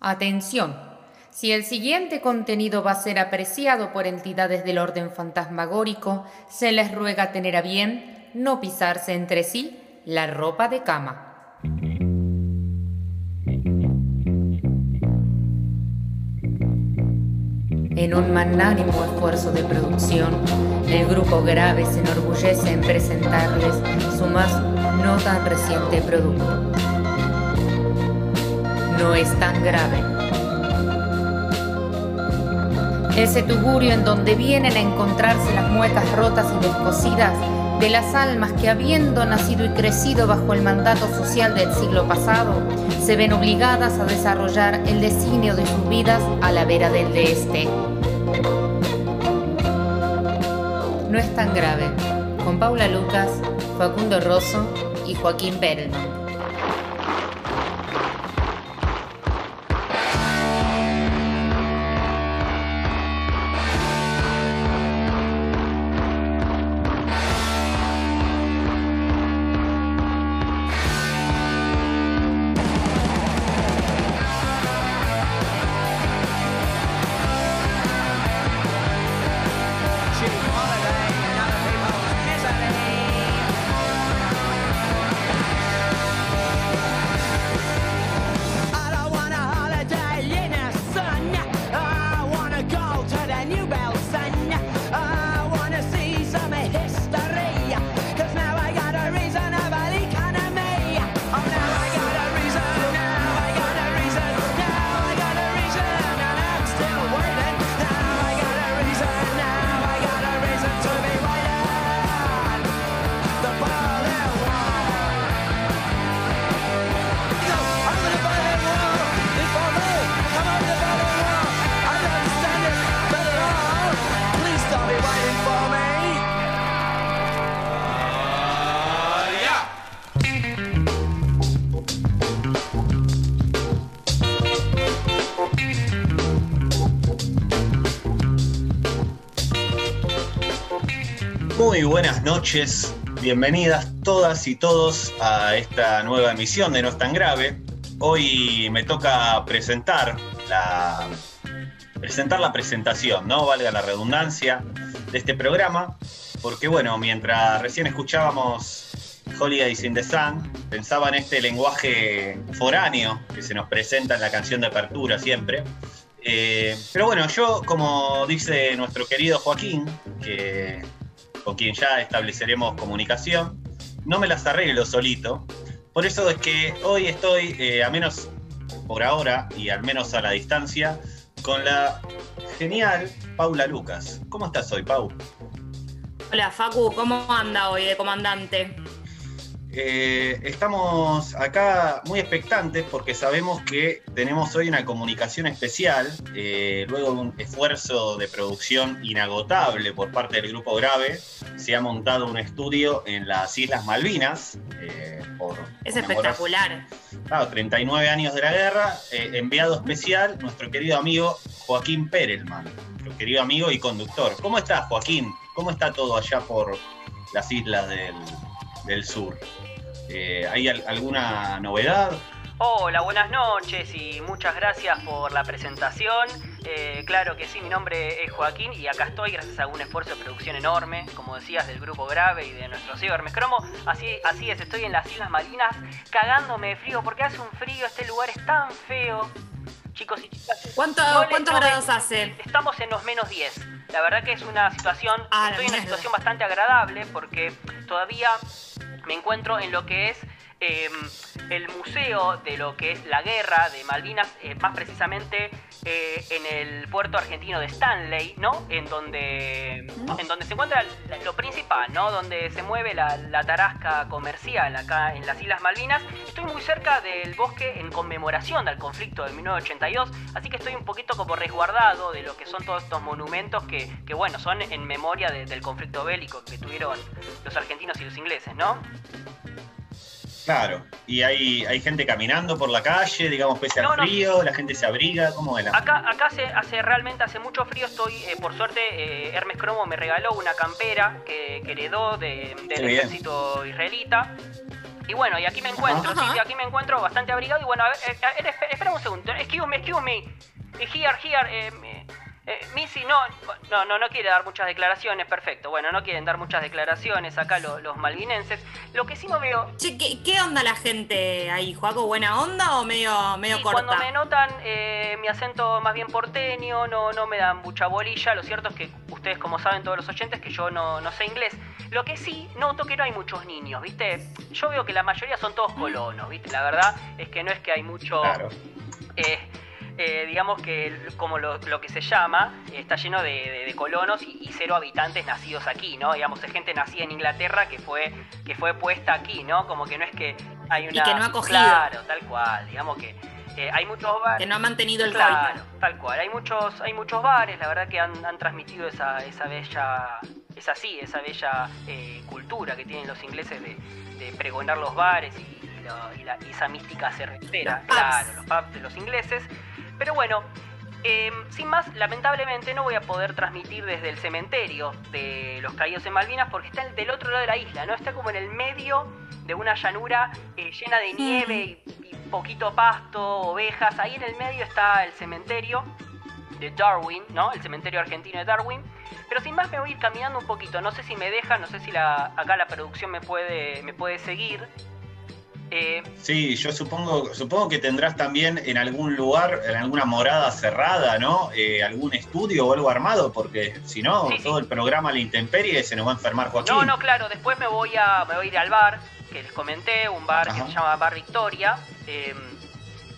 Atención. Si el siguiente contenido va a ser apreciado por entidades del orden fantasmagórico, se les ruega tener a bien no pisarse entre sí la ropa de cama. En un magnánimo esfuerzo de producción, el grupo Grave se enorgullece en presentarles su más no tan reciente producto. No es tan grave. Ese tugurio en donde vienen a encontrarse las muecas rotas y descosidas de las almas que habiendo nacido y crecido bajo el mandato social del siglo pasado, se ven obligadas a desarrollar el designio de sus vidas a la vera del de este. No es tan grave, con Paula Lucas, Facundo Rosso y Joaquín Perelman. Noches, bienvenidas todas y todos a esta nueva emisión de No es tan grave. Hoy me toca presentar la, presentar la presentación, ¿no? Valga la redundancia, de este programa, porque bueno, mientras recién escuchábamos Holidays in the Sun, pensaba en este lenguaje foráneo que se nos presenta en la canción de apertura siempre. Eh, pero bueno, yo, como dice nuestro querido Joaquín, que con quien ya estableceremos comunicación. No me las arreglo solito. Por eso es que hoy estoy, eh, a menos por ahora y al menos a la distancia, con la genial Paula Lucas. ¿Cómo estás hoy, Pau? Hola, Facu, ¿cómo anda hoy de comandante? Eh, estamos acá muy expectantes porque sabemos que tenemos hoy una comunicación especial, eh, luego de un esfuerzo de producción inagotable por parte del Grupo Grave, se ha montado un estudio en las Islas Malvinas. Eh, es espectacular. Claro, 39 años de la guerra, enviado especial, nuestro querido amigo Joaquín Perelman, nuestro querido amigo y conductor. ¿Cómo estás, Joaquín? ¿Cómo está todo allá por las islas del, del sur? Eh, ¿Hay alguna novedad? Hola, buenas noches y muchas gracias por la presentación. Eh, claro que sí, mi nombre es Joaquín y acá estoy gracias a un esfuerzo de producción enorme, como decías, del grupo Grave y de nuestro CEO. Así, así es, estoy en las Islas Malvinas cagándome de frío porque hace un frío, este lugar es tan feo. Chicos y chicas. ¿Cuánto, ¿Cuántos grados hace? Estamos en los menos 10. La verdad que es una situación, ah, estoy en una situación bastante agradable porque todavía me encuentro en lo que es em, el museo de lo que es la guerra de Malvinas, eh, más precisamente eh, en el puerto argentino de Stanley, ¿no? En donde, en donde se encuentra lo principal, ¿no? Donde se mueve la, la, tarasca comercial acá en las Islas Malvinas. Estoy muy cerca del bosque en conmemoración del conflicto de 1982, así que estoy un poquito como resguardado de lo que son todos estos monumentos que, que bueno, son en memoria del conflicto bélico que tuvieron los argentinos y los ingleses, ¿no? Claro, y hay, hay gente caminando por la calle, digamos, pese al frío, la gente se abriga, ¿cómo era? Acá, acá hace, hace realmente hace mucho frío, estoy, eh, por suerte, eh, Hermes Cromo me regaló una campera que, heredó del ejército israelita. Y bueno, y aquí me encuentro, sí, aquí me encuentro bastante abrigado. Y bueno, a ver, eh, espera un segundo. Excuse me, excuse me. Here, here. Eh, eh, Missy no, no, no, no quiere dar muchas declaraciones, perfecto. Bueno, no quieren dar muchas declaraciones acá los, malvinenses. Lo que sí no veo. Che, ¿qué, onda la gente ahí, Juaco? ¿Buena onda o medio, medio corta? Cuando me notan eh, mi acento más bien porteño, no, no me dan mucha bolilla. Lo cierto es que ustedes, como saben todos los oyentes, que yo no, no sé inglés. Lo que sí noto que no hay muchos niños, ¿viste? Yo veo que la mayoría son todos colonos, ¿viste? La verdad es que no es que hay mucho. Claro. Eh, eh, digamos que como lo, que se llama, está lleno de, colonos y, cero habitantes nacidos aquí, ¿no? Digamos, es gente nacida en Inglaterra que fue, que fue puesta aquí, ¿no? Como que no es que hay una... Y que no ha cogido. Claro, tal cual, digamos que... Eh, hay muchos bares. Que no ha mantenido el Claro, tal cual. Hay muchos, hay muchos bares, la verdad que han, transmitido esa, esa bella, esa sí, esa bella eh, cultura que tienen los ingleses de, pregonar los bares y, esa mística cervecera, claro, los pubs de los ingleses. Pero bueno, em, sin más, lamentablemente no voy a poder transmitir desde el cementerio de los caídos en Malvinas porque está del otro lado de la isla, ¿no? Está como en el medio de una llanura eh, llena de nieve y, poquito pasto, ovejas. Ahí en el medio está el cementerio de Darwin, ¿no? El cementerio argentino de Darwin. Pero sin más me voy a ir caminando un poquito. No sé si me deja, no sé si la, acá la producción me puede, me puede seguir. Eh, sí, yo supongo, supongo que tendrás también en algún lugar, en alguna morada cerrada, ¿no? Eh, algún estudio o algo armado, porque si no, todo el programa La Intemperie se nos va a enfermar Joaquín. No, no, claro, después me voy a, me voy a ir al bar, que les comenté, un bar que se llama Bar Victoria. Em,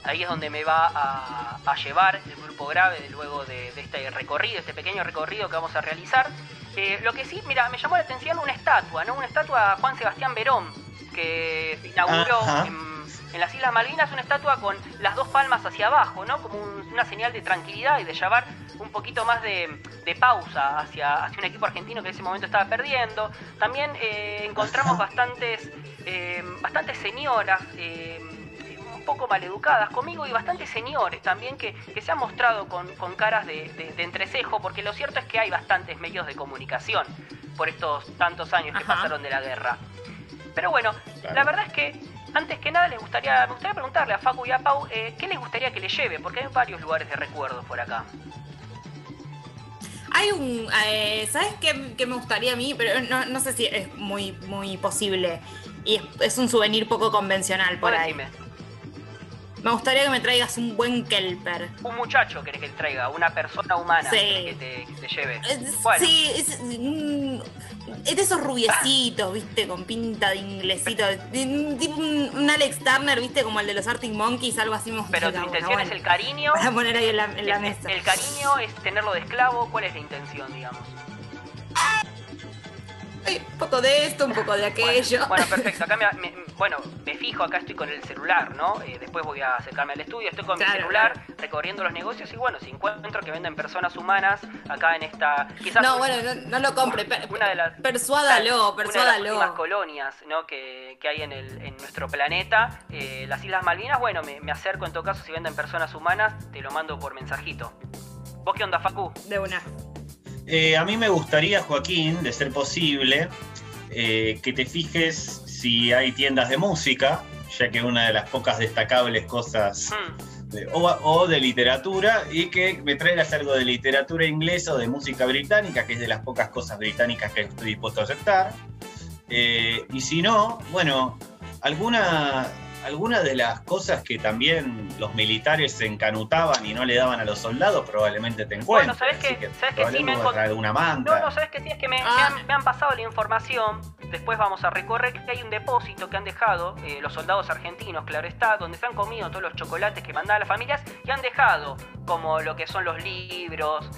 ahí es donde me va a, llevar el grupo grave luego de, este recorrido, este pequeño recorrido que vamos a realizar. Eh, lo que sí, mira, me llamó la atención una estatua, ¿no? Una estatua a Juan Sebastián Verón que se inauguró en, las Islas Malvinas, una estatua con las dos palmas hacia abajo, ¿no? Como una señal de tranquilidad y de llevar un poquito más de, pausa hacia, hacia un equipo argentino que en ese momento estaba perdiendo. También eh, encontramos bastantes, eh, bastantes señoras. Eh, un poco maleducadas conmigo y bastantes señores también que, se han mostrado con, caras de, entrecejo, porque lo cierto es que hay bastantes medios de comunicación por estos tantos años que pasaron de la guerra. Pero bueno, la verdad es que antes que nada les gustaría, me gustaría preguntarle a Facu y a Pau eh, qué les gustaría que le lleve, porque hay varios lugares de recuerdos por acá. Hay un, eh, ¿sabes qué, me gustaría a mí? Pero no, sé si es muy, muy posible. Y es, un souvenir poco convencional por ahí. Me gustaría que me traigas un buen kelper. Un muchacho querés que te traiga, una persona humana que, te, lleve. Sí, es, es, de esos rubiecitos, viste, con pinta de inglesito. Tipo un, Alex Turner, viste, como el de los Arctic Monkeys, algo así. Pero tu intención es el cariño. Para poner ahí en la, en la mesa. El cariño es tenerlo de esclavo. ¿Cuál es la intención, digamos? Un poco de esto, un poco de aquello. Bueno, perfecto. Acá me, bueno, me fijo, acá estoy con el celular, ¿no? Eh, después voy a acercarme al estudio, estoy con mi celular recorriendo los negocios y bueno, si encuentro que venden personas humanas acá en esta... Quizás no, bueno, no, lo compre. una de las, persuádalo, persuádalo. Una de las colonias ¿no? que, hay en, el, en nuestro planeta, eh, las Islas Malvinas, bueno, me, me acerco en todo caso, si venden personas humanas, te lo mando por mensajito. ¿Vos qué onda, Facu? De una. Eh, a mí me gustaría, Joaquín, de ser posible, eh, que te fijes si hay tiendas de música, ya que una de las pocas destacables cosas hmm. o, de literatura, y que me traigas algo de literatura inglesa o de música británica, que es de las pocas cosas británicas que estoy dispuesto a aceptar. Eh, y si no, bueno, alguna algunas de las cosas que también los militares se encanutaban y no le daban a los soldados probablemente te encuentren. Bueno, ¿sabes que, ¿sabes que sí me alguna manta. No, no, ¿sabes que sí? Es que ah. me, han, pasado la información, después vamos a recorrer que hay un depósito que han dejado eh, los soldados argentinos, claro está, donde se han comido todos los chocolates que mandaban las familias y han dejado como lo que son los libros,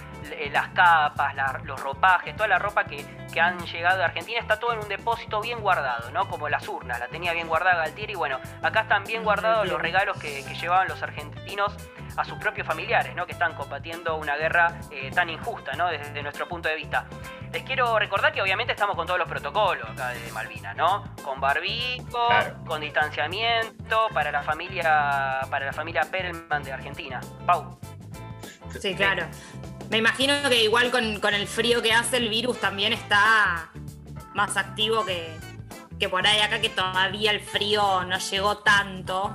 las capas, los ropajes, toda la ropa que, que, han llegado de Argentina está todo en un depósito bien guardado, ¿no? Como las urnas, la tenía bien guardada Galtieri y bueno, acá están bien guardados los regalos que, llevaban los argentinos a sus propios familiares, ¿no? Que están combatiendo una guerra eh, tan injusta, ¿no? Desde nuestro punto de vista. Les quiero recordar que obviamente estamos con todos los protocolos acá de Malvinas, ¿no? Con barbico, con distanciamiento para la familia, para la familia Perelman de Argentina. Pau. Sí, claro. Me imagino que igual con, el frío que hace el virus también está más activo que, que por ahí acá que todavía el frío no llegó tanto,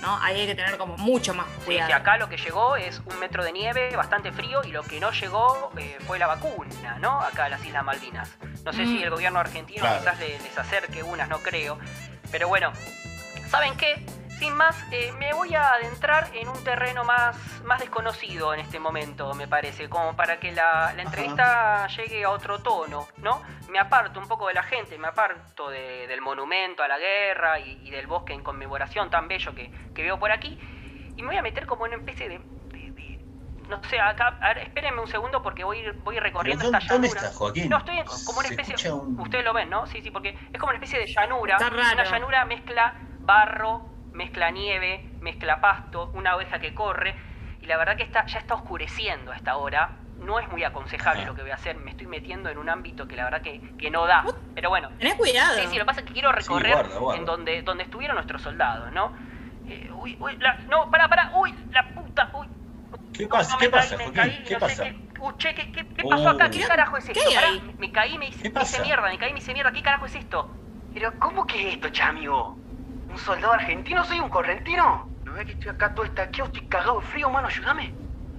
¿no? Ahí hay que tener como mucho más cuidado. Sí, acá lo que llegó es un metro de nieve, bastante frío, y lo que no llegó eh, fue la vacuna, ¿no? Acá a las Islas Malvinas. No sé si mm. el gobierno argentino quizás les acerque unas, no creo. Pero bueno, ¿saben qué? Sin más, eh, me voy a adentrar en un terreno más, más desconocido en este momento, me parece, como para que la, entrevista llegue a otro tono, ¿no? Me aparto un poco de la gente, me aparto del monumento a la guerra y, del bosque en conmemoración tan bello que, veo por aquí, y me voy a meter como en una especie de, no sé, acá, a ver, espérenme un segundo porque voy, voy recorriendo esta llanura. ¿Dónde estás, Joaquín? No, estoy como una especie, ustedes lo ven, ¿no? Sí, sí, porque es como una especie de llanura, una llanura mezcla barro, mezcla nieve, mezcla pasto, una oveja que corre, y la verdad que está, ya está oscureciendo a esta hora. No es muy aconsejable lo que voy a hacer, me estoy metiendo en un ámbito que la verdad que, que no da. Pero bueno. Tenés cuidado. Sí, sí, lo que pasa es que quiero recorrer en donde, donde estuvieron nuestros soldados, ¿no? Eh, uy, uy, la, no, para, para, uy, la puta, uy. ¿Qué pasa? ¿Qué pasa, ¿Qué pasa? qué, qué, qué, qué, pasó acá? ¿Qué, carajo es esto? me caí, me hice, me hice mierda, me caí, me hice mierda. ¿Qué carajo es esto? Pero, ¿cómo que es esto, chamigo? ¿Un soldado argentino? ¿Soy un correntino? ¿No ves que estoy acá todo estaqueado? Estoy cagado de frío, mano, ayúdame.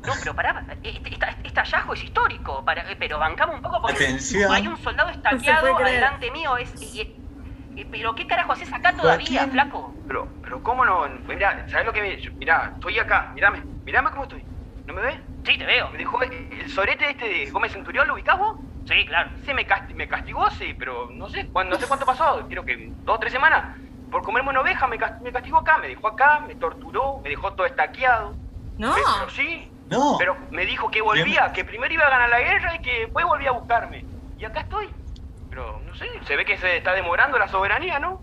No, pero pará, este, este, hallazgo es histórico, para, pero bancamos un poco porque hay un soldado estaqueado adelante mío, es, pero ¿qué carajo haces acá todavía, flaco? Pero, pero ¿cómo no? Mirá, ¿sabes lo que me... Mirá, estoy acá, mirame, mirame cómo estoy. ¿No me ves? Sí, te veo. Me dejó el sorete este de Gómez Centurión, ¿lo ubicás vos? Sí, claro. Se me, me castigó, sí, pero no sé, no sé cuánto pasó, creo que dos o tres semanas por comerme una oveja me, castigó acá, me dejó acá, me torturó, me dejó todo estaqueado. No. Pero sí. No. Pero me dijo que volvía, que primero iba a ganar la guerra y que después volvía a buscarme. Y acá estoy. Pero no sé, se ve que se está demorando la soberanía, ¿no?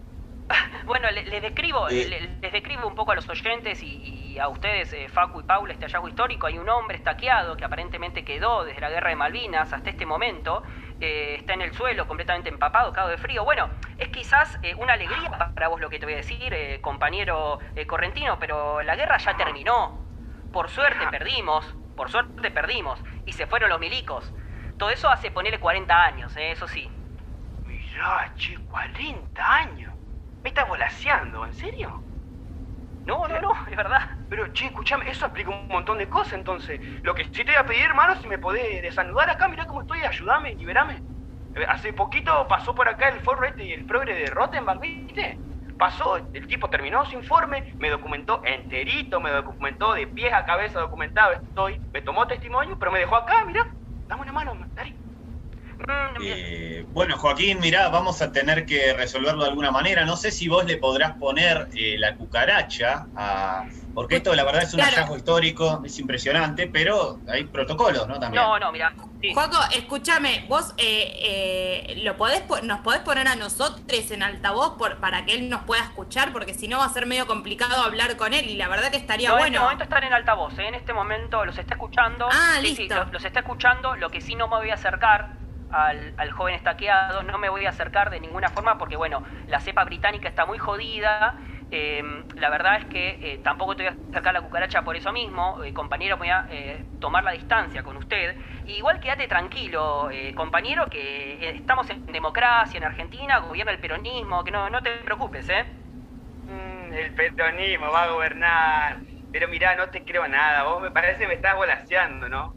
bueno, les, describo, les, describo un poco a los oyentes y, a ustedes, eh, Facu y Paula, este hallazgo histórico. Hay un hombre estaqueado que aparentemente quedó desde la guerra de Malvinas hasta este momento eh, está en el suelo completamente empapado, cago de frío. Bueno, es quizás eh, una alegría para vos lo que te voy a decir, eh, compañero correntino, pero la guerra ya terminó. Por suerte perdimos, por suerte perdimos, y se fueron los milicos. Todo eso hace ponerle 40 años, eso sí. Mirá, che, 40 años. Me estás volaseando, ¿en serio? No, no, no, es verdad. Pero, che, escuchame, eso explica un montón de cosas, entonces. Lo que sí te voy a pedir, hermano, si me podés desanudar acá, mirá cómo estoy, ayúdame, liberame. Eh, hace poquito pasó por acá el foro este y el progre de Rottenberg, ¿viste? Pasó, el tipo terminó su informe, me documentó enterito, me documentó de pies a cabeza documentado estoy, me tomó testimonio, pero me dejó acá, mirá, dame una mano. Eh, bueno, Joaquín, mirá, vamos a tener que resolverlo de alguna manera. No sé si vos le podrás poner eh, la cucaracha a, porque esto la verdad es un hallazgo histórico, es impresionante, pero hay protocolos, ¿no? También. No, no, mira. Juaco, escúchame, vos eh, lo podés, nos podés poner a nosotros en altavoz por, para que él nos pueda escuchar, porque si no va a ser medio complicado hablar con él y la verdad que estaría bueno. En este momento están en altavoz, en este momento los está escuchando. Ah, listo. los, los está escuchando, lo que sí no me voy a acercar al, joven estaqueado, no me voy a acercar de ninguna forma porque, bueno, la cepa británica está muy jodida. Eh, la verdad es que eh, tampoco te voy a acercar la cucaracha por eso mismo, eh, compañero, voy a tomar la distancia con usted. igual quédate tranquilo, compañero, que estamos en democracia en Argentina, gobierna el peronismo, que no, no te preocupes, ¿eh? Mm, el peronismo va a gobernar. Pero mirá, no te creo nada, vos me parece que me estás volaseando, ¿no?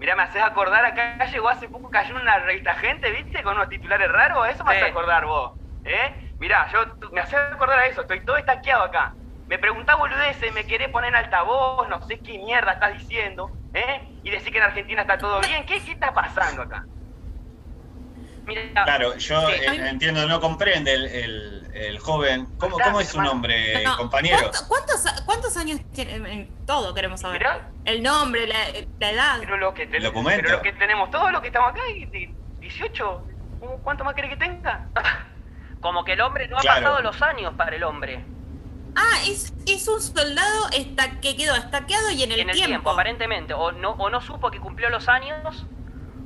Mira, me haces acordar, acá llegó hace poco, cayó una revista gente, ¿viste? Con unos titulares raros, eso me hace acordar vos, ¿eh? Mirá, yo me haces acordar a eso, estoy todo estaqueado acá. Me preguntás boludeces, me querés poner en altavoz, no sé qué mierda estás diciendo, ¿eh? Y decir que en Argentina está todo bien, ¿qué, qué está pasando acá? Claro, yo eh, entiendo, no comprende el, el, joven. ¿Cómo, ¿Cómo, es su nombre, compañero? ¿cuántos, ¿cuántos, años tiene? Todo queremos saber. El nombre, la, edad. Pero lo que, pero lo que tenemos, todo lo que estamos acá, 18. ¿Cuánto más quiere que tenga? Como que el hombre no ha pasado los años para el hombre. Ah, es, es un soldado que quedó estaqueado y en el, en el tiempo. aparentemente. O no, o no supo que cumplió los años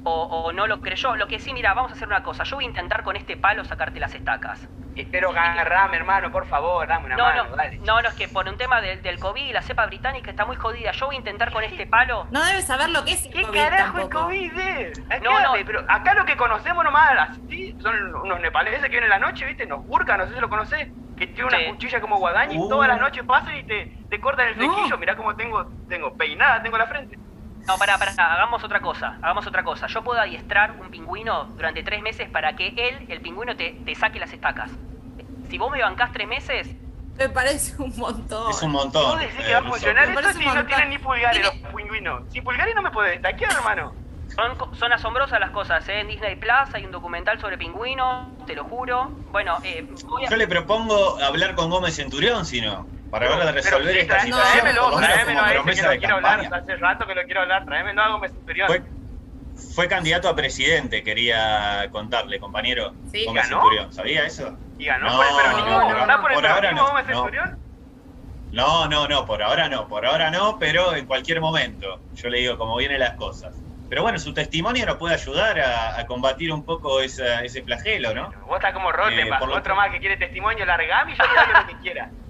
o, no lo creyó. Lo que sí, mira, vamos a hacer una cosa. Yo voy a intentar con este palo sacarte las estacas. Pero agarrame, hermano, por favor, dame una mano, no, No, no, es que por un tema del, COVID y la cepa británica está muy jodida. Yo voy a intentar con este palo. No debes saber lo que es el ¿Qué carajo es COVID? Eh? no, no. Pero acá lo que conocemos nomás, ¿sí? son unos nepaleses que vienen la noche, ¿viste? Nos burcan, no sé si lo conocés. Que tiene una cuchilla como guadaña y uh. todas las noches pasan y te, te cortan el flequillo. Mirá cómo tengo, tengo peinada, tengo la frente. No, pará, pará, hagamos otra cosa, hagamos otra cosa. Yo puedo adiestrar un pingüino durante tres meses para que él, el pingüino, te, te saque las estacas. Si vos me bancás tres meses... Me parece un montón. Es un montón. ¿Vos decís que va a funcionar esto si no tienen ni pulgares los pingüinos? Sin pulgares no me puedes destaquear, hermano. Son, son asombrosas las cosas, ¿eh? En Disney Plus hay un documental sobre pingüinos, te lo juro. Bueno, eh, Yo le propongo hablar con Gómez Centurión, si no. Para ver de resolver esta situación. Tráemelo, tráemelo a ese que lo quiero hablar. Hace rato que lo quiero hablar. Tráemelo a Gómez Centurión. Fue, fue, candidato a presidente, quería contarle, compañero. Sí, Gómez Centurión. ¿Sabía eso? Y ganó no, por el peronismo. No, ¿Está por el por ahora no, Gómez Centurión? No, no, no, por ahora no, por ahora no, pero en cualquier momento. Yo le digo cómo vienen las cosas. Pero bueno, su testimonio nos puede ayudar a, combatir un poco ese flagelo, ¿no? Vos estás como Rotenbach, eh, otro más que quiere testimonio, largame y yo le doy lo que quiera.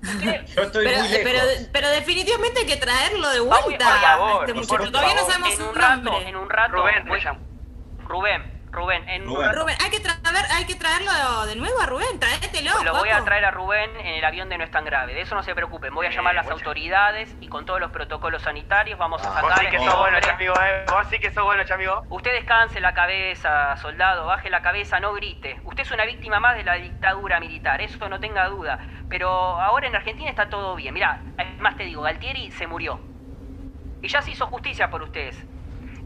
Yo estoy pero, muy lejos. Pero, pero, definitivamente hay que traerlo de vuelta. Por favor, este muchacho. Todavía no sabemos en un rato, En un rato. Rubén, Rubén, Rubén, en Rubén. hay que, traer, hay que traerlo de nuevo a Rubén, tráetelo. Lo voy a traer a Rubén en el avión de No es tan grave, de eso no se preocupen. Voy a llamar a las autoridades y con todos los protocolos sanitarios vamos a sacar. Vos sí que sos bueno, chamigo, eh. Vos sí que sos bueno, chamigo. Usted descanse la cabeza, soldado, baje la cabeza, no grite. Usted es una víctima más de la dictadura militar, eso no tenga duda. Pero ahora en Argentina está todo bien. Mirá, más te digo, Galtieri se murió. Y ya se hizo justicia por ustedes.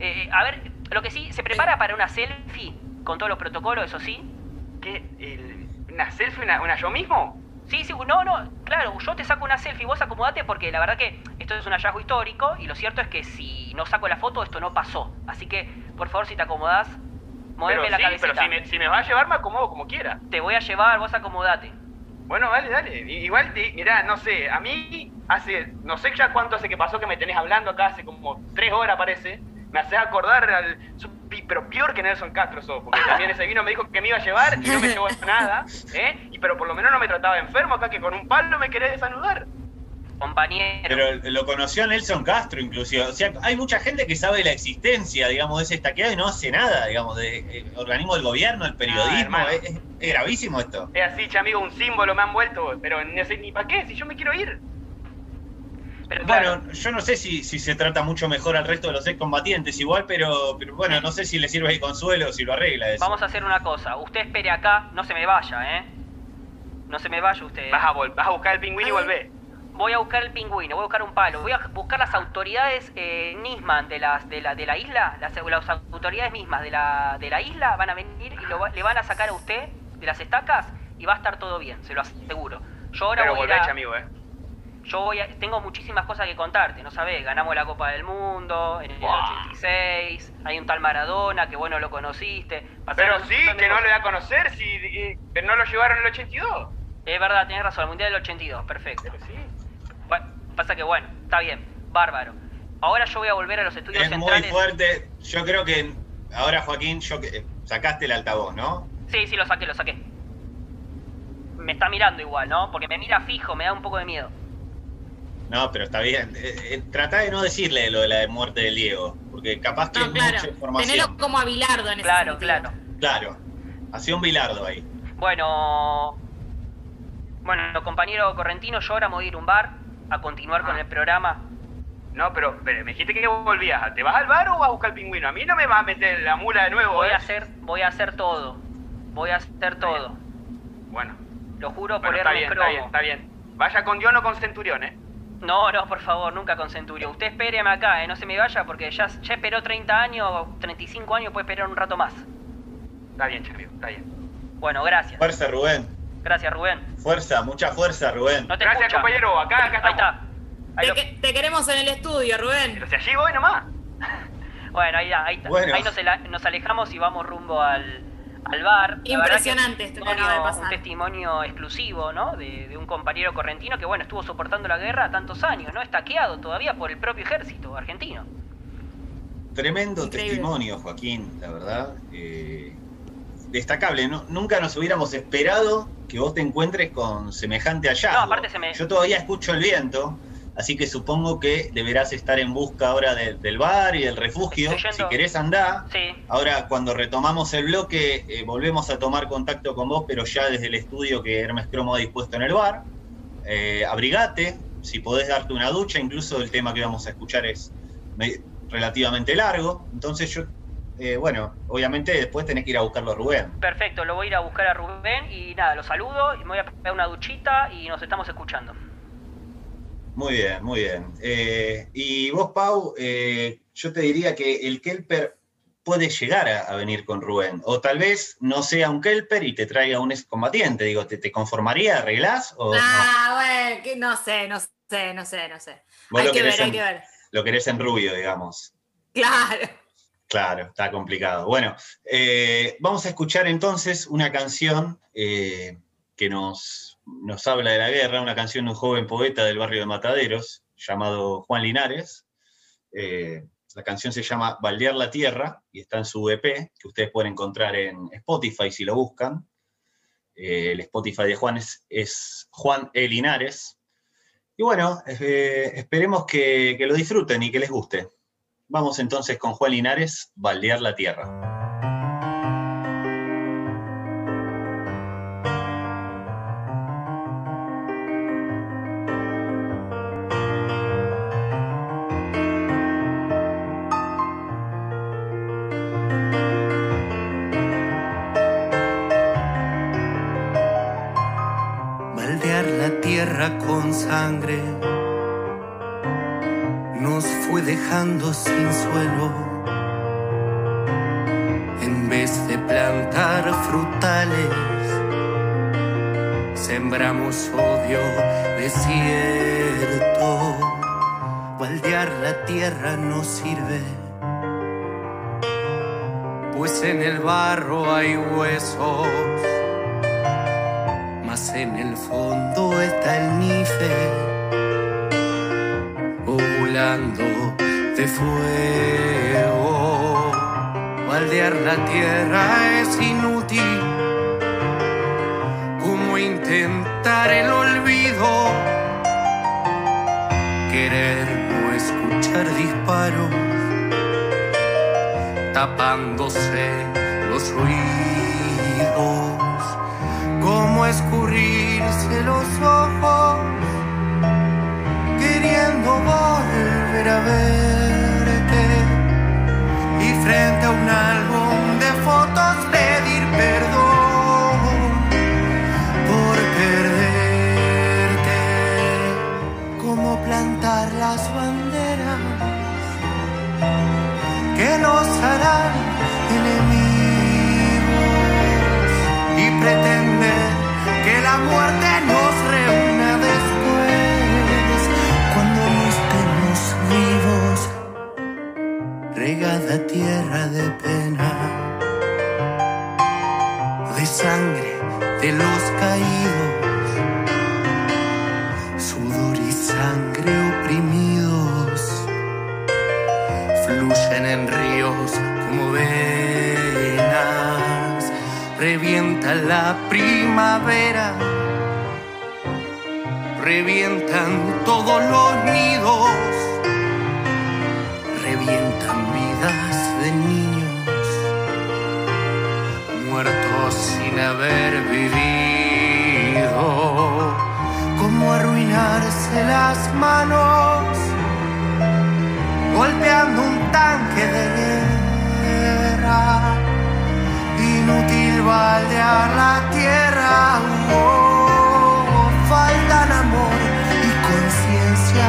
Eh, a ver, lo que sí, ¿se prepara para una selfie con todos los protocolos, eso sí? ¿Qué? ¿Una selfie? Una, yo mismo? Sí, sí, no, no, claro, yo te saco una selfie, vos acomodate porque la verdad que esto es un hallazgo histórico y lo cierto es que si no saco la foto esto no pasó. Así que, por favor, si te acomodás, moveme la cabeza. Pero si me, si me vas a llevar, me acomodo como quiera. Te voy a llevar, vos acomodate. Bueno, dale, dale. Igual, mirá, no sé, a mí hace, no sé ya cuánto hace que pasó que me tenés hablando acá, hace como tres horas parece me hace acordar al. Pero peor que Nelson Castro sos, porque también ese vino me dijo que me iba a llevar y no me llevó nada, ¿eh? Y, pero por lo menos no me trataba enfermo acá, que con un palo me querés desanudar. Compañero. Pero lo conoció a Nelson Castro, inclusive. O sea, hay mucha gente que sabe la existencia, digamos, de ese estaqueado y no hace nada, digamos, de, eh, organismo del gobierno, el periodismo. es, gravísimo esto. Es así, amigo, un símbolo me han vuelto, pero no sé ni para qué, si yo me quiero ir bueno, yo no sé si, se trata mucho mejor al resto de los excombatientes igual, pero, pero bueno, no sé si le sirve de consuelo o si lo arregla eso. Vamos a hacer una cosa, usted espere acá, no se me vaya, ¿eh? No se me vaya usted. Vas a, vas a buscar el pingüino y volver. Voy a buscar el pingüino, voy a buscar un palo, voy a buscar las autoridades eh, Nisman de, las, de, la, de la isla, las, autoridades mismas de la, de la isla van a venir y le van a sacar a usted de las estacas y va a estar todo bien, se lo aseguro. Yo ahora voy a... amigo, ¿eh? Yo voy tengo muchísimas cosas que contarte, ¿no sabes? Ganamos la Copa del Mundo en el 86, hay un tal Maradona que bueno lo conociste. pero sí, que no lo voy a conocer, si no lo llevaron en el 82. Es verdad, tienes razón, el Mundial del 82, perfecto. sí. pasa que bueno, está bien, bárbaro. Ahora yo voy a volver a los estudios es muy fuerte, yo creo que ahora Joaquín, yo que sacaste el altavoz, ¿no? Sí, sí, lo saqué, lo saqué. Me está mirando igual, ¿no? Porque me mira fijo, me da un poco de miedo. No, pero está bien. Eh, eh, trata de no decirle lo de la muerte de Diego, porque capaz que no, mucha información. Tenerlo como a Bilardo en ese Claro, claro. Claro, hacía un Bilardo ahí. Bueno, bueno, compañero Correntino, yo ahora me voy a ir a un bar a continuar con ah. el programa. No, pero, me dijiste que volvías. ¿Te vas al bar o vas a buscar el pingüino? A mí no me vas a meter la mula de nuevo. Voy a ¿eh? hacer, voy a hacer todo. Voy a hacer todo. Bueno. Lo juro por está bien, está bien, está bien. Vaya con Dios, no con Centurión, ¿eh? No, no, por favor, nunca con Centurión. Usted espéreme acá, ¿eh? no se me vaya porque ya, ya esperó 30 años, 35 años, puede esperar un rato más. Está bien, Chamio, está bien. Bueno, gracias. Fuerza, Rubén. Gracias, Rubén. Fuerza, mucha fuerza, Rubén. gracias, compañero. Acá, acá está. Ahí está. te, queremos en el estudio, Rubén. Pero si allí voy nomás. bueno, ahí, ahí está. Ahí nos, nos alejamos y vamos rumbo al, al bar. Impresionante esto que acaba de pasar. Un testimonio exclusivo, ¿no? De, un compañero correntino que, bueno, estuvo soportando la guerra tantos años, ¿no? Estaqueado todavía por el propio ejército argentino. tremendo testimonio, Joaquín, la verdad. Eh, destacable. nunca nos hubiéramos esperado que vos te encuentres con semejante allá. No, aparte se me... Yo todavía escucho el viento, así que supongo que deberás estar en busca ahora del bar y del refugio. Si querés andar. Sí. Ahora, cuando retomamos el bloque, eh, volvemos a tomar contacto con vos, pero ya desde el estudio que Hermes Cromo ha dispuesto en el bar. Eh, abrigate, si podés darte una ducha, incluso el tema que vamos a escuchar es relativamente largo. Entonces yo eh, bueno, obviamente después tenés que ir a buscarlo a Rubén. Perfecto, lo voy a ir a buscar a Rubén y nada, lo saludo y me voy a pegar una duchita y nos estamos escuchando. Muy bien, muy bien. Eh, y vos, Pau, eh, yo te diría que el Kelper puede llegar a, venir con Rubén. O tal vez no sea un Kelper y te traiga un excombatiente. Digo, ¿te, te conformaría? ¿Arreglás? O ah, bueno, que no sé, no sé, no sé, no sé. Hay que ver, hay que ver. Lo querés en rubio, digamos. Claro. Claro, está complicado. Bueno, eh, vamos a escuchar entonces una canción que nos, nos habla de la guerra, una canción de un joven poeta del barrio de Mataderos llamado Juan Linares. Eh, la canción se llama Baldear la Tierra y está en su EP, que ustedes pueden encontrar en Spotify si lo buscan. el Spotify de Juan es, Juan E. Linares. Y bueno, esperemos que lo disfruten y que les guste. Vamos entonces con Juan Linares, Baldear la Tierra. Sangre nos fue dejando sin suelo. En vez de plantar frutales, sembramos odio, desierto. Baldear la tierra no sirve, pues en el barro hay huesos, en el fondo está el nife de fuego. Baldear la tierra es inútil, como intentar el olvido. Querer no escuchar disparos, tapándose los ruidos, como escurrirse los ojos queriendo volver a verte. Y frente a un álbum de fotos pedir perdón por perderte, como plantar las banderas que nos harán regada tierra de pena, de sangre de los caídos, sudor y sangre oprimidos, fluyen en ríos como venas, revienta la primavera. Revientan todos los nidos sin haber vivido. Como arruinarse las manos golpeando un tanque de guerra. Inútil baldear la tierra. Faltan amor y conciencia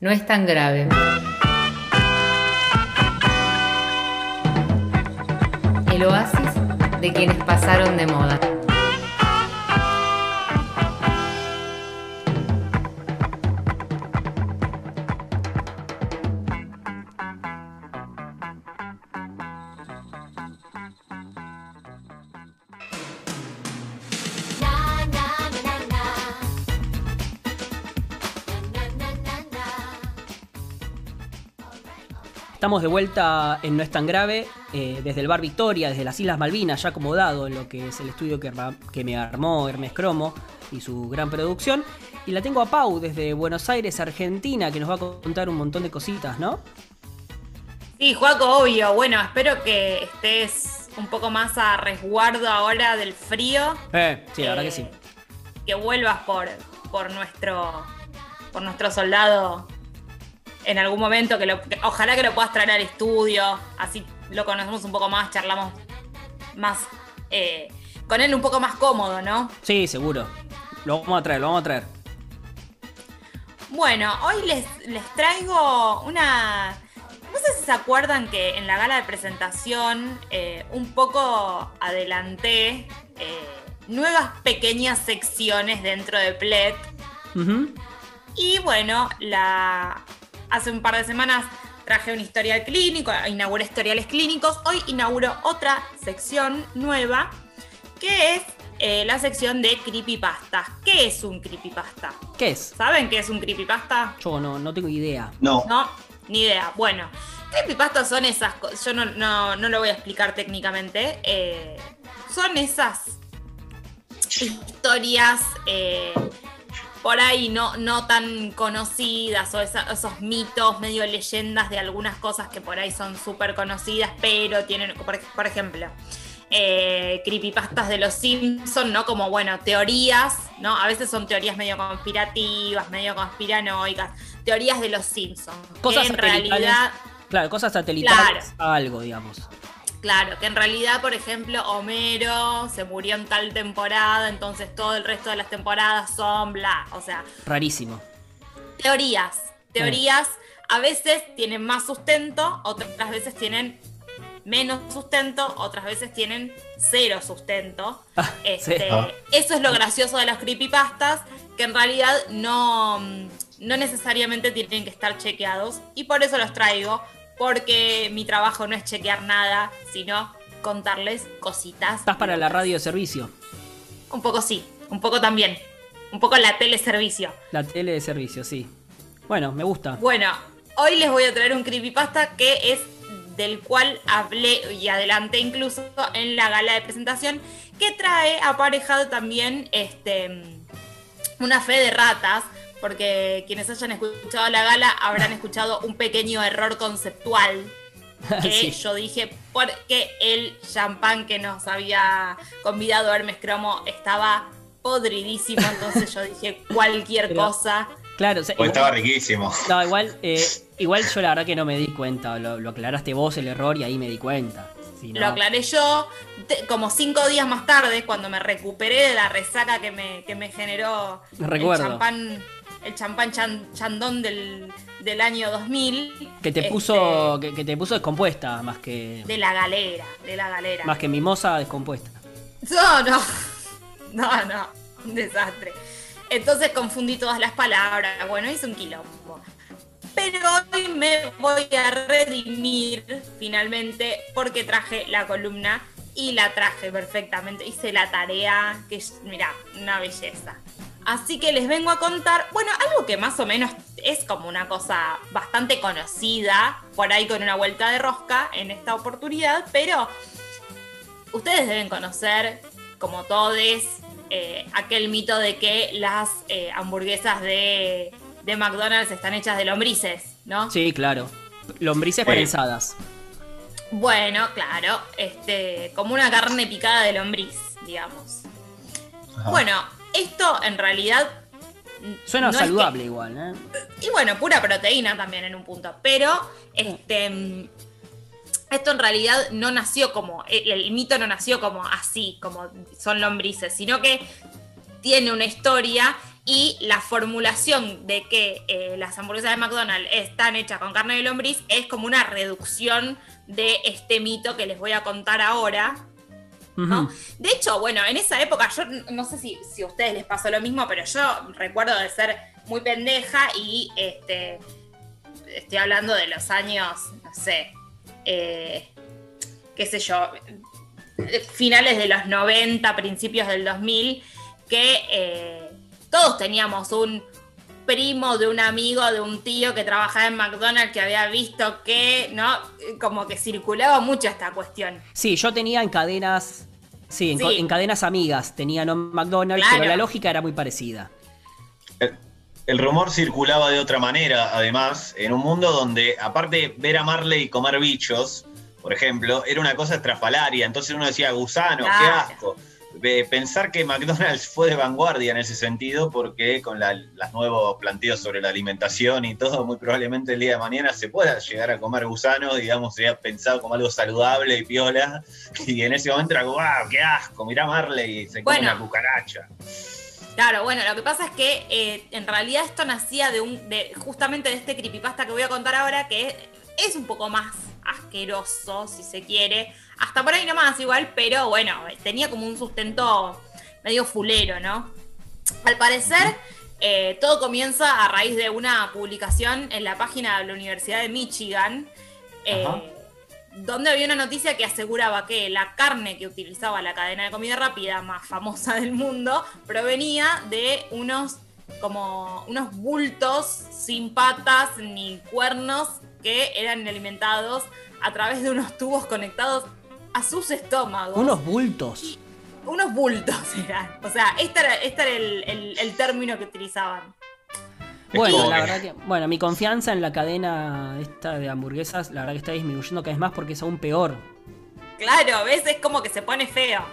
No es tan grave. El oasis de quienes pasaron de moda. Estamos de vuelta en No es tan grave, eh, desde el Bar Victoria, desde las Islas Malvinas, ya acomodado en lo que es el estudio que, que me armó Hermes Cromo y su gran producción. Y la tengo a Pau desde Buenos Aires, Argentina, que nos va a contar un montón de cositas, ¿no? Sí, Juaco, obvio. Bueno, espero que estés un poco más a resguardo ahora del frío. Eh, sí, la verdad que sí. Eh, que vuelvas por, por nuestro por nuestro soldado en algún momento, que, ojalá que lo puedas traer al estudio, así lo conocemos un poco más, charlamos más eh, con él un poco más cómodo, ¿no? Sí, seguro. Lo vamos a traer, lo vamos a traer. Bueno, hoy les, les traigo una... No sé si se acuerdan que en la gala de presentación eh, un poco adelanté eh, nuevas pequeñas secciones dentro de Plet. Y bueno, la hace un par de semanas traje un historial clínico, inauguré historiales clínicos. Hoy inauguro otra sección nueva que es eh, la sección de creepypasta. ¿Qué es un creepypasta? ¿Qué es? ¿Saben qué es un creepypasta? Yo no, no tengo idea. No. No, ni idea. Bueno, creepypasta son esas cosas. Yo no, lo voy a explicar técnicamente. Eh, son esas historias. Eh, por ahí no, no tan conocidas o esos mitos, medio leyendas de algunas cosas que por ahí son súper conocidas, pero tienen, por, ejemplo, eh, creepypastas de los Simpsons, ¿no? Como, bueno, teorías, ¿no? A veces son teorías medio conspirativas, medio conspiranoicas, teorías de los Simpsons. Cosas en realidad... Claro, cosas satelitales a algo, digamos. Claro, que en realidad, por ejemplo, Homero se murió en tal temporada, entonces todo el resto de las temporadas son bla. O sea. Rarísimo. Teorías. Teorías a veces tienen más sustento, otras veces tienen menos sustento, otras veces tienen cero sustento. Ah, este, Eso es lo gracioso de las creepypastas, que en realidad no, no necesariamente tienen que estar chequeados. Y por eso los traigo, porque mi trabajo no es chequear nada, sino contarles cositas. ¿Estás para la radio de servicio? Un poco sí, un poco también. Un poco la teleservicio. La tele de servicio, sí. Bueno, me gusta. Bueno, hoy les voy a traer un creepypasta que es del cual hablé y adelanté incluso en la gala de presentación, que trae aparejado también este, una fe de ratas porque quienes hayan escuchado la gala habrán escuchado un pequeño error conceptual que yo dije porque el champán que nos había convidado Hermes Cromo estaba podridísimo, entonces yo dije cualquier cosa. Claro, o estaba riquísimo. No, igual, eh, igual yo la verdad que no me di cuenta, lo, aclaraste vos el error y ahí me di cuenta. Lo aclaré yo como cinco días más tarde, cuando me recuperé de la resaca que me, que me generó el champán el champán chandón del, año 2000. Que te puso este, que, te puso descompuesta más que de la galera, de la galera. Más que mimosa descompuesta. No, no. No, no, un desastre. Entonces confundí todas las palabras. Bueno, hice un quilombo. Pero hoy me voy a redimir finalmente porque traje la columna y la traje perfectamente. Hice la tarea, que mira, una belleza. Así que les vengo a contar, bueno, algo que más o menos es como una cosa bastante conocida, por ahí con una vuelta de rosca en esta oportunidad, pero ustedes deben conocer, como todos, eh, aquel mito de que las eh, hamburguesas de, McDonald's están hechas de lombrices, ¿no? Sí, claro. Lombrices prensadas. Bueno, claro, este, como una carne picada de lombriz, digamos. Bueno, esto en realidad Suena saludable igual, ¿eh? Y bueno, pura proteína también en un punto. Pero este esto en realidad no nació como, el, mito no nació como así, como son lombrices, sino que tiene una historia y la formulación de que eh, las hamburguesas de McDonald's están hechas con carne de lombriz es como una reducción de este mito que les voy a contar ahora. De hecho, bueno, en esa época, yo no sé si, si a ustedes les pasó lo mismo, pero yo recuerdo de ser muy pendeja y este, estoy hablando de los años, no sé, eh, qué sé yo, finales de los 90, principios del 2000, que eh, todos teníamos un primo de un amigo, de un tío que trabajaba en McDonald's que había visto que, ¿no? Como que circulaba mucho esta cuestión. Sí, yo tenía en cadenas, sí, en, cadenas amigas, tenían McDonald's, pero la lógica era muy parecida. El, rumor circulaba de otra manera, además, en un mundo donde, aparte ver a Marley comer bichos, por ejemplo, era una cosa estrafalaria. Entonces uno decía, gusano, qué asco pensar que McDonald's fue de vanguardia en ese sentido, porque con los nuevos planteos sobre la alimentación y todo, muy probablemente el día de mañana se pueda llegar a comer gusanos, digamos, sería pensado como algo saludable y piola, y en ese momento era como, ¡ah, qué asco! Mirá Marley y se come una cucaracha. Claro, bueno, lo que pasa es que eh, en realidad esto nacía de un, de, justamente de este creepypasta que voy a contar ahora, que es un poco más asqueroso, si se quiere. Hasta por ahí nomás igual, pero bueno, tenía como un sustento medio fulero, ¿no? Al parecer, eh, todo comienza a raíz de una publicación en la página de la Universidad de Michigan, eh, donde había una noticia que aseguraba que la carne que utilizaba la cadena de comida rápida más famosa del mundo provenía de unos como unos bultos sin patas ni cuernos que eran alimentados a través de unos tubos conectados a sus estómagos. Unos bultos. unos bultos eran. O sea, este era, este el, término que utilizaban. Bueno, la verdad que, bueno, mi confianza en la cadena esta de hamburguesas, la verdad que está disminuyendo cada vez más porque es aún peor. Claro, a veces es como que se pone feo.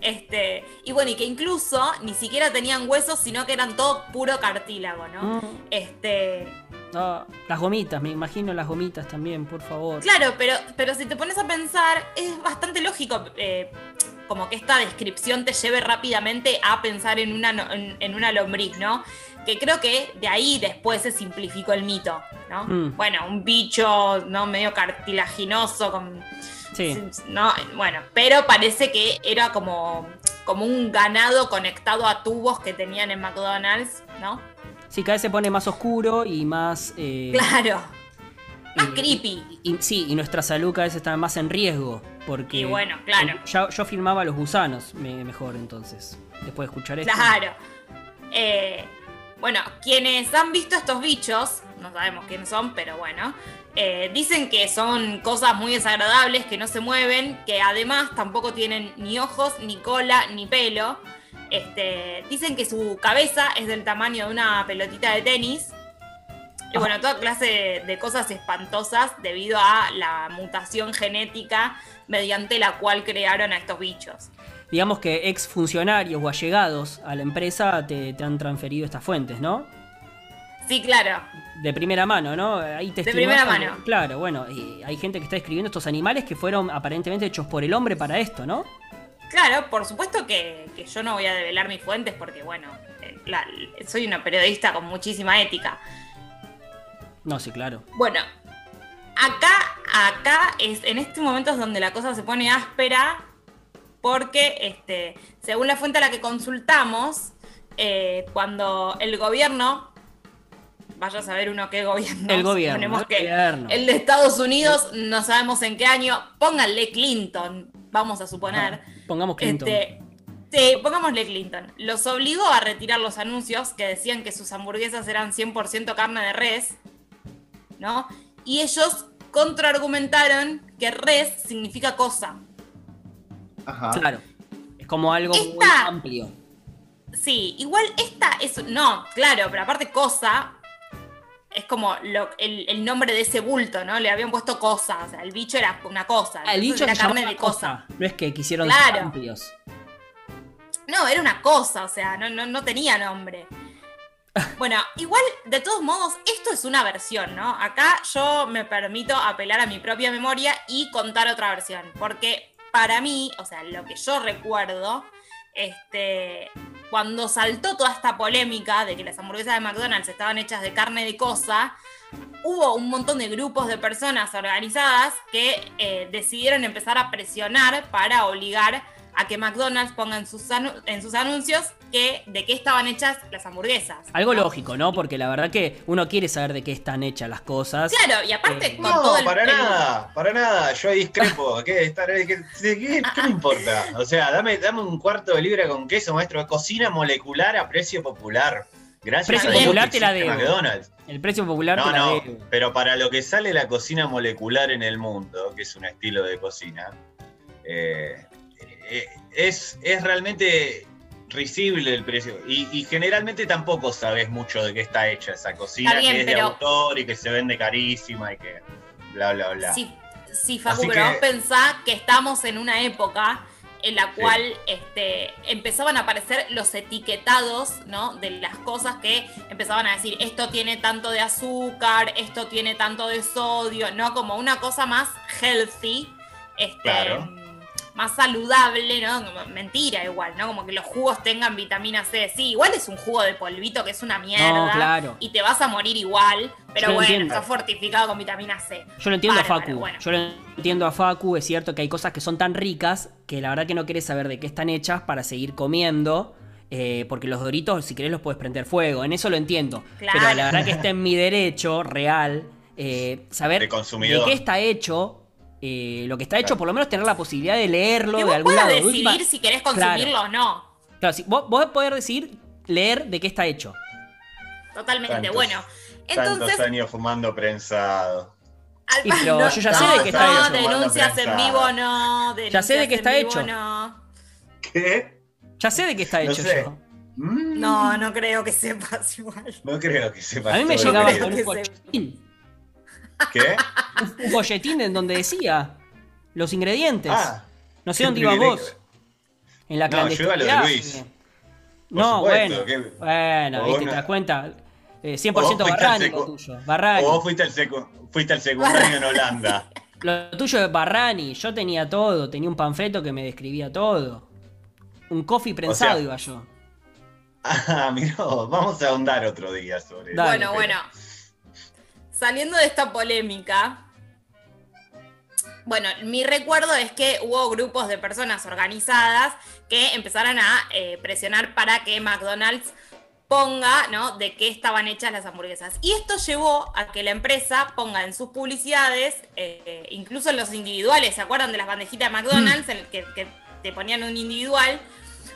Este, y bueno, y que incluso ni siquiera tenían huesos, sino que eran todo puro cartílago, ¿no? Mm. Este, las gomitas, me imagino las gomitas también, por favor. Claro, pero, pero si te pones a pensar, es bastante lógico eh, como que esta descripción te lleve rápidamente a pensar en una, en, una lombriz, ¿no? Que creo que de ahí después se simplificó el mito, ¿no? Mm. Bueno, un bicho, ¿no? Medio cartilaginoso, con... Sí. No, bueno, pero parece que era como, como un ganado conectado a tubos que tenían en McDonald's, ¿no? Sí, cada vez se pone más oscuro y más. Eh, claro. Más creepy. Y, sí, y nuestra salud cada vez está más en riesgo. Porque. Y bueno, claro. yo, yo filmaba los gusanos mejor entonces. Después de escuchar esto. Claro. Eh, bueno, quienes han visto estos bichos, no sabemos quiénes son, pero bueno. Eh, dicen que son cosas muy desagradables, que no se mueven, que además tampoco tienen ni ojos, ni cola, ni pelo. Este, dicen que su cabeza es del tamaño de una pelotita de tenis. Y bueno, toda clase de, cosas espantosas debido a la mutación genética mediante la cual crearon a estos bichos. Digamos que ex funcionarios o allegados a la empresa te, han transferido estas fuentes, ¿no? Sí, claro. De primera mano, ¿no? Ahí de primera mano. Claro, bueno, y hay gente que está escribiendo estos animales que fueron aparentemente hechos por el hombre para esto, ¿no? Claro, por supuesto que, yo no voy a develar mis fuentes porque, bueno, eh, soy una periodista con muchísima ética. No, sí, claro. Bueno, acá, acá es en este momento es donde la cosa se pone áspera porque, este, según la fuente a la que consultamos, eh, cuando el gobierno vaya a saber uno qué gobierno. El gobierno. el, de Estados Unidos, no sabemos en qué año. Pónganle Clinton, vamos a suponer. Pongamos Clinton. Este, sí, pongámosle Clinton. Los obligó a retirar los anuncios que decían que sus hamburguesas eran 100% carne de res, ¿no? Y ellos contraargumentaron que res significa cosa. Ajá. Claro. Es como algo muy amplio. Sí, igual esta es. No, claro, pero aparte cosa. Es como el, nombre de ese bulto, ¿no? Le habían puesto cosa. O sea, el bicho era una cosa. Ah, el bicho era carne de cosa. No es que quisieron ser amplios. No, era una cosa, o sea, no, no, no tenía nombre. Bueno, igual, de todos modos, esto es una versión, ¿no? Acá yo me permito apelar a mi propia memoria y contar otra versión, porque para mí, o sea, lo que yo recuerdo, este, cuando saltó toda esta polémica de que las hamburguesas de McDonald's estaban hechas de carne de cosa, hubo un montón de grupos de personas organizadas que eh, decidieron empezar a presionar para obligar a que McDonald's ponga en sus, en sus anuncios que, de qué estaban hechas las hamburguesas. Algo lógico, ¿no? Porque la verdad que uno quiere saber de qué están hechas las cosas. Claro, y aparte eh, con no, todo el para nada, para nada, yo discrepo. ¿Qué, qué, qué, me importa? O sea, dame, dame un cuarto de libra con queso, maestro. Cocina molecular a precio popular. Gracias precio popular te la debo. McDonald's. El precio popular no, no, pero para lo que sale la cocina molecular en el mundo, que es un estilo de cocina, eh, eh, es, es realmente risible el precio. Y, generalmente tampoco sabes mucho de qué está hecha esa cocina, que es de autor y que se vende carísima y que bla, bla, bla. Sí, sí Facu, pero vos pensás que estamos en una época en la cual este, empezaban a aparecer los etiquetados ¿no? de las cosas que empezaban a decir, esto tiene tanto de azúcar, esto tiene tanto de sodio, ¿no? Como una cosa más healthy. Este, claro más saludable, ¿no? Mentira igual, ¿no? Como que los jugos tengan vitamina C. Sí, igual es un jugo de polvito que es una mierda. claro. Y te vas a morir igual. Pero bueno, está fortificado con vitamina C. Yo lo entiendo a Facu. Yo lo entiendo a Facu. Es cierto que hay cosas que son tan ricas que la verdad que no quieres saber de qué están hechas para seguir comiendo. Eh, porque los doritos, si querés, los puedes prender fuego. En eso lo entiendo. Pero la verdad que está en mi derecho real eh, saber de, de qué está hecho eh, lo que está hecho, por lo menos tener la posibilidad de leerlo de algún lado. decidir si querés consumirlo o no. Claro, si vos, vos poder decir, leer de qué está hecho. Totalmente, bueno. Entonces, tantos años fumando prensado. pero yo ya sé de qué está hecho. denuncias en vivo no. Ya sé de qué está hecho. No. ¿Qué? Ya sé de qué está hecho yo. Mm. No, no creo que sepas igual. No creo que sepas. A mí me llegaba con un ¿Qué? Un, folletín en donde decía los ingredientes. Ah, no sé dónde ibas vos. En la clandestinidad. No, yo iba lo de Luis. no, bueno. Bueno, viste, te das cuenta. 100% Barrani lo tuyo. Barrani. O vos fuiste al, secu fuiste al secundario en Holanda. Lo tuyo es Barrani. Yo tenía todo. Tenía un panfleto que me describía todo. Un coffee prensado iba yo. Ah, mira, vamos a ahondar otro día sobre eso. Bueno, bueno saliendo de esta polémica, bueno, mi recuerdo es que hubo grupos de personas organizadas que empezaron a eh, presionar para que McDonald's ponga, ¿no? De qué estaban hechas las hamburguesas. Y esto llevó a que la empresa ponga en sus publicidades, eh, incluso en los individuales, ¿se acuerdan de las bandejitas de McDonald's? En que, que, te ponían un individual,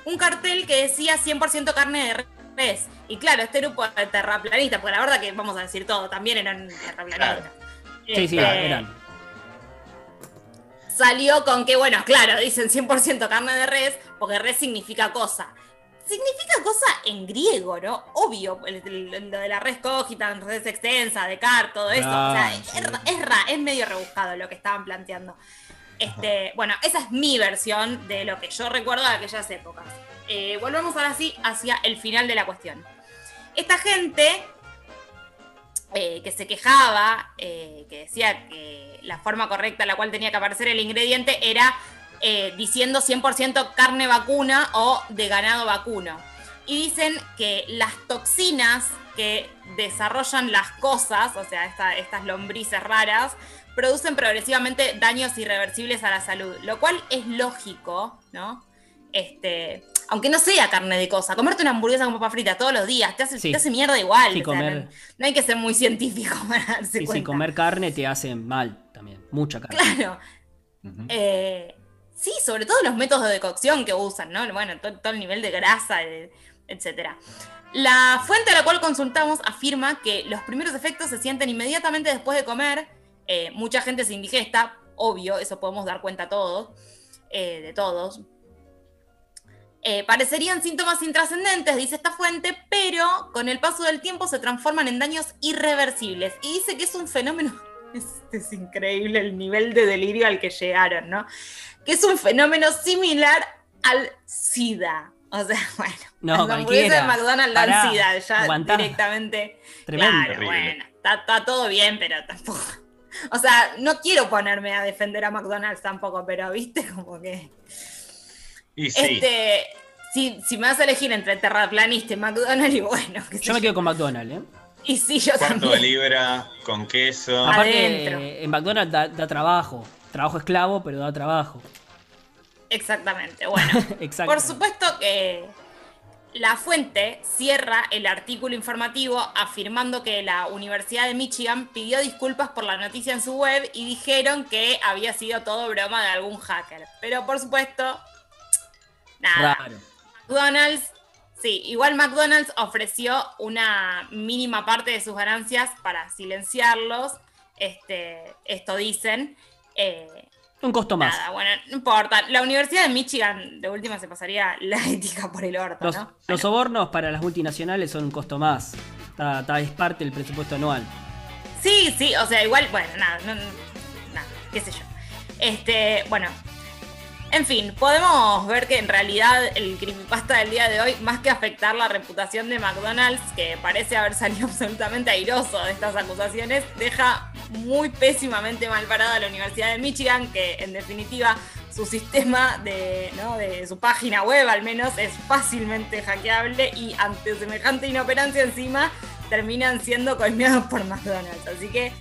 un cartel que decía 100% carne de y claro, este grupo de terraplanistas, porque la verdad que vamos a decir todo, también eran terraplanistas. Sí, sí, este, eran. Salió con que, bueno, claro, dicen 100% carne de res, porque res significa cosa. Significa cosa en griego, ¿no? Obvio, lo de la res cogita, res extensa, de car, todo eso. o sea, es, es medio rebuscado lo que estaban planteando. Este, bueno, esa es mi versión de lo que yo recuerdo de aquellas épocas. Eh, volvemos ahora sí hacia el final de la cuestión. Esta gente eh, que se quejaba, eh, que decía que la forma correcta en la cual tenía que aparecer el ingrediente era diciendo 100% carne vacuna o de ganado vacuno. Y dicen que las toxinas que desarrollan las cosas, o sea, estas lombrices raras, producen progresivamente daños irreversibles a la salud, lo cual es lógico, ¿no? Este, aunque no sea carne de cosa, comerte una hamburguesa con papa frita todos los días te hace, te hace mierda igual. no, hay que ser muy científico para darse cuenta. Sí, comer carne te hace mal también, mucha carne. Claro. Eh, sí, sobre todo los métodos de cocción que usan, ¿no? Bueno, todo, el nivel de grasa, etcétera. La fuente a la cual consultamos afirma que los primeros efectos se sienten inmediatamente después de comer. Eh, mucha gente se indigesta, obvio, eso podemos dar cuenta todos, eh, de todos Eh, parecerían síntomas intrascendentes, dice esta fuente, pero con el paso del tiempo se transforman en daños irreversibles. Y dice que es un fenómeno, es, es increíble el nivel de delirio al que llegaron, ¿no? Que es un fenómeno similar al SIDA. O sea, bueno, no, de McDonald's dan SIDA, ya directamente. Tremendo. Claro, bueno, está, está todo bien, pero tampoco. O sea, no quiero ponerme a defender a McDonald's tampoco, pero viste como que. Este, si, si, me vas a elegir entre terraplanista y McDonald's, y bueno. Yo me quedo con McDonald's, ¿eh? Y sí, yo Cuarto de libra con queso. Aparte, en McDonald's da, trabajo. Trabajo esclavo, pero da trabajo. Exactamente, bueno. Por supuesto que la fuente cierra el artículo informativo afirmando que la Universidad de Michigan pidió disculpas por la noticia en su web y dijeron que había sido todo broma de algún hacker. Pero por supuesto, nada. McDonald's, sí, igual McDonald's ofreció una mínima parte de sus ganancias para silenciarlos. Este, esto dicen. Eh, un costo más. Nada, bueno, no importa. La Universidad de Michigan, de última, se pasaría la ética por el orto, los, ¿no? Los sobornos para las multinacionales son un costo más. Está, es parte del presupuesto anual. Sí, sí, o sea, igual, bueno, nada, nada, qué sé yo. Este, bueno, en fin, podemos ver que en realidad el creepypasta del día de hoy, más que afectar la reputación de McDonald's, que parece haber salido absolutamente airoso de estas acusaciones, deja muy pésimamente mal parada a la Universidad de Michigan, que en definitiva su sistema de, ¿no? de su página web al menos es fácilmente hackeable y ante semejante inoperancia encima terminan siendo coimeados por McDonald's. Así que,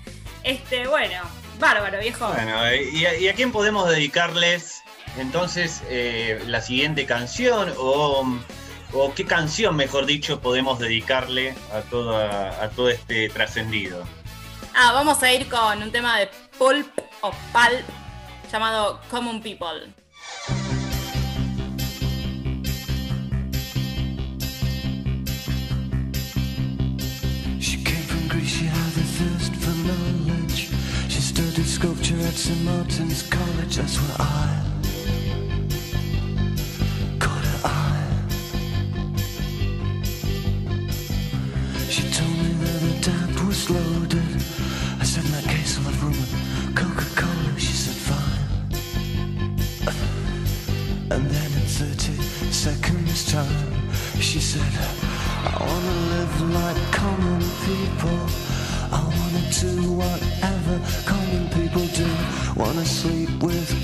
este, bueno, bárbaro, viejo. Bueno, ¿y a, y a quién podemos dedicarles entonces, eh, la siguiente canción o, qué canción, mejor dicho, podemos dedicarle a todo, a, todo este trascendido. Ah, vamos a ir con un tema de Pulp o Pulp llamado Common People. She studied sculpture at St. Martin's College, that's where I do whatever common people do. Wanna sleep with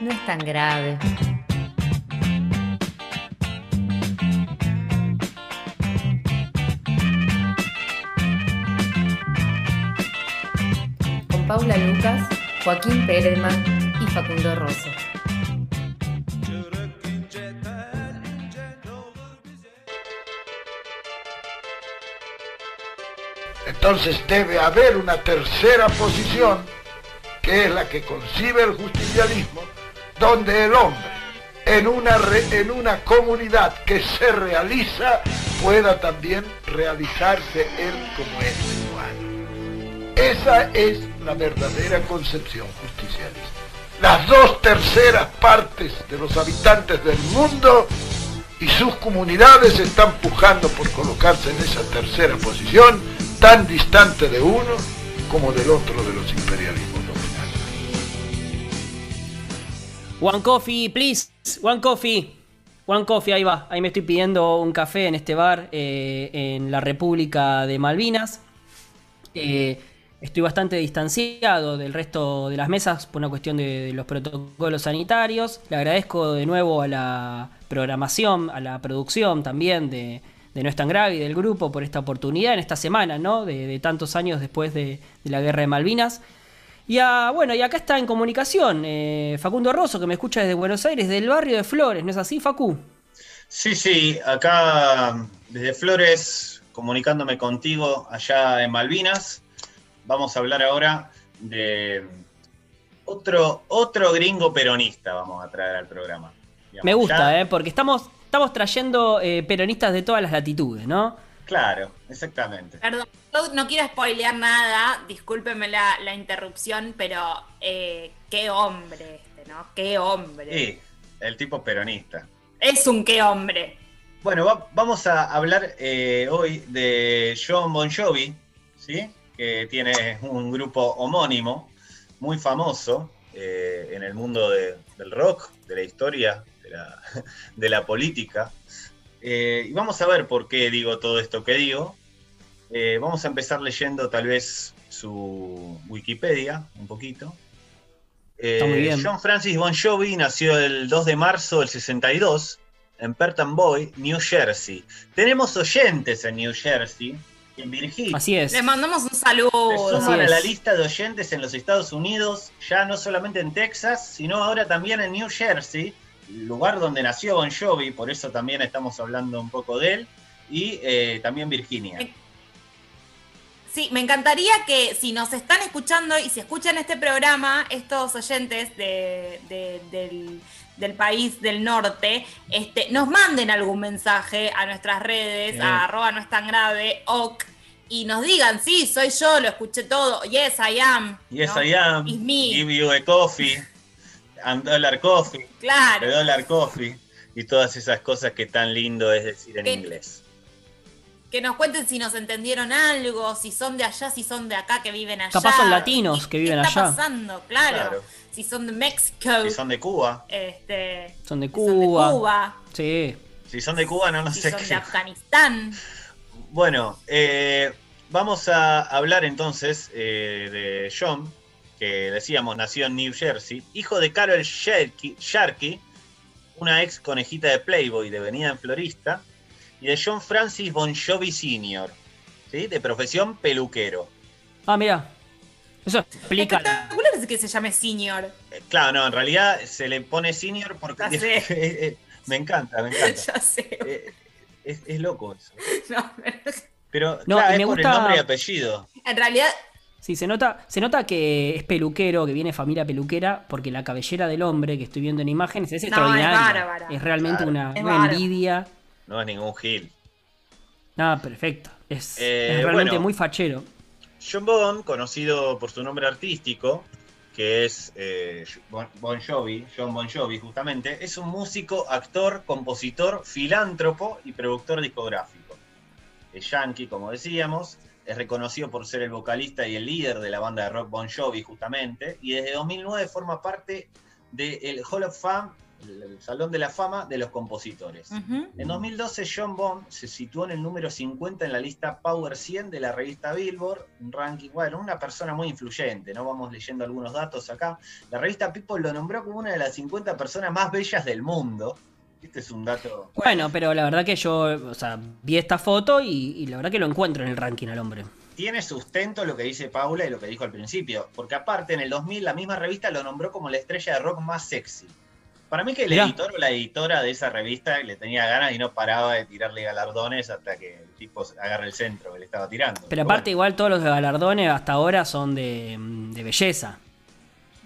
no es tan grave. Con Paula Lucas, Joaquín Perelman y Facundo Rosso. Entonces debe haber una tercera posición, que es la que concibe el justicialismo, donde el hombre, en una, en una comunidad que se realiza, pueda también realizarse él como es igual. Esa es la verdadera concepción justicialista. Las dos terceras partes de los habitantes del mundo y sus comunidades están pujando por colocarse en esa tercera posición tan distante de uno como del otro de los imperialismos One coffee, please. One coffee. One coffee, ahí va. Ahí me estoy pidiendo un café en este bar eh, en la República de Malvinas. Eh, estoy bastante distanciado del resto de las mesas por una cuestión de, los protocolos sanitarios. Le agradezco de nuevo a la programación, a la producción también de, No es tan grave y del grupo por esta oportunidad en esta semana, ¿no? De, tantos años después de, la guerra de Malvinas. Y bueno, y acá está en comunicación eh, Facundo Rosso, que me escucha desde Buenos Aires, del barrio de Flores, ¿no es así, Facu? Sí, sí, acá desde Flores, comunicándome contigo allá en Malvinas vamos a hablar ahora de otro, otro gringo peronista, vamos a traer al programa. Me gusta, ¿eh? porque estamos, estamos trayendo eh, peronistas de todas las latitudes, ¿no? Claro, exactamente. Perdón, no quiero spoilear nada, discúlpeme la, interrupción, pero eh, qué hombre este, ¿no? Qué hombre. Sí, el tipo peronista. Es un qué hombre. Bueno, vamos a hablar eh, hoy de John Bon Jovi, ¿sí? que tiene un grupo homónimo muy famoso eh, en el mundo del rock, de la historia, de la, política. Eh, y vamos a ver por qué digo todo esto que digo. Eh, vamos a empezar leyendo tal vez su Wikipedia un poquito. John Francis Bon Jovi nació el 2 de marzo del 62 en Perton Boy, New Jersey. Tenemos oyentes en New Jersey, en Virginia. Así es. Les mandamos un saludo. Se suman a la lista de oyentes en los Estados Unidos, ya no solamente en Texas, sino ahora también en New Jersey, lugar donde nació Bon Jovi, por eso también estamos hablando un poco de él, y eh, también Virginia. Sí, me encantaría que si nos están escuchando y si escuchan este programa, estos oyentes del, país del norte, este, nos manden algún mensaje a nuestras redes, a arroba no es tan grave, ok, y nos digan, sí, soy yo, lo escuché todo, yes, I am. Yes, I am. It's me. Give you a coffee, and dollar coffee. Claro. dollar coffee. Y todas esas cosas que tan lindo es decir en inglés que nos cuenten si nos entendieron algo, si son de allá, si son de acá que viven allá. Capaz son latinos que viven allá. ¿Qué está pasando? Claro. Si son de México. Si son de Cuba. Este, son de Cuba. de Cuba. Sí. Si son de Cuba, no, no si sé. son de Afganistán. Bueno, eh, vamos a hablar entonces eh, de John, que decíamos nació en New Jersey, hijo de Carol Sharkey, una ex conejita de Playboy de Venida en Florista, y de John Francis Bon Jovi Sr., ¿sí? de profesión peluquero. Ah, mira. Eso explica. Espectacular es que se llame Senior. Eh, claro, no, en realidad se le pone Senior porque me encanta, me encanta. ya sé. Eh, es, loco eso. No, pero no, claro, es por el nombre y apellido. En realidad, Sí, se nota, se nota que es peluquero, que viene familia peluquera, porque la cabellera del hombre que estoy viendo en imágenes es extraordinaria. Es, realmente una, envidia. No es ningún Gil. Ah, perfecto. Es, eh, realmente muy fachero. John Bon, conocido por su nombre artístico, que es eh, Bon Jovi, John Bon Jovi justamente, es un músico, actor, compositor, filántropo y productor discográfico. Es yankee, como decíamos, es reconocido por ser el vocalista y el líder de la banda de rock Bon Jovi justamente, y desde 2009 forma parte del Hall of Fame el, Salón de la Fama de los Compositores. En 2012 John Bond se situó en el número 50 en la lista Power 100 de la revista Billboard, un ranking, bueno, una persona muy influyente, ¿no? Vamos leyendo algunos datos acá. La revista People lo nombró como una de las 50 personas más bellas del mundo. Este es un dato. Bueno, pero la verdad que yo, o sea, vi esta foto y la verdad que lo encuentro en el ranking al hombre tiene sustento lo que dice Paula y lo que dijo al principio, porque aparte en el 2000 la misma revista lo nombró como la estrella de rock más sexy. Para mí que el editor o la editora de esa revista le tenía ganas y no paraba de tirarle galardones hasta que el tipo agarre el centro que le estaba tirando. Pero aparte igual todos los galardones hasta ahora son de, belleza.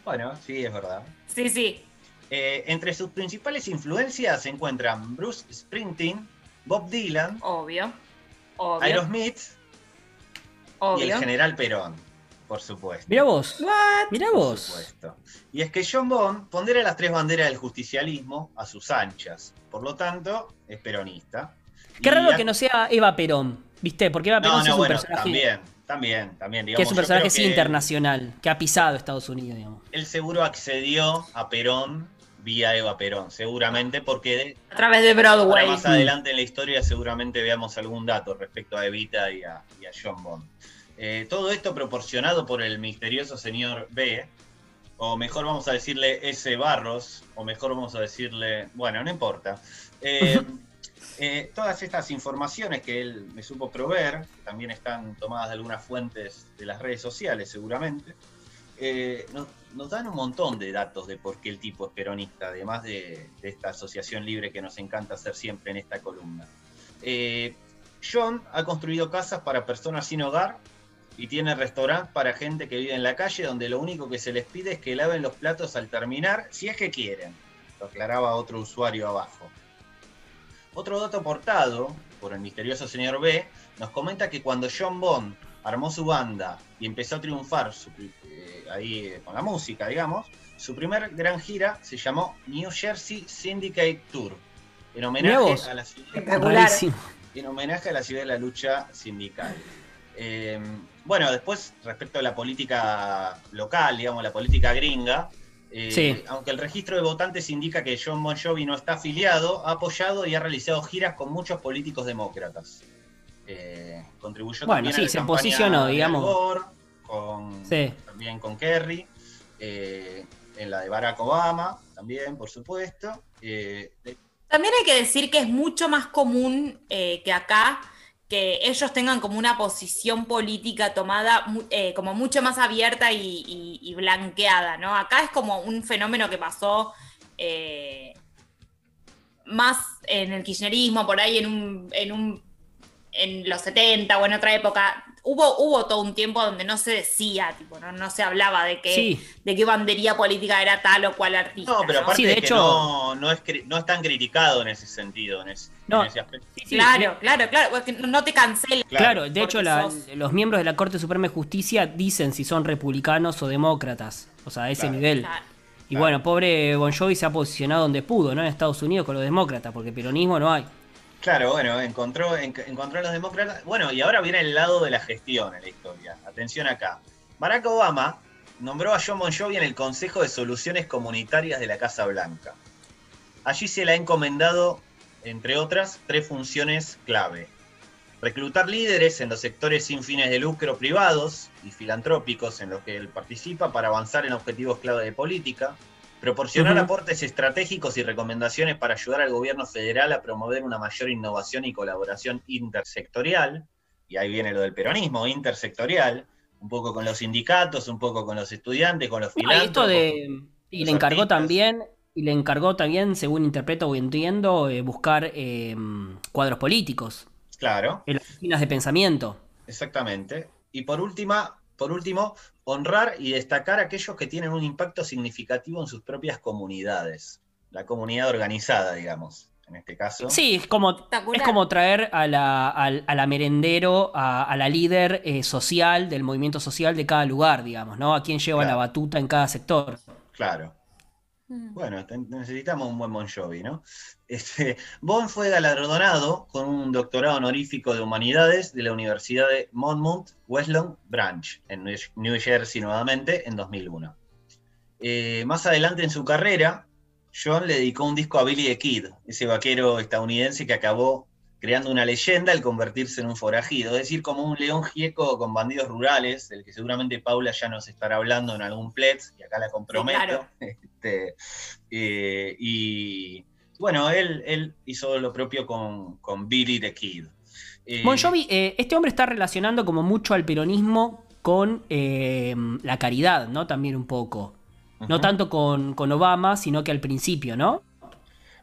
Bueno, sí, es verdad. Sí, sí. Eh, entre sus principales influencias se encuentran Bruce Springsteen, Bob Dylan, obvio, obvio. Aerosmith, y el general Perón, por supuesto. Mira vos. Mira vos. Por supuesto. Y es que John Bond pondera las tres banderas del justicialismo a sus anchas. Por lo tanto, es peronista. Qué raro que no sea Eva Perón, ¿viste? Porque Eva Perón es un personaje. También, también, también. que es un personaje internacional, que ha pisado Estados Unidos, digamos. Él seguro accedió a Perón vía Eva Perón, seguramente, porque a través de Broadway. Más adelante en la historia seguramente veamos algún dato respecto a Evita y a, John Bond. Eh, todo esto proporcionado por el misterioso señor B, o mejor vamos a decirle S. Barros, o mejor vamos a decirle, bueno, no importa. Eh, eh, todas estas informaciones que él me supo proveer, también están tomadas de algunas fuentes de las redes sociales seguramente, nos, dan un montón de datos de por qué el tipo es peronista, además de, esta asociación libre que nos encanta hacer siempre en esta columna. Eh, John ha construido casas para personas sin hogar y tiene restaurantes para gente que vive en la calle donde lo único que se les pide es que laven los platos al terminar, si es que quieren, lo aclaraba otro usuario abajo. Otro dato aportado por el misterioso señor B nos comenta que cuando John Bond armó su banda y empezó a triunfar eh, ahí eh, con la música, digamos, su primer gran gira se llamó New Jersey Syndicate Tour, en homenaje, a la ciudad, en homenaje a la ciudad de la lucha sindical. Em, bueno, después, respecto a la política local, digamos, la política gringa, eh, aunque el registro de votantes indica que John Bon Jovi no está afiliado, ha apoyado y ha realizado giras con muchos políticos demócratas. Eh, contribuyó bueno, sí, se posicionó, digamos. Con, también con Kerry, eh, en la de Barack Obama, también, por supuesto. Eh, también hay que decir que es mucho más común que acá que ellos tengan como una posición política tomada como mucho más abierta y, blanqueada, ¿no? Acá es como un fenómeno que pasó más en el kirchnerismo, por ahí en un, en un en los 70 o en otra época, hubo, hubo todo un tiempo donde no se decía, tipo, no, no se hablaba de que, de qué bandería política era tal o cual artista. No, pero aparte de hecho, no, no, es, no es tan criticado en ese sentido, en ese, aspecto. claro, claro, claro, no te cancelen. Claro, de hecho los miembros de la Corte Suprema de Justicia dicen si son republicanos o demócratas, o sea, a ese nivel. Y bueno, pobre Bon Jovi se ha posicionado donde pudo, ¿no? En Estados Unidos con los demócratas, porque peronismo no hay. Claro, bueno, encontró, encontró a los demócratas. Bueno, y ahora viene el lado de la gestión en la historia. Atención acá. Barack Obama nombró a John Bon en el Consejo de Soluciones Comunitarias de la Casa Blanca. Allí se le ha encomendado, entre otras, tres funciones clave. Reclutar líderes en los sectores sin fines de lucro privados y filantrópicos en los que él participa para avanzar en objetivos clave de política Proporcionar aportes estratégicos y recomendaciones para ayudar al gobierno federal a promover una mayor innovación y colaboración intersectorial. Y ahí viene lo del peronismo, intersectorial, un poco con los sindicatos, un poco con los estudiantes, con los filántropos. y le encargó también, y le encargó también, según interpreto o entiendo, eh, buscar eh, cuadros políticos. Claro. En las oficinas de pensamiento. Exactamente. Y por última, por último, honrar y destacar a aquellos que tienen un impacto significativo en sus propias comunidades. La comunidad organizada, digamos, en este caso. Sí, es como, es como traer a la, merendero, a, la líder eh, social, del movimiento social de cada lugar, digamos, ¿no? A quien lleva la batuta en cada sector. Claro. Mm. Bueno, necesitamos un buen Bon Jovi, ¿no? Este, bon fue galardonado con un doctorado honorífico de humanidades de la Universidad de Monmouth Wesleyan Branch, en New Jersey nuevamente, en 2001. Eh, más adelante en su carrera, John le dedicó un disco a Billy the Kid, ese vaquero estadounidense que acabó creando una leyenda al convertirse en un forajido, es decir, como un león gieco con bandidos rurales, del que seguramente Paula ya nos estará hablando en algún Pletz, y acá la comprometo. Este, eh, y bueno, él, él, hizo lo propio con, Billy the Kid. Eh, bon Jovi, eh, este hombre está relacionando como mucho al peronismo con la caridad, ¿no? También un poco. No tanto con, con Obama, sino que al principio, ¿no?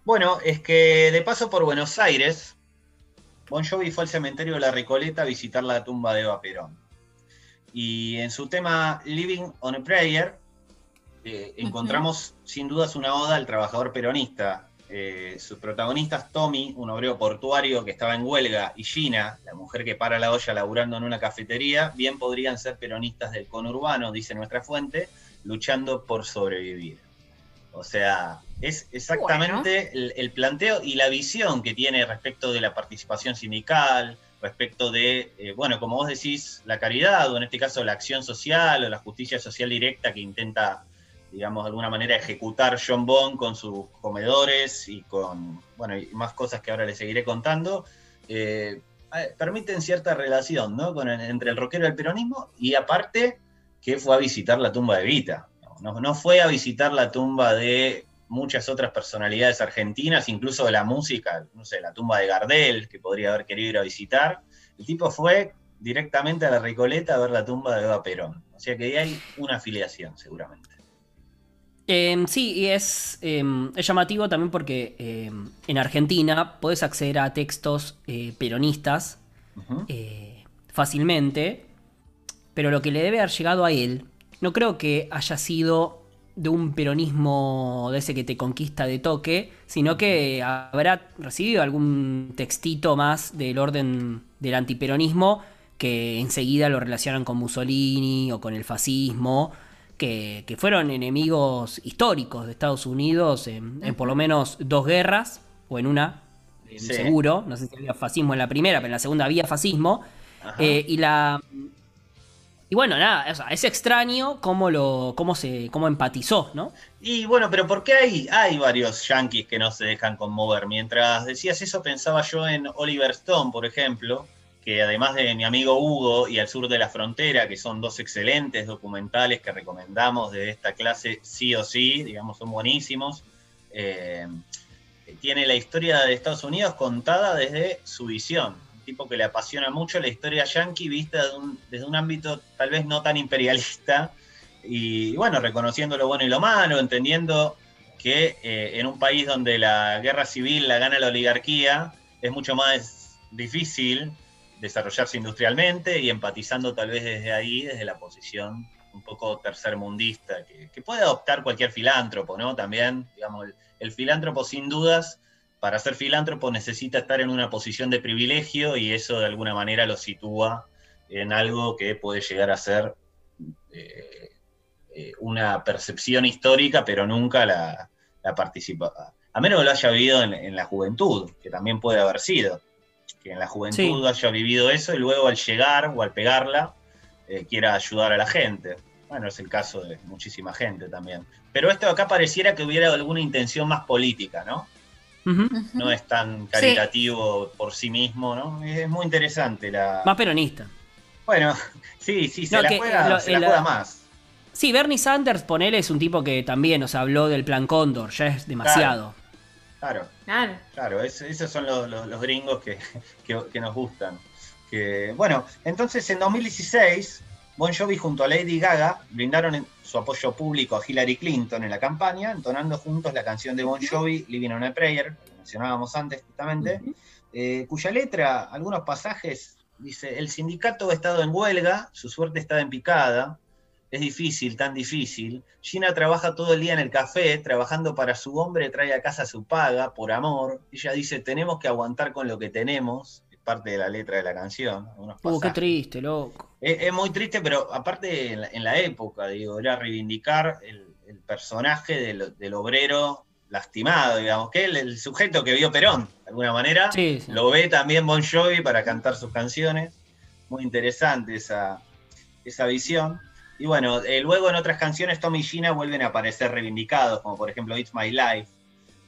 Bueno, es que de paso por Buenos Aires, Bon Jovi fue al cementerio de la Recoleta a visitar la tumba de Eva Perón. Y en su tema Living on a Prayer eh, encontramos sin dudas una oda al trabajador peronista. Eh, sus protagonistas, Tommy, un obrero portuario que estaba en huelga, y Gina, la mujer que para la olla laburando en una cafetería, bien podrían ser peronistas del conurbano, dice nuestra fuente, luchando por sobrevivir. O sea, es exactamente el, planteo y la visión que tiene respecto de la participación sindical, respecto de, eh, bueno, como vos decís, la caridad, o en este caso la acción social o la justicia social directa que intenta, digamos, de alguna manera ejecutar John Bond con sus comedores y con, bueno, y más cosas que ahora les seguiré contando, eh, permiten cierta relación, ¿no? Con entre el rockero y el peronismo, y aparte que fue a visitar la tumba de Vita. no fue a visitar la tumba de muchas otras personalidades argentinas, incluso de la música, no sé, la tumba de Gardel, que podría haber querido ir a visitar. El tipo fue directamente a la Recoleta a ver la tumba de Eva Perón. O sea que ahí hay una afiliación, seguramente. Em, sí, y es, em, es, llamativo también porque em, en Argentina puedes acceder a textos eh, peronistas eh, fácilmente, pero lo que le debe haber llegado a él, no creo que haya sido de un peronismo de ese que te conquista de toque, sino que habrá recibido algún textito más del orden del antiperonismo que enseguida lo relacionan con Mussolini o con el fascismo, que, fueron enemigos históricos de Estados Unidos en, por lo menos dos guerras, o en una, seguro, no sé si había fascismo en la primera, pero en la segunda había fascismo, eh, y la y bueno, nada, es extraño cómo lo, cómo se, cómo empatizó, ¿no? Y bueno, pero ¿por qué hay, hay varios yankees que no se dejan conmover? Mientras decías eso, pensaba yo en Oliver Stone, por ejemplo, que además de mi amigo Hugo y Al Sur de la Frontera, que son dos excelentes documentales que recomendamos de esta clase sí o sí, digamos, son buenísimos. Eh, tiene la historia de Estados Unidos contada desde su visión tipo que le apasiona mucho la historia yankee vista desde un ámbito tal vez no tan imperialista y bueno, reconociendo lo bueno y lo malo, entendiendo que eh, en un país donde la guerra civil la gana la oligarquía, es mucho más difícil desarrollarse industrialmente y empatizando tal vez desde ahí, desde la posición un poco tercermundista, que, puede adoptar cualquier filántropo, ¿no? También, digamos, el filántropo sin dudas para ser filántropo necesita estar en una posición de privilegio y eso de alguna manera lo sitúa en algo que puede llegar a ser eh, eh, una percepción histórica, pero nunca la, la participa. A menos que lo haya vivido en, la juventud, que también puede haber sido. Que en la juventud haya vivido eso y luego al llegar o al pegarla eh, quiera ayudar a la gente. Bueno, es el caso de muchísima gente también. Pero esto acá pareciera que hubiera alguna intención más política, ¿no? no es tan caritativo por sí mismo, ¿no? Es muy interesante la... Más peronista. Bueno, sí, sí, se, la, juega, más. Sí, Bernie Sanders, ponele, es un tipo que también nos habló del plan Cóndor, ya es demasiado. Claro, claro, claro, esos son los, gringos que, nos gustan. Que, bueno, entonces en 2016, Bon Jovi junto a Lady Gaga brindaron su apoyo público a Hillary Clinton en la campaña, entonando juntos la canción de Bon Jovi, Living on a Prayer, que mencionábamos antes justamente, eh, cuya letra, algunos pasajes, dice, el sindicato ha estado en huelga, su suerte está en picada, es difícil, tan difícil. Gina trabaja todo el día en el café, trabajando para su hombre, trae a casa su paga, por amor. Ella dice, tenemos que aguantar con lo que tenemos, es parte de la letra de la canción. Uh, qué triste, loco. Es, muy triste, pero aparte en la, época, digo, era reivindicar el, personaje del, obrero lastimado, digamos, que el, el, sujeto que vio Perón, de alguna manera, lo ve también Bon Jovi para cantar sus canciones. Muy interesante esa, esa visión. Y bueno, eh, luego en otras canciones Tommy y Gina vuelven a aparecer reivindicados, como por ejemplo It's My Life,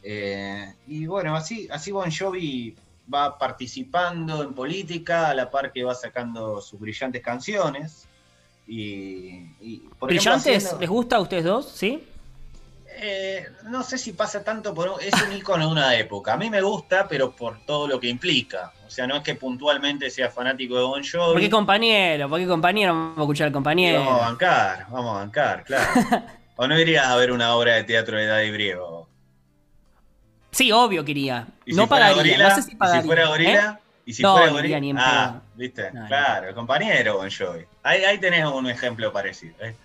Eh, y bueno, así, así Bon Jovi va participando en política a la par que va sacando sus brillantes canciones. Y, ¿Brillantes? ¿Les gusta a ustedes dos? ¿Sí? Eh, no sé si pasa tanto por. Es un icono de una época. A mí me gusta, pero por todo lo que implica. O sea, no es que puntualmente sea fanático de Bon Jovi. ¿Por qué compañero? ¿Por qué compañero? Vamos a escuchar al compañero. vamos a bancar, vamos a bancar, claro. ¿O no irías a ver una obra de teatro de Daddy Briego? Sí, obvio que iría. no pagaría, no sé si pagaría. ¿Y si fuera gorila? ¿eh? ¿Y si no, fuera gorila? Ni en ah, viste, claro, el compañero Bon Jovi. Ahí, ahí tenés un ejemplo parecido. ¿eh?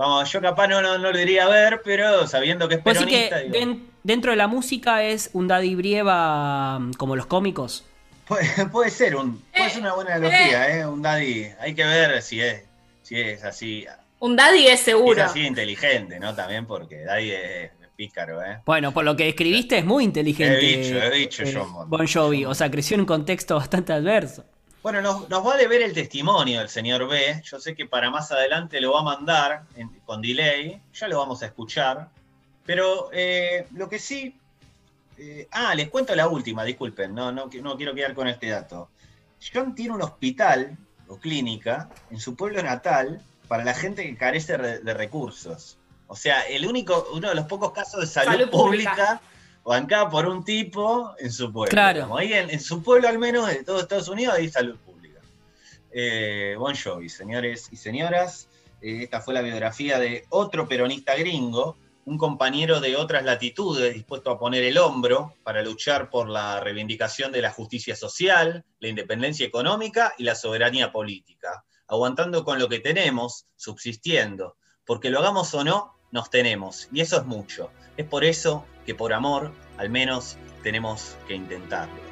Vamos, yo capaz no, no, lo diría a ver, pero sabiendo que es pues peronista... que dentro de la música es un Daddy Brieva mm, como los cómicos. Puede, ser, un, puede ser una buena analogía, ¿eh? Un Daddy, hay que ver si es, si es así. Un Daddy es seguro. Es así inteligente, ¿no? También porque Daddy es pícaro, ¿eh? Bueno, por lo que describiste es muy inteligente. He dicho, he dicho eh, yo. Bon Jovi, o sea, creció en un contexto bastante adverso. Bueno, nos, vale ver el testimonio del señor B. Yo sé que para más adelante lo va a mandar con delay. Ya lo vamos a escuchar. Pero eh, lo que sí. Eh, ah, les cuento la última, disculpen. No, no, no quiero quedar con este dato. John tiene un hospital o clínica en su pueblo natal para la gente que carece de recursos. O sea, el único, uno de los pocos casos de salud, pública, bancada por un tipo en su pueblo. Claro. ahí en, su pueblo, al menos de todo Estados Unidos, hay salud pública. Eh, bon Jovi, señores y señoras. Eh, esta fue la biografía de otro peronista gringo, un compañero de otras latitudes, dispuesto a poner el hombro para luchar por la reivindicación de la justicia social, la independencia económica y la soberanía política, aguantando con lo que tenemos, subsistiendo, porque lo hagamos o no, nos tenemos, y eso es mucho. Es por eso que por amor, al menos, tenemos que intentarlo.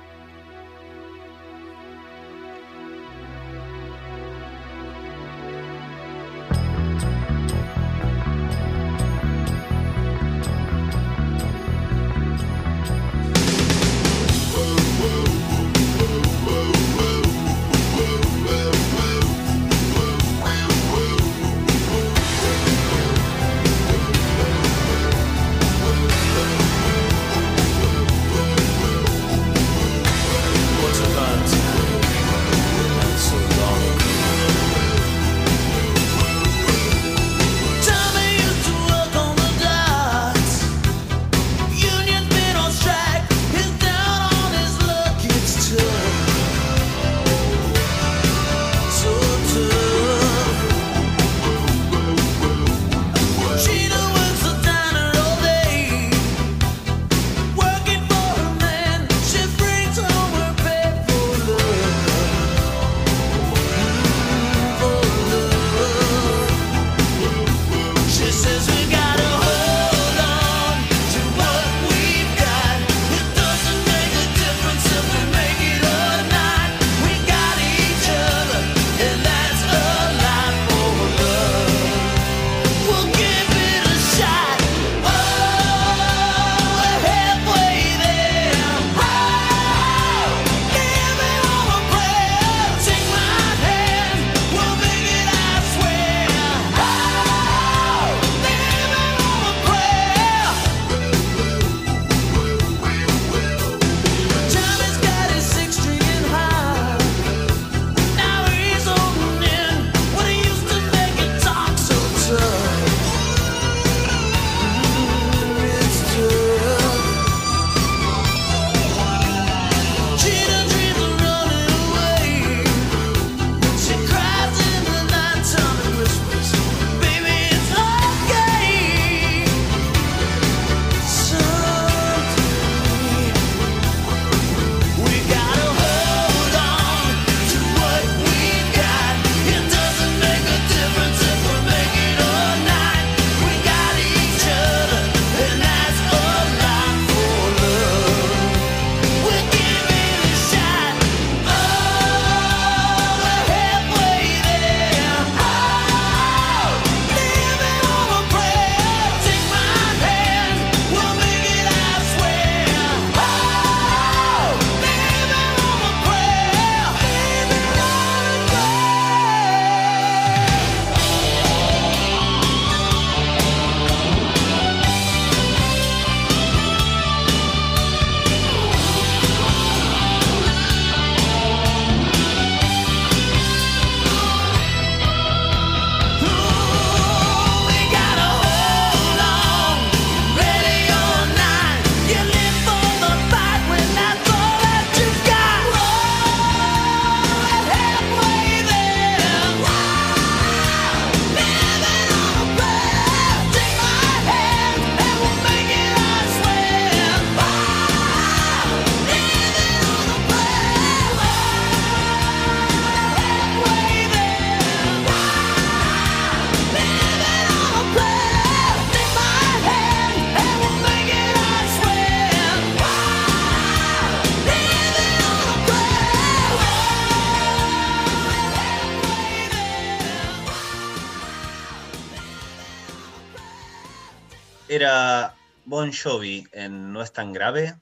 Bon Jovi en No es tan grave,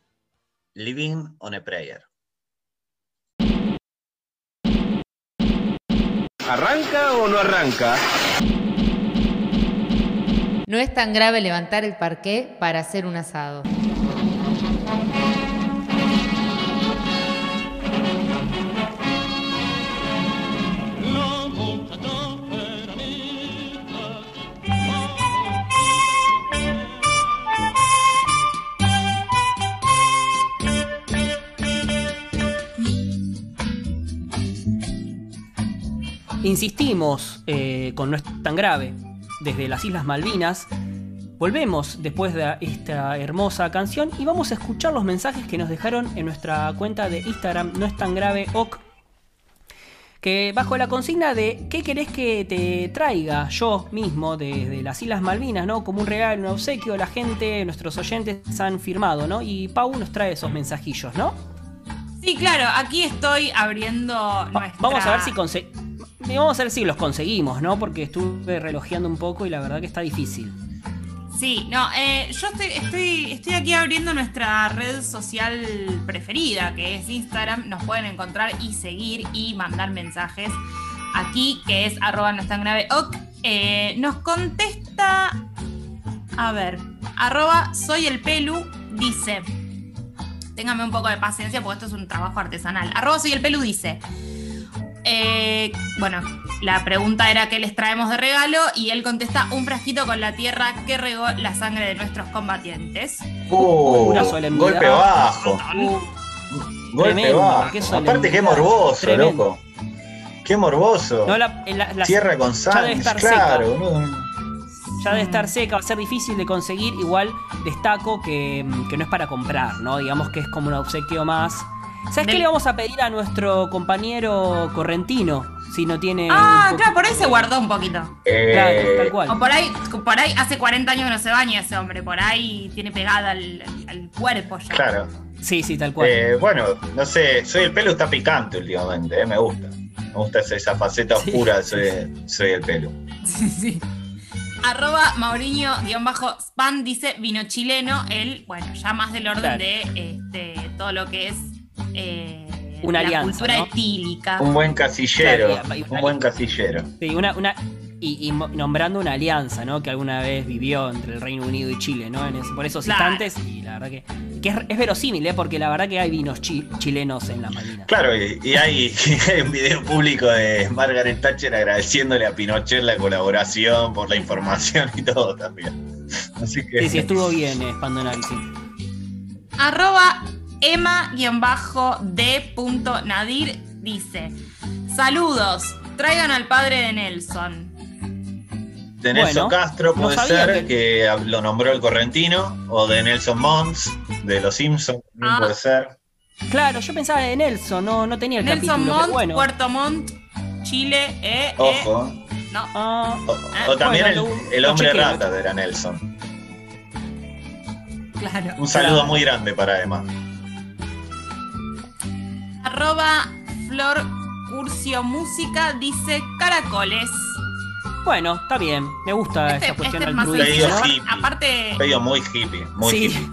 Living on a Prayer. ¿Arranca o no arranca? No es tan grave levantar el parqué para hacer un asado. Insistimos eh, con No es tan grave, desde las Islas Malvinas. Volvemos después de esta hermosa canción y vamos a escuchar los mensajes que nos dejaron en nuestra cuenta de Instagram No es tan grave OC. Que bajo la consigna de ¿qué querés que te traiga yo mismo desde las Islas Malvinas, ¿no? Como un regalo, un obsequio, la gente, nuestros oyentes han firmado, ¿no? Y Pau nos trae esos mensajillos, ¿no? Sí, claro, aquí estoy abriendo Vamos a ver si conseguimos vamos a ver si los conseguimos, ¿no? Porque estuve relojeando un poco y la verdad que está difícil. Sí, no, eh, yo estoy, estoy, aquí abriendo nuestra red social preferida, que es Instagram. Nos pueden encontrar y seguir y mandar mensajes aquí, que es arroba no es tan grave. Eh, nos contesta, a ver, arroba soy el pelu, dice, téngame un poco de paciencia porque esto es un trabajo artesanal. Arroba soy el pelu, dice. Eh, bueno, la pregunta era qué les traemos de regalo y él contesta un frasquito con la tierra que regó la sangre de nuestros combatientes. Uh, golpe bajo. golpe bajo. Aparte qué morboso, loco. Qué morboso. tierra con sangre, claro. Ya de estar seca, va a ser difícil de conseguir. Igual destaco que, que no es para comprar, ¿no? Digamos que es como un obsequio más ¿Sabes qué le vamos a pedir a nuestro compañero correntino? Si no tiene. Ah, claro, por ahí se guardó un poquito. Eh, claro, tal cual. O por ahí, por ahí hace 40 años que no se baña ese hombre. Por ahí tiene pegada al, cuerpo ya. Claro. Sí, sí, tal cual. Eh, bueno, no sé, soy el pelo está picante últimamente, eh, me gusta. Me gusta esa, faceta oscura, soy, soy el pelo. Sí, sí. Arroba Mauriño-Span dice vino chileno, él, bueno, ya más del orden de este, todo lo que es eh, una la alianza, cultura etílica. Un buen casillero. un buen casillero. Sí, una, una, y, nombrando una alianza, ¿no? Que alguna vez vivió entre el Reino Unido y Chile, ¿no? por esos instantes. Y la verdad que, es, verosímil, ¿eh? Porque la verdad que hay vinos chilenos en la Malvinas. Claro, y, hay, un video público de Margaret Thatcher agradeciéndole a Pinochet la colaboración por la información y todo también. Así que... Sí, sí, estuvo bien, eh, sí. Arroba Emma-D.nadir dice: Saludos, traigan al padre de Nelson. De Nelson Castro puede ser, que... lo nombró el correntino, o de Nelson Mons, de Los Simpsons, ah. puede ser. Claro, yo pensaba de Nelson, no, no tenía el Nelson capítulo. Montt, Puerto Montt, Chile, eh, Ojo. no. Ah. o, también el, hombre rata de era Nelson. Claro. Un saludo muy grande para Emma arroba Flor Curcio Música dice caracoles. Bueno, está bien. Me gusta este, esta cuestión este del Aparte. Pedido muy hippie. Muy sí. hippie.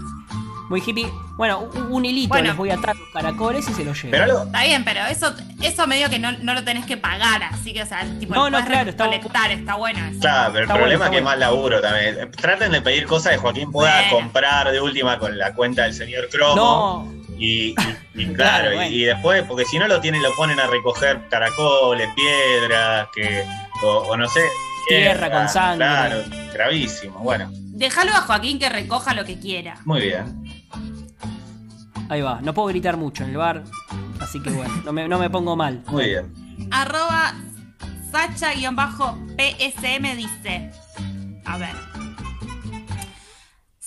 Muy hippie. Bueno, un hilito bueno, les voy a atar los caracoles y se los llevo. Está bien, pero eso, eso medio que no, no, lo tenés que pagar, así que, o sea, tipo, no, no, claro, está, colectar, está bueno. Claro, pero el problema es que es más laburo también. Traten de pedir cosas que Joaquín pueda comprar de última con la cuenta del señor Cromo. No. Y, claro, y, después, porque si no lo tienen, lo ponen a recoger caracoles, piedras, que, o, no sé. Tierra con sangre. Claro, gravísimo. Bueno. Déjalo a Joaquín que recoja lo que quiera. Muy bien. Ahí va, no puedo gritar mucho en el bar, así que bueno, no me, no me pongo mal. Muy bien. Arroba Sacha-PSM dice. A ver.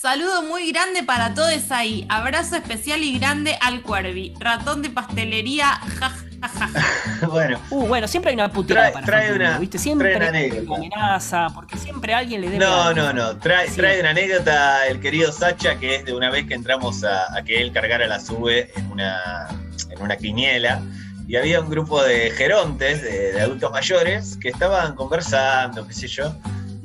Saludo muy grande para todos ahí. Abrazo especial y grande al Cuervi. Ratón de pastelería. Ja, bueno. Uh, bueno, siempre hay una puteada para trae una, ¿viste? Siempre hay una amenaza, porque siempre alguien le debe. No, no, no. Trae, trae una anécdota el querido Sacha, que es de una vez que entramos a, que él cargara la sube en una, en una quiniela. Y había un grupo de gerontes, de, de adultos mayores, que estaban conversando, qué sé yo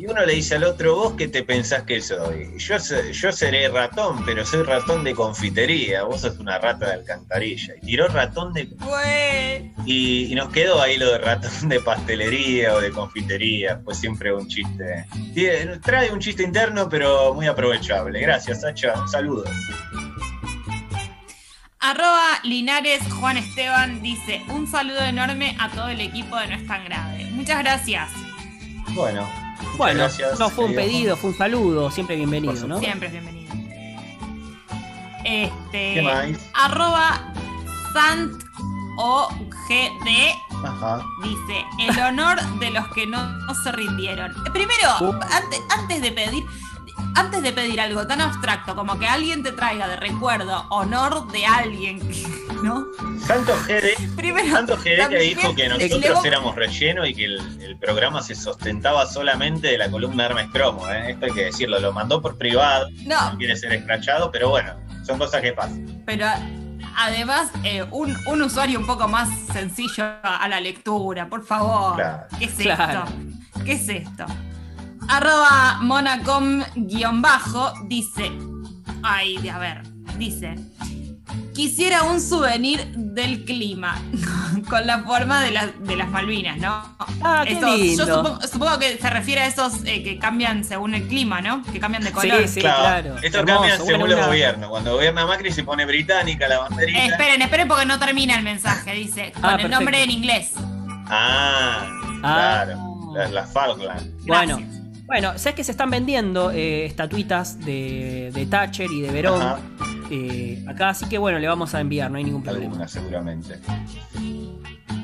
Y uno le dice al otro, ¿vos qué te pensás que soy? Yo, yo seré ratón, pero soy ratón de confitería. Vos sos una rata de alcantarilla. Y tiró ratón de. Y, y, nos quedó ahí lo de ratón de pastelería o de confitería. Fue siempre un chiste. Trae un chiste interno, pero muy aprovechable. Gracias, Sacha. Un saludo. Arroba Linares Juan Esteban dice: Un saludo enorme a todo el equipo de No es tan grave. Muchas gracias. Bueno, bueno, gracias, no fue un pedido, fue un saludo, siempre bienvenido, ¿no? Siempre bienvenido. Este. ¿Qué más? Arroba Sant Ajá. dice: El honor de los que no, se rindieron. Primero, uh. antes, antes de pedir, antes de pedir algo tan abstracto como que alguien te traiga de recuerdo honor de alguien, ¿no? Santo Gede, Santo que dijo que nosotros éramos relleno y que el, programa se sustentaba solamente de la columna Hermes Cromo, ¿eh? esto hay que decirlo, lo mandó por privado, no, quiere ser escrachado, pero bueno, son cosas que pasan. Pero además, eh, un, usuario un poco más sencillo a la lectura, por favor. ¿Qué es esto? ¿Qué es esto? Arroba monacom-bajo dice. Ay, a ver, dice. Quisiera un souvenir del clima con la forma de, de las Malvinas, ¿no? Ah, qué lindo. Yo supongo, que se refiere a esos eh, que cambian según el clima, ¿no? Que cambian de color. Sí, sí, claro. Esto cambia según los gobiernos. Cuando gobierna Macri se pone británica la banderita. esperen, esperen porque no termina el mensaje. Dice, con ah, el nombre en inglés. Ah, ah. claro. Las la Falkland. Bueno. Bueno, sabes que se están vendiendo eh, estatuitas de, de, Thatcher y de Verón eh, acá, así que bueno, le vamos a enviar, no hay ningún problema. seguramente.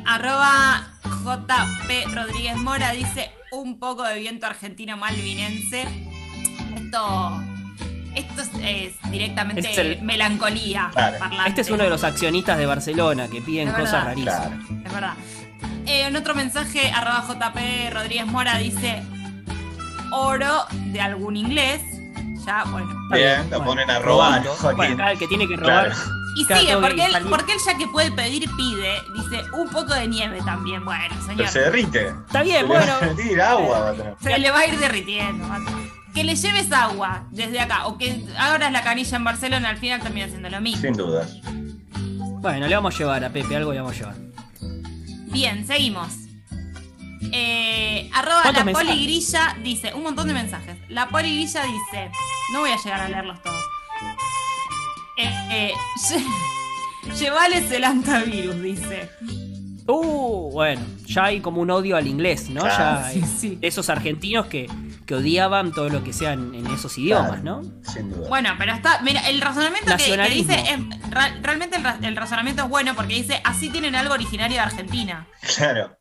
Arroba JP Rodríguez Mora dice un poco de viento argentino malvinense. Esto, esto es, directamente melancolía. Este es uno de los accionistas de Barcelona que piden cosas rarísimas. Es verdad. Eh, en otro mensaje, arroba JP Rodríguez Mora dice oro de algún inglés. Ya, bueno. Bien, lo ponen a robar. Bueno, el que tiene que robar. Y sigue, porque él, porque él ya que puede pedir, pide. Dice, un poco de nieve también. Bueno, señor. Pero se derrite. Está bien, bueno. agua. Se le va a ir derritiendo. Que le lleves agua desde acá. O que abras la canilla en Barcelona, al final termina siendo lo mismo. Sin dudas. Bueno, le vamos a llevar a Pepe, algo le vamos a llevar. Bien, seguimos. Eh, arroba la poligrilla dice, un montón de mensajes. La poligrilla dice, no voy a llegar a leerlos todos. Eh, eh, llevales el antivirus, dice. Uh, bueno, ya hay como un odio al inglés, ¿no? ya esos argentinos que, odiaban todo lo que sean en esos idiomas, ¿no? Sin duda. Bueno, pero está, mira, el razonamiento que, dice, realmente el, el razonamiento es bueno porque dice, así tienen algo originario de Argentina. Claro.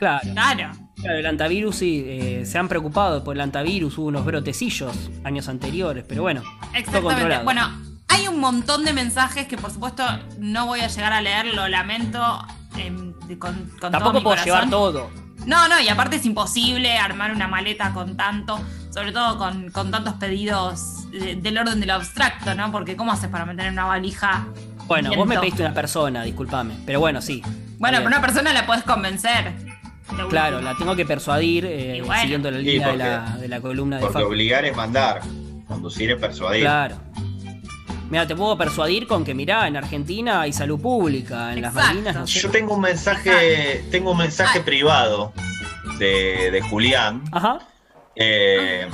Claro. Claro. el antivirus sí, eh, se han preocupado por el antivirus, hubo unos brotecillos años anteriores, pero bueno. Exactamente. Bueno, hay un montón de mensajes que por supuesto no voy a llegar a leer, lo lamento em, con, Tampoco puedo llevar todo. No, no, y aparte es imposible armar una maleta con tanto, sobre todo con, tantos pedidos del orden de lo abstracto, ¿no? Porque ¿cómo haces para meter en una valija? Bueno, vos me pediste una persona, discúlpame, pero bueno, sí. Bueno, pero una persona la puedes convencer. Claro, la tengo que persuadir eh, siguiendo la línea de, la, de, la, columna de Porque obligar es mandar, conducir es persuadir. Claro. Mira, te puedo persuadir con que, mirá, en Argentina hay salud pública, en las Malvinas no Yo tengo un mensaje, tengo un mensaje privado de, de Julián. Ajá. Eh,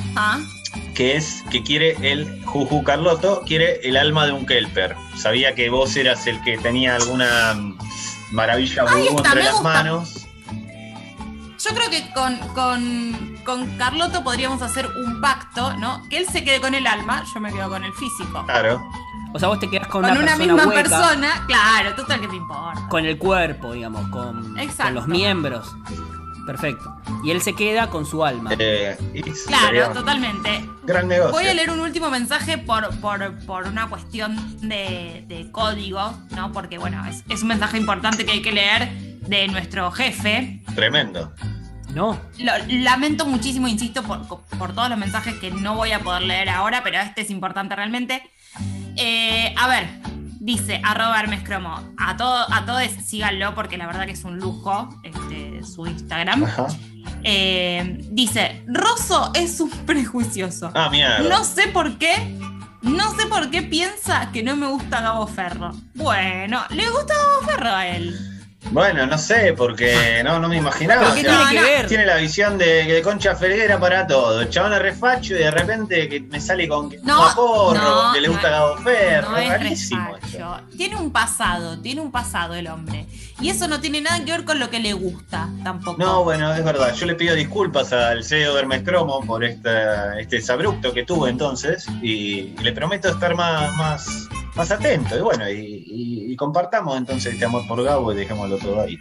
que es que quiere el Juju Carlotto, quiere el alma de un Kelper. Sabía que vos eras el que tenía alguna maravilla entre las manos. Yo creo que con, con, con Carlotto podríamos hacer un pacto, ¿no? Que él se quede con el alma, yo me quedo con el físico. Claro. O sea, vos te quedas con, con una, misma persona, claro, total que te importa. Con el cuerpo, digamos, con, con los miembros. Perfecto. Y él se queda con su alma. Eh, claro, totalmente. Gran negocio. Voy a leer un último mensaje por, por, una cuestión de, de, código, ¿no? Porque, bueno, es, es un mensaje importante que hay que leer de nuestro jefe. Tremendo. No. lamento muchísimo, insisto, por, todos los mensajes que no voy a poder leer ahora, pero este es importante realmente. Eh, a ver, dice arroba Hermes Cromo. A, todo, a todos síganlo porque la verdad que es un lujo este, su Instagram. Eh, dice, Rosso es un prejuicioso. Ah, mierda. No sé por qué. No sé por qué piensa que no me gusta Gabo Ferro. Bueno, le gusta Gabo Ferro a él. Bueno, no sé, porque no, no me imaginaba. ¿Pero qué o sea, tiene que ver? Tiene la visión de, de Concha Ferguera para todo. El chabón es refacho y de repente que me sale con No, fuma porro, no, que le no gusta es- Gabo Ferro. No es rarísimo. Tiene un pasado, tiene un pasado el hombre. Y eso no tiene nada que ver con lo que le gusta tampoco. No, bueno, es verdad. Yo le pido disculpas al CEO de Hermes Cromo por esta, este desabrupto que tuve entonces y, y le prometo estar más, más, más atento. Y bueno, y, y- y compartamos entonces este amor por Gabo y dejémoslo todo ahí.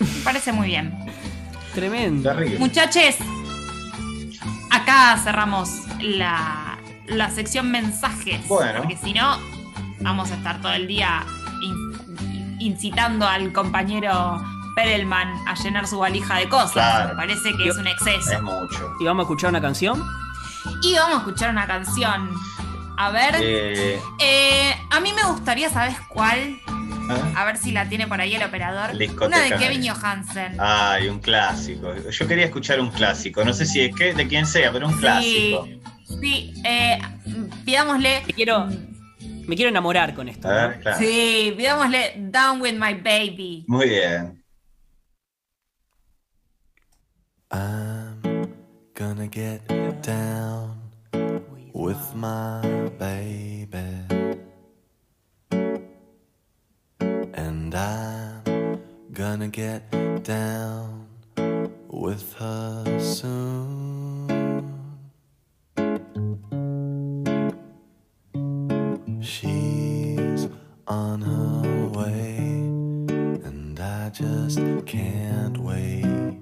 Me parece muy bien. Tremendo. Terrible. Muchachos, acá cerramos la, la sección mensajes. Bueno. Porque si no, vamos a estar todo el día in- incitando al compañero Perelman a llenar su valija de cosas. Claro. Me parece que es un exceso. Es mucho. ¿Y vamos a escuchar una canción? Y vamos a escuchar una canción. A ver, Eh, eh, a mí me gustaría, ¿sabes cuál? ¿ah? A ver si la tiene por ahí el operador. Discoteca. Una de Kevin Johansen. Ay, un clásico. Yo quería escuchar un clásico. No sé si es que de quién sea, pero un clásico. Sí, eh, pidámosle. Me quiero, me quiero enamorar con esto. A ¿no? ver, claro. Sí, pidámosle Down with My Baby. Muy bien. I'm gonna get down with my baby. And I'm gonna get down with her soon. She's on her way, and I just can't wait.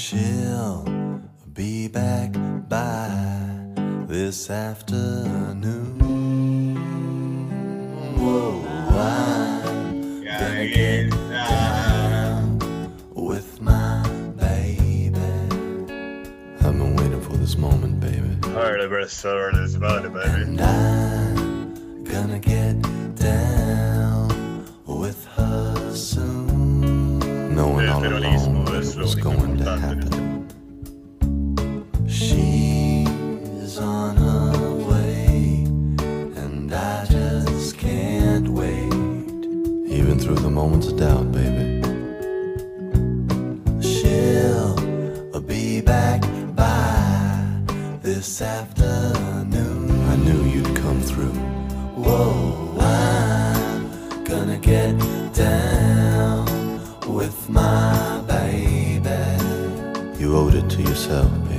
She'll be back by this afternoon. Whoa, I'm gonna get down with my baby. I've been waiting for this moment, baby. And I'm gonna get down with her soon. Knowing all along that it was going to happen. She's on her way, and I just can't wait. Even through the moments of doubt, baby. She'll be back by this afternoon. To yourself,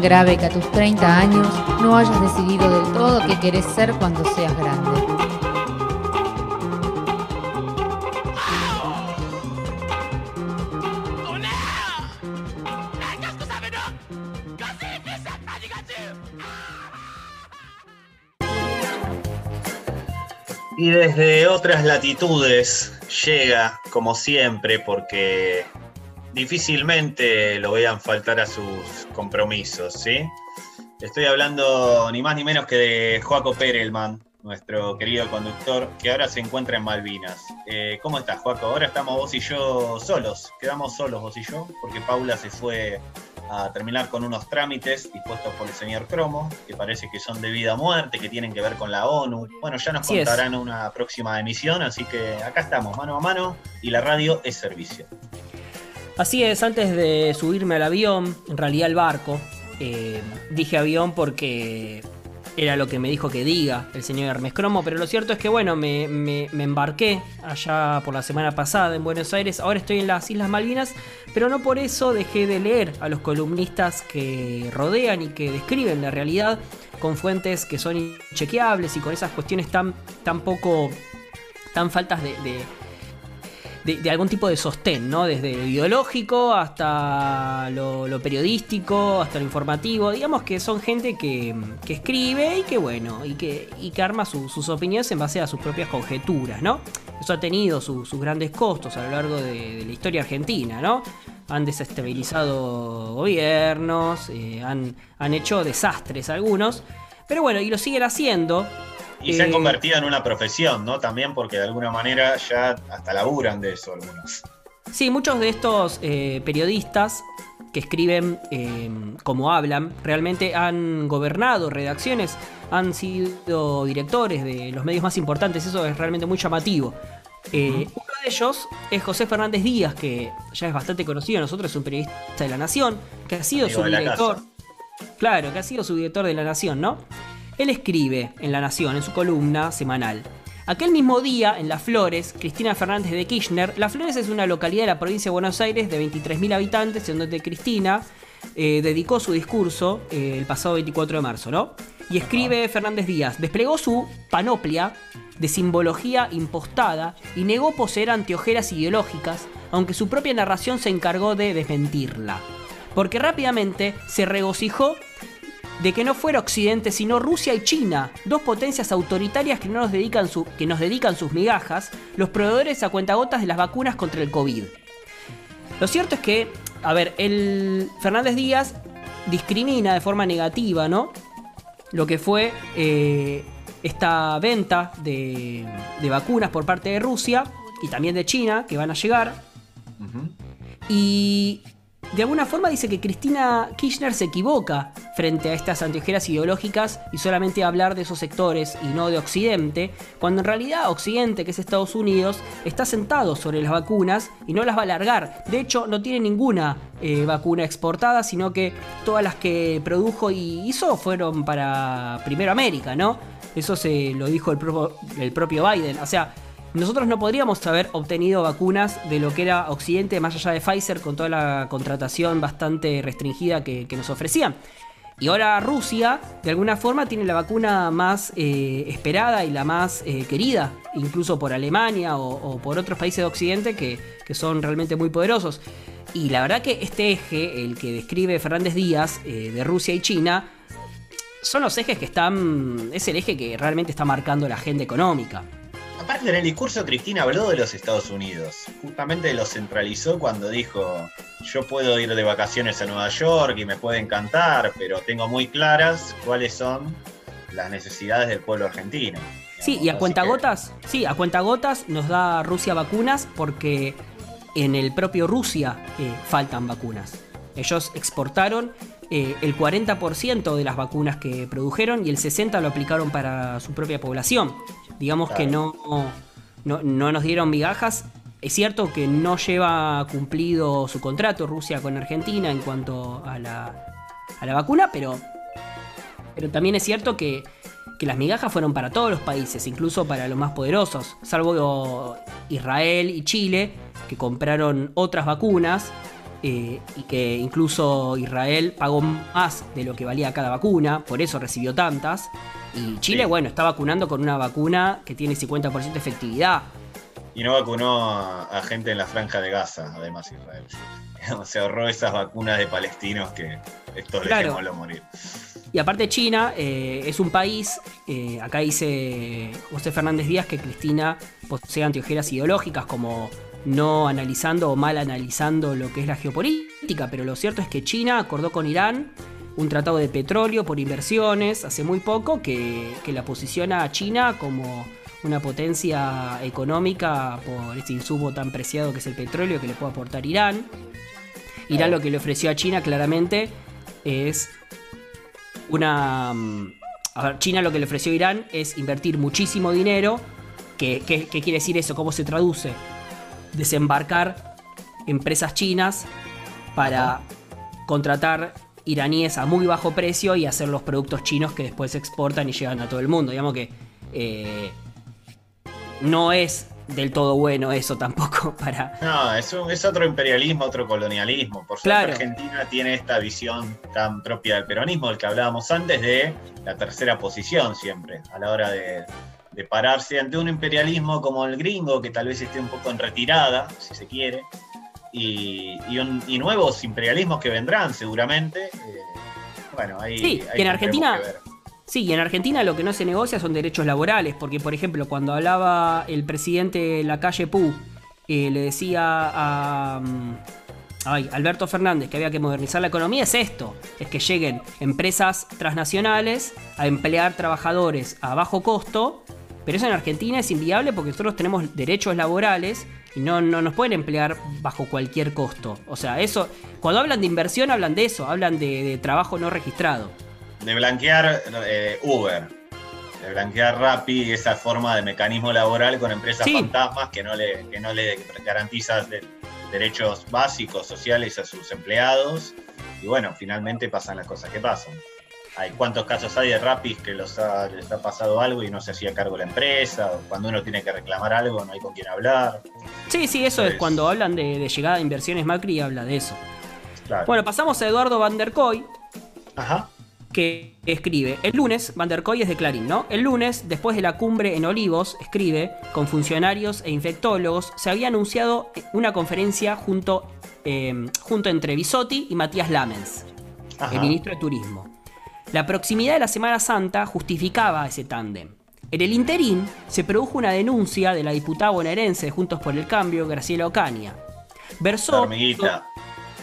grave que a tus 30 años no hayas decidido del todo qué querés ser cuando seas grande. Y desde otras latitudes llega, como siempre, porque difícilmente lo vean faltar a sus compromisos, ¿sí? Estoy hablando ni más ni menos que de Joaco Perelman, nuestro querido conductor, que ahora se encuentra en Malvinas. Eh, ¿Cómo estás, Joaco? Ahora estamos vos y yo solos, quedamos solos vos y yo, porque Paula se fue a terminar con unos trámites dispuestos por el señor Cromo, que parece que son de vida o muerte, que tienen que ver con la ONU. Bueno, ya nos contarán una próxima emisión, así que acá estamos, mano a mano, y la radio es servicio. Así es, antes de subirme al avión, en realidad al barco, eh, dije avión porque era lo que me dijo que diga el señor Hermes Cromo, pero lo cierto es que bueno, me, embarqué allá por la semana pasada en Buenos Aires, ahora estoy en las Islas Malvinas, pero no por eso dejé de leer a los columnistas que rodean y que describen la realidad con fuentes que son inchequeables y con esas cuestiones tan, tan poco, tan faltas de, algún tipo de sostén, ¿no? Desde lo ideológico hasta lo, periodístico, hasta lo informativo. Digamos que son gente que, escribe y que, bueno, y que, y que arma sus opiniones en base a sus propias conjeturas, ¿no? Eso ha tenido sus grandes costos a lo largo de, la historia argentina, ¿no? Han desestabilizado gobiernos, eh, han, han hecho desastres algunos. Pero bueno, y lo siguen haciendo y se han convertido en una profesión, ¿no? También porque de alguna manera ya hasta laburan de eso algunos. Sí, muchos de estos eh, periodistas que escriben eh, como hablan, realmente han gobernado redacciones, han sido directores de los medios más importantes, eso es realmente muy llamativo. Eh, uno de ellos es José Fernández Díaz, que ya es bastante conocido, nosotros es un periodista de la Nación, que ha sido su director. Claro, que ha sido su director de la Nación, ¿no? Él escribe en La Nación, en su columna semanal. Aquel mismo día, en Las Flores, Cristina Fernández de Kirchner, Las Flores es una localidad de la provincia de Buenos Aires de 23.000 habitantes, en donde Cristina eh, dedicó su discurso eh, el pasado 24 de marzo, ¿no? Y escribe Fernández Díaz, desplegó su panoplia de simbología impostada y negó poseer anteojeras ideológicas, aunque su propia narración se encargó de desmentirla. Porque rápidamente se regocijó de que no fuera Occidente, sino Rusia y China, dos potencias autoritarias que, no nos, dedican que nos dedican sus migajas, los proveedores a cuentagotas de las vacunas contra el COVID. Lo cierto es que, a ver, el Fernández Díaz discrimina de forma negativa, ¿no? Lo que fue eh, esta venta de, vacunas por parte de Rusia y también de China, que van a llegar. Y de alguna forma dice que Cristina Kirchner se equivoca frente a estas anteojeras ideológicas y solamente hablar de esos sectores y no de Occidente, cuando en realidad Occidente, que es Estados Unidos, está sentado sobre las vacunas y no las va a largar. De hecho, no tiene ninguna eh, vacuna exportada, sino que todas las que produjo y hizo fueron para primero América, ¿no? Eso se lo dijo el, el propio Biden. O sea, nosotros no podríamos haber obtenido vacunas de lo que era Occidente, más allá de Pfizer, con toda la contratación bastante restringida que, nos ofrecían. Y ahora Rusia, de alguna forma, tiene la vacuna más eh, esperada y la más eh, querida, incluso por Alemania o, por otros países de Occidente que, son realmente muy poderosos. Y la verdad que este eje, el que describe Fernández Díaz, eh, de Rusia y China, son los ejes que están. es el eje que realmente está marcando la agenda económica. Aparte en el discurso Cristina habló de los Estados Unidos. Justamente lo centralizó cuando dijo, yo puedo ir de vacaciones a Nueva York y me puede encantar, pero tengo muy claras cuáles son las necesidades del pueblo argentino. Sí, y a cuentagotas, sí, a cuentagotas nos da Rusia vacunas porque en el propio Rusia eh, faltan vacunas. Ellos exportaron eh, el 40% de las vacunas que produjeron y el 60% lo aplicaron para su propia población. Digamos que no, no, nos dieron migajas. Es cierto que no lleva cumplido su contrato Rusia con Argentina en cuanto a la, a la vacuna, pero, pero también es cierto que, que las migajas fueron para todos los países, incluso para los más poderosos, salvo Israel y Chile, que compraron otras vacunas eh, y que incluso Israel pagó más de lo que valía cada vacuna, por eso recibió tantas. Y Chile, bueno, está vacunando con una vacuna que tiene 50% de efectividad. Y no vacunó a, gente en la franja de Gaza, además Israel. Se ahorró esas vacunas de palestinos que estos claro. dejémoslo morir. Y aparte China eh, es un país, eh, acá dice José Fernández Díaz que Cristina posee anteojeras ideológicas como no analizando o mal analizando lo que es la geopolítica, pero lo cierto es que China acordó con Irán un tratado de petróleo por inversiones hace muy poco que, la posiciona a China como una potencia económica por este insumo tan preciado que es el petróleo que le puede aportar Irán. Irán lo que le ofreció a China claramente es una... Mm, a ver, China lo que le ofreció a Irán es invertir muchísimo dinero. ¿Qué, qué quiere decir eso? ¿Cómo se traduce? Desembarcar empresas chinas para contratar iraníes a muy bajo precio y hacer los productos chinos que después se exportan y llegan a todo el mundo. Digamos que eh, no es del todo bueno eso tampoco para... No, es, es otro imperialismo, otro colonialismo. Por suerte Argentina tiene esta visión tan propia del peronismo, del que hablábamos antes, de la tercera posición siempre, a la hora de, pararse ante un imperialismo como el gringo, que tal vez esté un poco en retirada, si se quiere, y, nuevos imperialismos que vendrán seguramente. Eh, bueno, ahí... Sí, en Argentina... Sí, y en Argentina lo que no se negocia son derechos laborales, porque por ejemplo cuando hablaba el presidente la calle Pú, eh, le decía a mm, Alberto Fernández que había que modernizar la economía, es esto, es que lleguen empresas transnacionales a emplear trabajadores a bajo costo, pero eso en Argentina es inviable porque nosotros tenemos derechos laborales y no, no nos pueden emplear bajo cualquier costo. O sea, eso, cuando hablan de inversión hablan de eso, hablan de trabajo no registrado de blanquear eh, Uber, de blanquear Rappi, esa forma de mecanismo laboral con empresas fantasmas que no le, que no le garantizan derechos básicos, sociales a sus empleados. Y bueno, finalmente pasan las cosas que pasan. Hay cuántos casos hay de Rappi que los les ha pasado algo y no se hacía cargo la empresa, o cuando uno tiene que reclamar algo no hay con quién hablar. Sí, sí, eso es cuando hablan de, llegada de inversiones Macri habla de eso. Bueno, pasamos a Eduardo Van der Koy. Ajá que escribe, el lunes, Van der Koy es de Clarín, ¿no? El lunes, después de la cumbre en Olivos, escribe, con funcionarios e infectólogos, se había anunciado una conferencia junto, eh, junto entre Bisotti y Matías Lamens, el ministro de Turismo. La proximidad de la Semana Santa justificaba ese tándem. En el interín se produjo una denuncia de la diputada bonaerense de Juntos por el Cambio, Graciela Ocaña. Versó...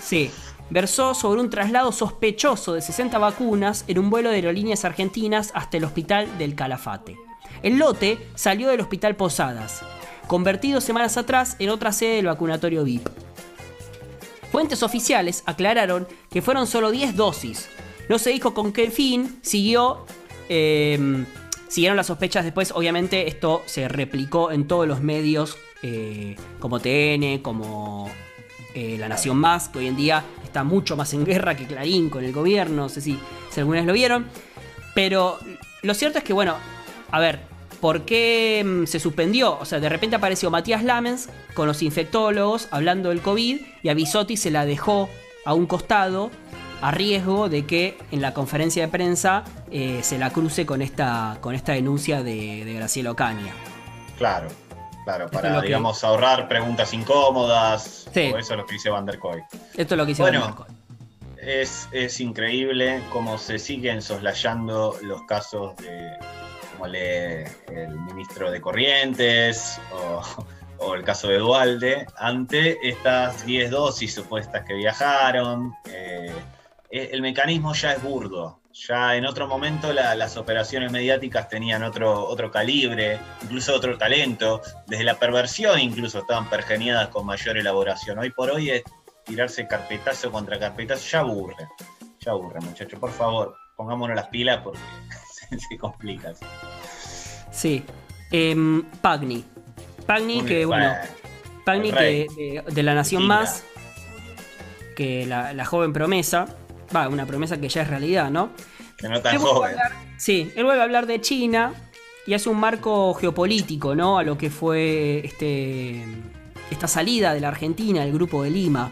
Sí, versó sobre un traslado sospechoso de 60 vacunas en un vuelo de aerolíneas argentinas hasta el hospital del Calafate. El lote salió del hospital Posadas, convertido semanas atrás en otra sede del vacunatorio VIP. Fuentes oficiales aclararon que fueron solo 10 dosis. No se dijo con qué fin siguió. Em, siguieron las sospechas después. Obviamente, esto se replicó en todos los medios eh, como TN, como eh, La Nación Más, que hoy en día está mucho más en guerra que Clarín con el gobierno, no sé si, si alguna vez lo vieron. Pero lo cierto es que, bueno, a ver, ¿por qué mm, se suspendió? O sea, de repente apareció Matías Lamens con los infectólogos hablando del COVID y a Bisotti se la dejó a un costado a riesgo de que en la conferencia de prensa eh, se la cruce con esta, con esta denuncia de, de Graciela Ocaña. Claro, claro, para, digamos, ahorrar preguntas incómodas, eso es lo que dice Van der Koy. Esto es lo que dice bueno, Van der Koy. Es, es increíble cómo se siguen soslayando los casos de, como lee el ministro de Corrientes o, el caso de Dualde, ante estas 10 dosis supuestas que viajaron. Eh, el mecanismo ya es burdo. Ya en otro momento las operaciones mediáticas tenían otro, otro calibre, incluso otro talento. Desde la perversión incluso estaban pergeniadas con mayor elaboración. Hoy por hoy es tirarse carpetazo contra carpetazo. Ya aburre, ya aburre muchachos. Por favor, pongámonos las pilas porque se, complica. Sí. Em, Pagni. Pagni que, bueno, Pagni que de, la Nación Más, que la joven promesa Va, una promesa que ya es realidad, ¿no? Que no tan joven. sí, él vuelve a hablar de China y hace un marco geopolítico, ¿no? A lo que fue este, esta salida de la Argentina, el grupo de Lima.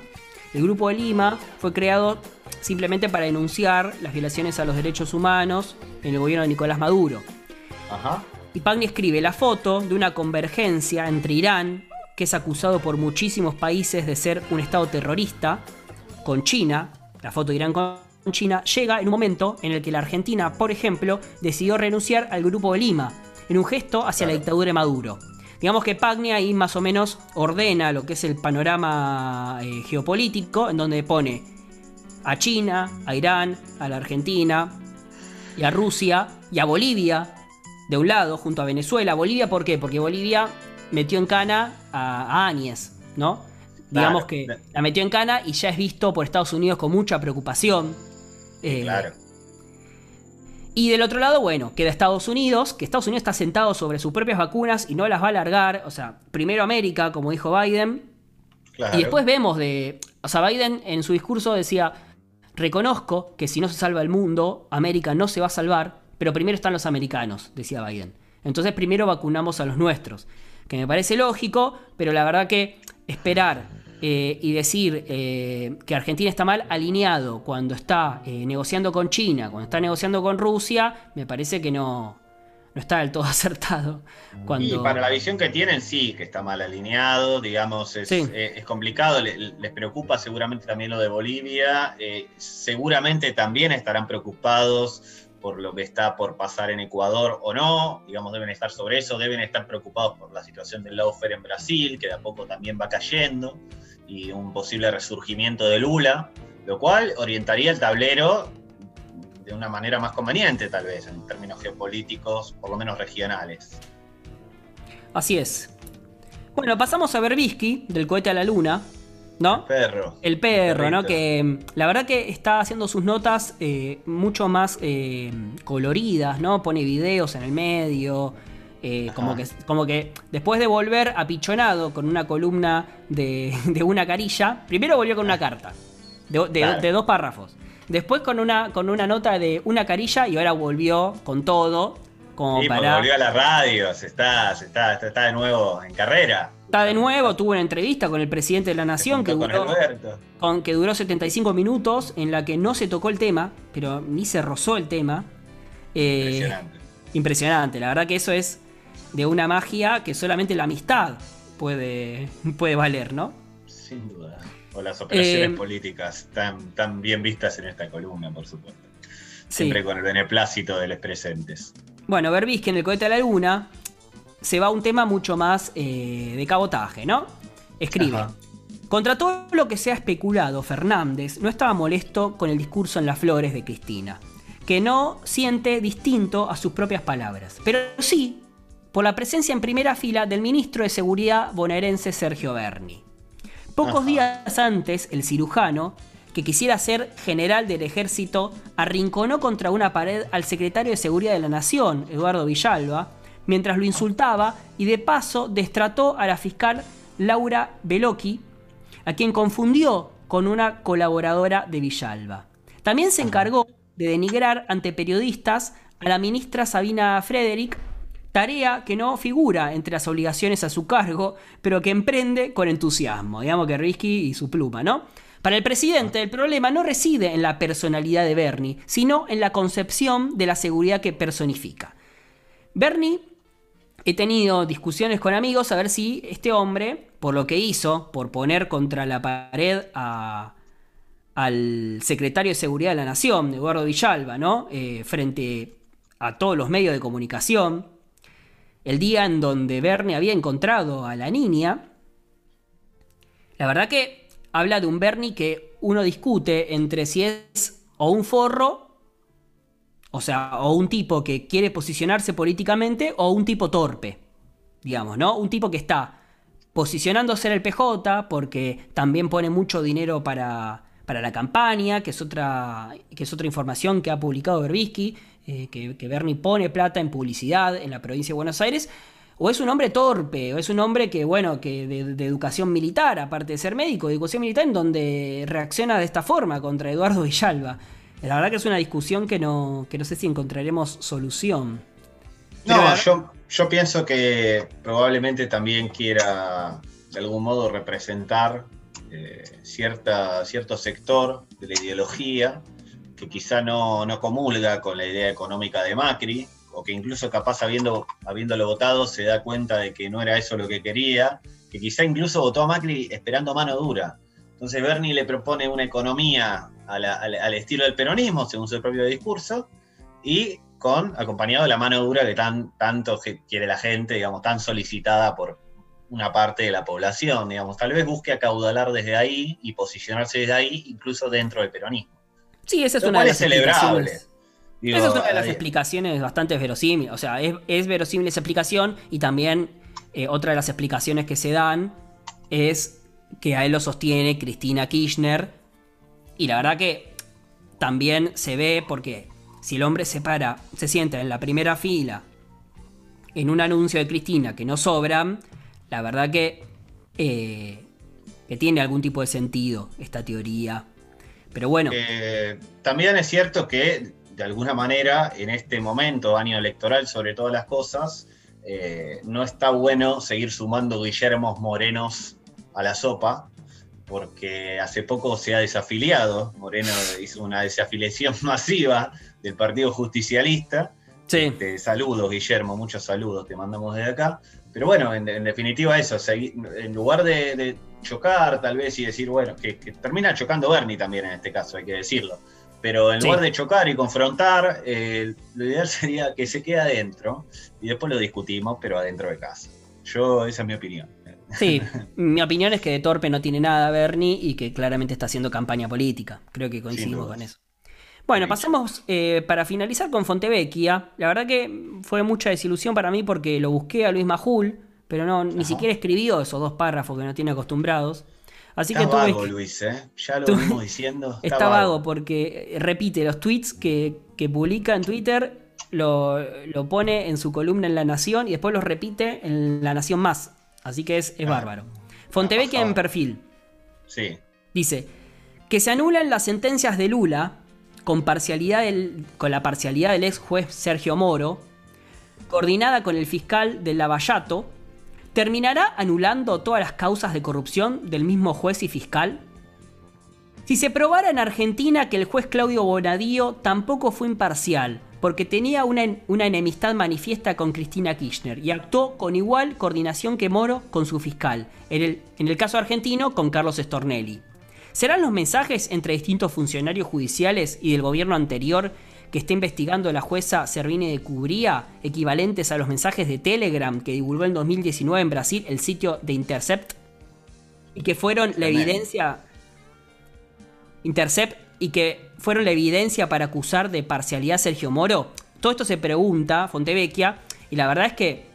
el Grupo de Lima fue creado simplemente para denunciar las violaciones a los derechos humanos en el gobierno de Nicolás Maduro. Y Pagni escribe la foto de una convergencia entre Irán, que es acusado por muchísimos países de ser un Estado terrorista, con China, la foto de Irán con China, llega en un momento en el que la Argentina, por ejemplo, decidió renunciar al Grupo de Lima, en un gesto hacia la dictadura de Maduro. Digamos que Pagni ahí más o menos ordena lo que es el panorama eh, geopolítico, en donde pone a China, a Irán, a la Argentina y a Rusia y a Bolivia de un lado junto a Venezuela. Bolivia, ¿por qué? Porque Bolivia metió en cana a, Áñez, ¿no? Digamos que la metió en cana y ya es visto por Estados Unidos con mucha preocupación. Eh, claro. Y del otro lado, bueno, queda Estados Unidos, que Estados Unidos está sentado sobre sus propias vacunas y no las va a alargar. O sea, primero América, como dijo Biden. Y después vemos de. O sea, Biden en su discurso decía: Reconozco que si no se salva el mundo, América no se va a salvar, pero primero están los americanos, decía Biden. Entonces primero vacunamos a los nuestros. Que me parece lógico, pero la verdad que esperar eh, y decir eh, que Argentina está mal alineado cuando está eh, negociando con China, cuando está negociando con Rusia, me parece que no, no está del todo acertado. Cuando... Y para la visión que tienen, sí, que está mal alineado, digamos, es, es complicado, les, preocupa seguramente también lo de Bolivia, seguramente también estarán preocupados por lo que está por pasar en Ecuador o no, digamos, deben estar sobre eso, deben estar preocupados por la situación del lawfare en Brasil, que de a poco también va cayendo, y un posible resurgimiento de Lula, lo cual orientaría el tablero de una manera más conveniente, tal vez, en términos geopolíticos, por lo menos regionales. Así es. Bueno, pasamos a Berbisky, del cohete a la luna, ¿no? El perro. El perro, ¿no? Que mm, la verdad que está haciendo sus notas eh, mucho más eh, coloridas, ¿no? Pone videos en el medio. Eh, como, que, como que después de volver apichonado con una columna de, una carilla, primero volvió con una carta de, dos párrafos. Después con una, con una nota de una carilla y ahora volvió con todo. Como sí, para... volvió a la radio, está, está, está de nuevo en carrera. Está de nuevo, tuvo una entrevista con el presidente de la Nación que duró, con, que duró 75 minutos en la que no se tocó el tema, pero ni se rozó el tema. Eh, impresionante. Impresionante, la verdad que eso es de una magia que solamente la amistad puede, puede valer, ¿no? Sin duda. O las operaciones eh, políticas tan, tan bien vistas en esta columna, por supuesto. Siempre con el beneplácito de los presentes. Bueno, que en el cohete a la luna se va a un tema mucho más eh, de cabotaje, ¿no? Escribe. Contra todo lo que se ha especulado, Fernández no estaba molesto con el discurso en las flores de Cristina, que no siente distinto a sus propias palabras, pero sí por la presencia en primera fila del ministro de Seguridad bonaerense Sergio Berni. Pocos días antes, el cirujano, que quisiera ser general del ejército, arrinconó contra una pared al secretario de Seguridad de la Nación, Eduardo Villalba, mientras lo insultaba y de paso destrató a la fiscal Laura Belocchi, a quien confundió con una colaboradora de Villalba. También se encargó de denigrar ante periodistas a la ministra Sabina Frederick, tarea que no figura entre las obligaciones a su cargo, pero que emprende con entusiasmo, digamos que Risky y su pluma, ¿no? Para el presidente, el problema no reside en la personalidad de Bernie, sino en la concepción de la seguridad que personifica. Bernie he tenido discusiones con amigos a ver si este hombre, por lo que hizo, por poner contra la pared al secretario de Seguridad de la Nación, Eduardo Villalba, ¿no? Eh, frente a todos los medios de comunicación, el día en donde Bernie había encontrado a la niña, la verdad que habla de un Bernie que uno discute entre si es o un forro o sea, o un tipo que quiere posicionarse políticamente o un tipo torpe, digamos, ¿no? Un tipo que está posicionándose en el PJ porque también pone mucho dinero para, para la campaña, que es, otra, que es otra información que ha publicado Berbisky, eh, que, que Bernie pone plata en publicidad en la provincia de Buenos Aires, o es un hombre torpe, o es un hombre que, bueno, que de, de, educación militar, aparte de ser médico, de educación militar, en donde reacciona de esta forma contra Eduardo Villalba. La verdad que es una discusión que no, que no sé si encontraremos solución. No, yo, yo pienso que probablemente también quiera de algún modo representar eh, cierta, cierto sector de la ideología que quizá no, no, comulga con la idea económica de Macri, o que incluso capaz habiendo, habiéndolo votado se da cuenta de que no era eso lo que quería, que quizá incluso votó a Macri esperando mano dura. Entonces Bernie le propone una economía al, estilo del peronismo, según su propio discurso, y con acompañado de la mano dura que tan, tanto quiere la gente, digamos, tan solicitada por una parte de la población, digamos. Tal vez busque acaudalar desde ahí y posicionarse desde ahí, incluso dentro del peronismo. Sí, esa es una de las explicaciones. esa es una de las explicaciones bastante verosímiles. O sea, es, verosímil esa explicación y también eh, otra de las explicaciones que se dan es que a él lo sostiene Cristina Kirchner. Y la verdad que también se ve porque si el hombre se para, se sienta en la primera fila en un anuncio de Cristina que no sobra, la verdad que, eh, que tiene algún tipo de sentido esta teoría. Pero bueno. Eh, también es cierto que, de alguna manera, en este momento, año electoral, sobre todas las cosas, eh, no está bueno seguir sumando Guillermos Morenos a la sopa, porque hace poco se ha desafiliado. Moreno hizo una desafiliación masiva del Partido Justicialista. Sí. saludos, Guillermo, muchos saludos te mandamos desde acá. Pero bueno, en, definitiva eso, en lugar de, chocar tal vez y decir, bueno, que, termina chocando Bernie también en este caso, hay que decirlo. Pero en lugar de chocar y confrontar, eh, lo ideal sería que se quede adentro y después lo discutimos, pero adentro de casa. Yo, esa es mi opinión. Sí, mi opinión es que de torpe no tiene nada Bernie y que claramente está haciendo campaña política. Creo que coincidimos con eso. Bueno, pasamos eh, para finalizar con Fontevecchia. La verdad que fue mucha desilusión para mí porque lo busqué a Luis Majul, pero no, ni siquiera escribió esos dos párrafos que no tiene acostumbrados. Así está que vago, Luis, ¿eh? Ya lo venimos diciendo. Está, vago. porque repite los tweets que, publica en Twitter, lo, pone en su columna en La Nación y después los repite en La Nación Más. Así que es, es ah. bárbaro. Fontevecchia en perfil. Sí. Dice que se anulan las sentencias de Lula con, parcialidad con la parcialidad del ex juez Sergio Moro, coordinada con el fiscal del Lavallato, ¿terminará anulando todas las causas de corrupción del mismo juez y fiscal? Si se probara en Argentina que el juez Claudio Bonadío tampoco fue imparcial, porque tenía una, una, enemistad manifiesta con Cristina Kirchner y actuó con igual coordinación que Moro con su fiscal, en el, en el caso argentino con Carlos Stornelli. ¿Serán los mensajes entre distintos funcionarios judiciales y del gobierno anterior que está investigando la jueza Servine de Cubría equivalentes a los mensajes de Telegram que divulgó en 2019 en Brasil el sitio de Intercept? Y que fueron la evidencia... Intercept y que fueron la evidencia para acusar de parcialidad a Sergio Moro. Todo esto se pregunta Fontevecchia y la verdad es que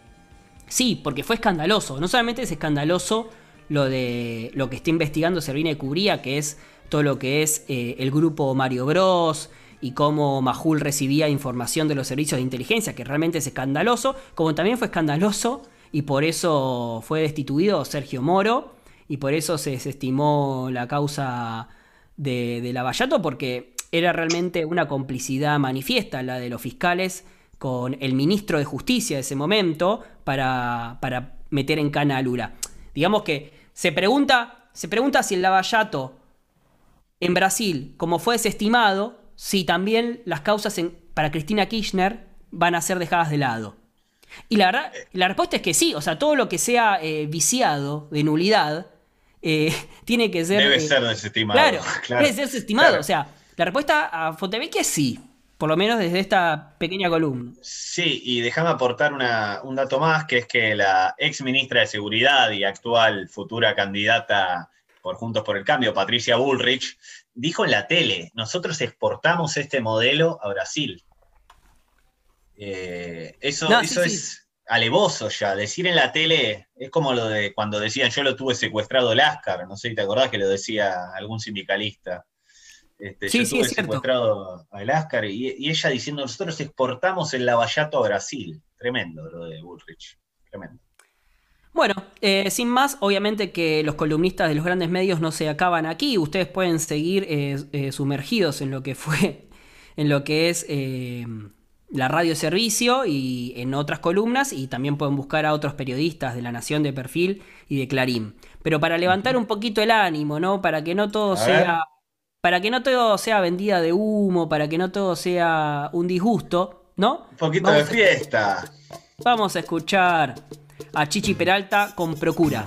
sí, porque fue escandaloso. No solamente es escandaloso lo de lo que está investigando Servina de Cubría, que es todo lo que es eh, el grupo Mario Bros y cómo Majul recibía información de los servicios de inteligencia, que realmente es escandaloso, como también fue escandaloso y por eso fue destituido Sergio Moro y por eso se desestimó la causa de, de Lavallato, porque era realmente una complicidad manifiesta la de los fiscales con el ministro de Justicia de ese momento para, para meter en cana a Lula. Digamos que se pregunta, se pregunta si el Lavallato en Brasil, como fue desestimado, si también las causas para Cristina Kirchner van a ser dejadas de lado. Y la verdad, la respuesta es que sí, o sea, todo lo que sea eh, viciado de nulidad eh, tiene que ser... Debe eh, ser desestimado. Claro, debe ser desestimado. O sea, la respuesta a Fontevecchia es sí. Por lo menos desde esta pequeña columna. Sí, y déjame aportar un dato más, que es que la ex ministra de Seguridad y actual futura candidata por Juntos por el Cambio, Patricia Bullrich, dijo en la tele, nosotros exportamos este modelo a Brasil. Eh, eso eso es alevoso ya, decir en la tele es como lo de cuando decían yo lo tuve secuestrado Lascar, no sé si te acordás que lo decía algún sindicalista. Este, sí, sí, secuestrado a y, ella diciendo, nosotros exportamos el lavallato a Brasil. Tremendo lo de Bullrich, tremendo. Bueno, eh, sin más, obviamente que los columnistas de los grandes medios no se acaban aquí. Ustedes pueden seguir eh, eh, sumergidos en lo que fue, en lo que es la radio servicio y en otras columnas y también pueden buscar a otros periodistas de La Nación de Perfil y de Clarín. Pero para levantar un poquito el ánimo, ¿no? Para que no todo sea para que no todo sea vendida de humo, para que no todo sea un disgusto, ¿no? Un poquito de fiesta. Vamos a escuchar a Chichi Peralta con Procura.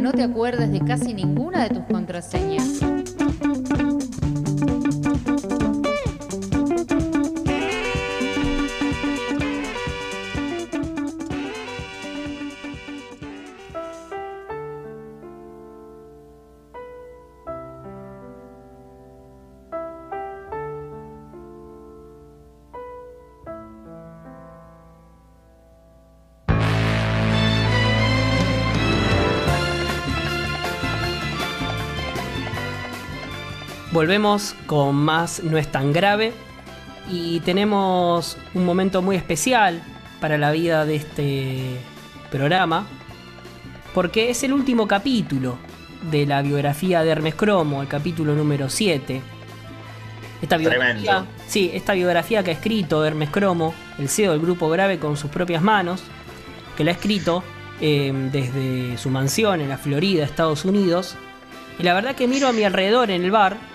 no te acuerdas de casi ninguna de tus contraseñas. Volvemos con más No es tan grave y tenemos un momento muy especial para la vida de este programa porque es el último capítulo de la biografía de Hermes Cromo, el capítulo número 7. Esta biografía, sí, esta biografía que ha escrito Hermes Cromo, el CEO del grupo Grave con sus propias manos, que la ha escrito eh, desde su mansión en la Florida, Estados Unidos. Y la verdad que miro a mi alrededor en el bar.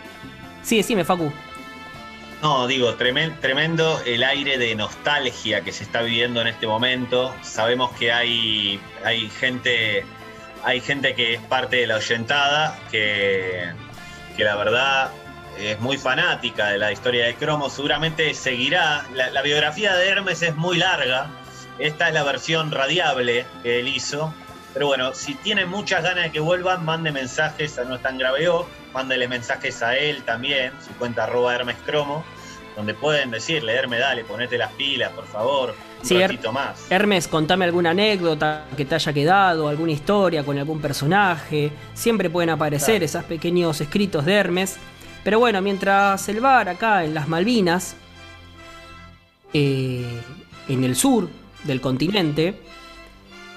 Sí, decime, Facu. No, digo, tremendo el aire de nostalgia que se está viviendo en este momento. Sabemos que hay, hay gente hay gente que es parte de la oyentada, que, que la verdad es muy fanática de la historia de Cromo, seguramente seguirá. La, biografía de Hermes es muy larga, esta es la versión radiable que él hizo. Pero bueno, si tienen muchas ganas de que vuelvan, mande mensajes a No Están Graveo, mándele mensajes a él también, su cuenta arroba Hermes Cromo donde pueden decirle, Hermes, dale, ponete las pilas, por favor, un ratito más. Hermes, contame alguna anécdota que te haya quedado, alguna historia con algún personaje. Siempre pueden aparecer esos pequeños escritos de Hermes. Pero bueno, mientras el bar acá en las Malvinas, eh, en el sur del continente,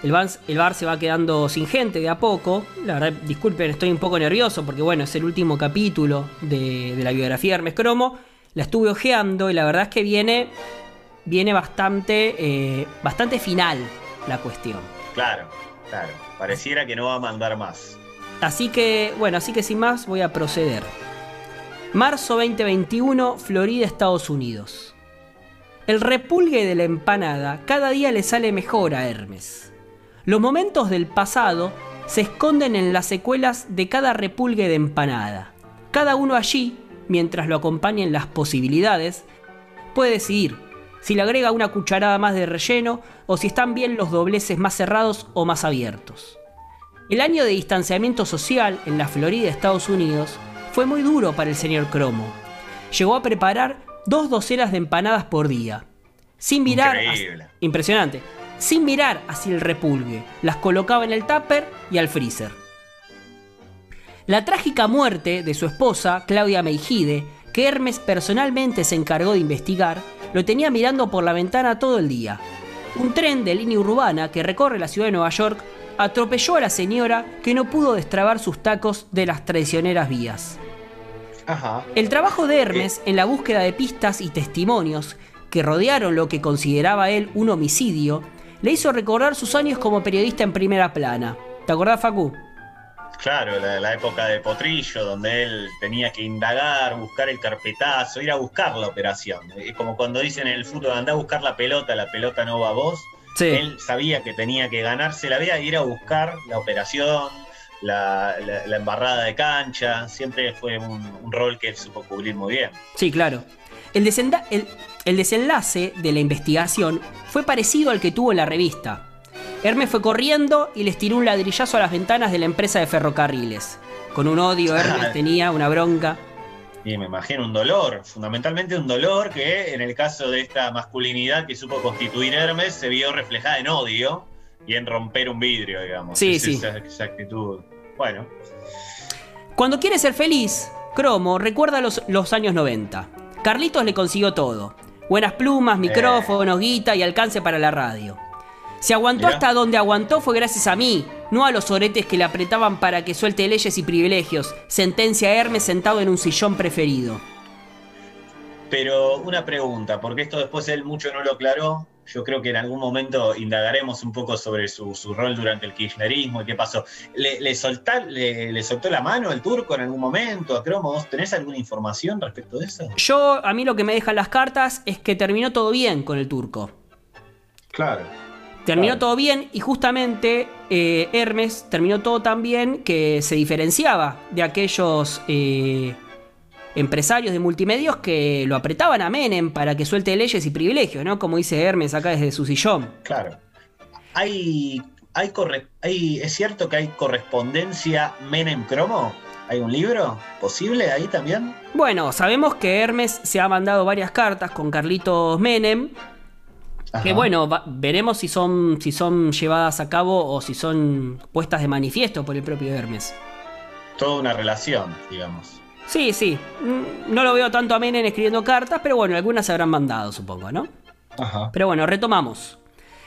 el bar, el bar, se va quedando sin gente de a poco. La verdad, disculpen, estoy un poco nervioso porque bueno, es el último capítulo de, de la biografía de Hermes Cromo. La estuve ojeando y la verdad es que viene, viene bastante, eh, bastante final la cuestión. Claro, claro. Pareciera que no va a mandar más. Así que, bueno, así que sin más voy a proceder. Marzo 2021, Florida, Estados Unidos. El repulgue de la empanada cada día le sale mejor a Hermes. Los momentos del pasado se esconden en las secuelas de cada repulgue de empanada. Cada uno allí mientras lo acompañen las posibilidades, puede decidir si le agrega una cucharada más de relleno o si están bien los dobleces más cerrados o más abiertos. El año de distanciamiento social en la Florida, Estados Unidos, fue muy duro para el señor Cromo. Llegó a preparar dos docenas de empanadas por día. Sin mirar. impresionante. Sin mirar hacia el repulgue. Las colocaba en el tupper y al freezer. La trágica muerte de su esposa, Claudia Meijide, que Hermes personalmente se encargó de investigar, lo tenía mirando por la ventana todo el día. Un tren de línea urbana que recorre la ciudad de Nueva York atropelló a la señora que no pudo destrabar sus tacos de las traicioneras vías. El trabajo de Hermes en la búsqueda de pistas y testimonios que rodearon lo que consideraba él un homicidio le hizo recordar sus años como periodista en primera plana. ¿Te acordás, Facu? Claro, la, época de Potrillo, donde él tenía que indagar, buscar el carpetazo, ir a buscar la operación. Es como cuando dicen en el fútbol, anda a buscar la pelota, la pelota no va a vos. Él sabía que tenía que ganarse la vida e ir a buscar la operación, la, embarrada de cancha. Siempre fue un, rol que él supo cubrir muy bien. Sí, claro. El, el, el desenlace de la investigación fue parecido al que tuvo en la revista. Hermes fue corriendo y les tiró un ladrillazo a las ventanas de la empresa de ferrocarriles. Con un odio, Hermes tenía una bronca. Y me imagino un dolor, fundamentalmente un dolor que en el caso de esta masculinidad que supo constituir Hermes se vio reflejada en odio y en romper un vidrio, digamos. Sí, sí. Esa, actitud. Bueno. Cuando quiere ser feliz, Cromo recuerda los, los años 90. Carlitos le consiguió todo. Buenas plumas, micrófonos, guita y alcance para la radio. Si aguantó hasta donde aguantó fue gracias a mí, no a los oretes que le apretaban para que suelte leyes y privilegios. Sentencia a Hermes sentado en un sillón preferido. Pero una pregunta, porque esto después él mucho no lo aclaró. Yo creo que en algún momento indagaremos un poco sobre su, rol durante el kirchnerismo y qué pasó. ¿Le, le, soltó la mano el turco en algún momento a Cromo? ¿Vos tenés alguna información respecto de eso? Yo, a mí lo que me dejan las cartas es que terminó todo bien con el turco. Claro. Terminó todo bien y justamente eh, Hermes terminó todo tan bien que se diferenciaba de aquellos eh, empresarios de multimedios que lo apretaban a Menem para que suelte leyes y privilegios, ¿no? Como dice Hermes acá desde su sillón. Claro. Hay, hay, hay ¿Es cierto que hay correspondencia Menem-Cromo? ¿Hay un libro posible ahí también? Bueno, sabemos que Hermes se ha mandado varias cartas con Carlitos Menem que bueno, veremos si son, si son llevadas a cabo o si son puestas de manifiesto por el propio Hermes. Toda una relación, digamos. Sí, sí. Mm, No lo veo tanto a Menem escribiendo cartas, pero bueno, algunas se habrán mandado, supongo, ¿no? Ajá. Pero bueno, retomamos.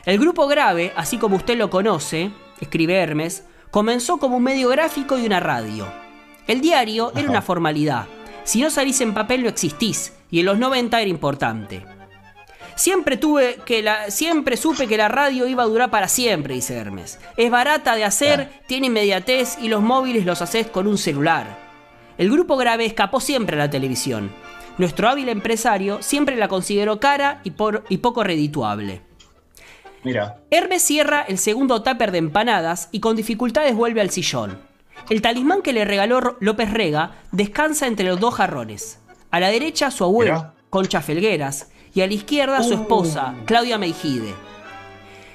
El grupo grave, así como usted lo conoce, escribe Hermes, comenzó como un medio gráfico y una radio. El diario era una formalidad. Si no salís en papel no existís, y en los 90 era importante. Siempre tuve que la, siempre supe que la radio iba a durar para siempre, dice Hermes. Es barata de hacer, tiene inmediatez y los móviles los haces con un celular. El grupo grave escapó siempre a la televisión. Nuestro hábil empresario siempre la consideró cara y, por- y poco redituable. Mira. Hermes cierra el segundo tupper de empanadas y con dificultades vuelve al sillón. El talismán que le regaló López Rega descansa entre los dos jarrones. A la derecha su abuelo, Mirá. Concha Felgueras, y a la izquierda su Uh. esposa, Claudia Meijide.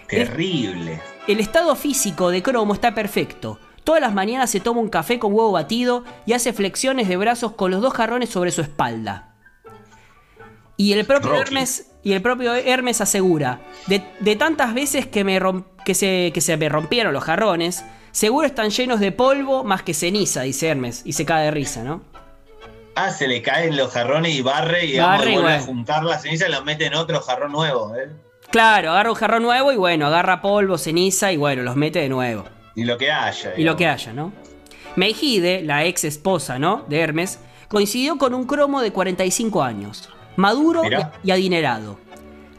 Terrible. El estado físico de Cromo está perfecto. Todas las mañanas se toma un café con huevo batido y hace flexiones de brazos con los dos jarrones sobre su espalda. Y el propio Rocky. Hermes y el propio Hermes asegura, de, de tantas veces que, me rom- que, se, que se me rompieron los jarrones, seguro están llenos de polvo más que ceniza, dice Hermes, y se cae de risa, ¿no? Ah, se le caen los jarrones y barre y Barre digamos, y vuelve a juntar la ceniza y la mete en otro jarrón nuevo. ¿eh? Claro, agarra un jarrón nuevo y bueno, agarra polvo, ceniza y bueno, los mete de nuevo. Y lo que haya. Y lo que haya, ¿no? Meijide, la ex esposa, ¿no? De Hermes, coincidió con un cromo de 45 años, maduro Mirá. y adinerado.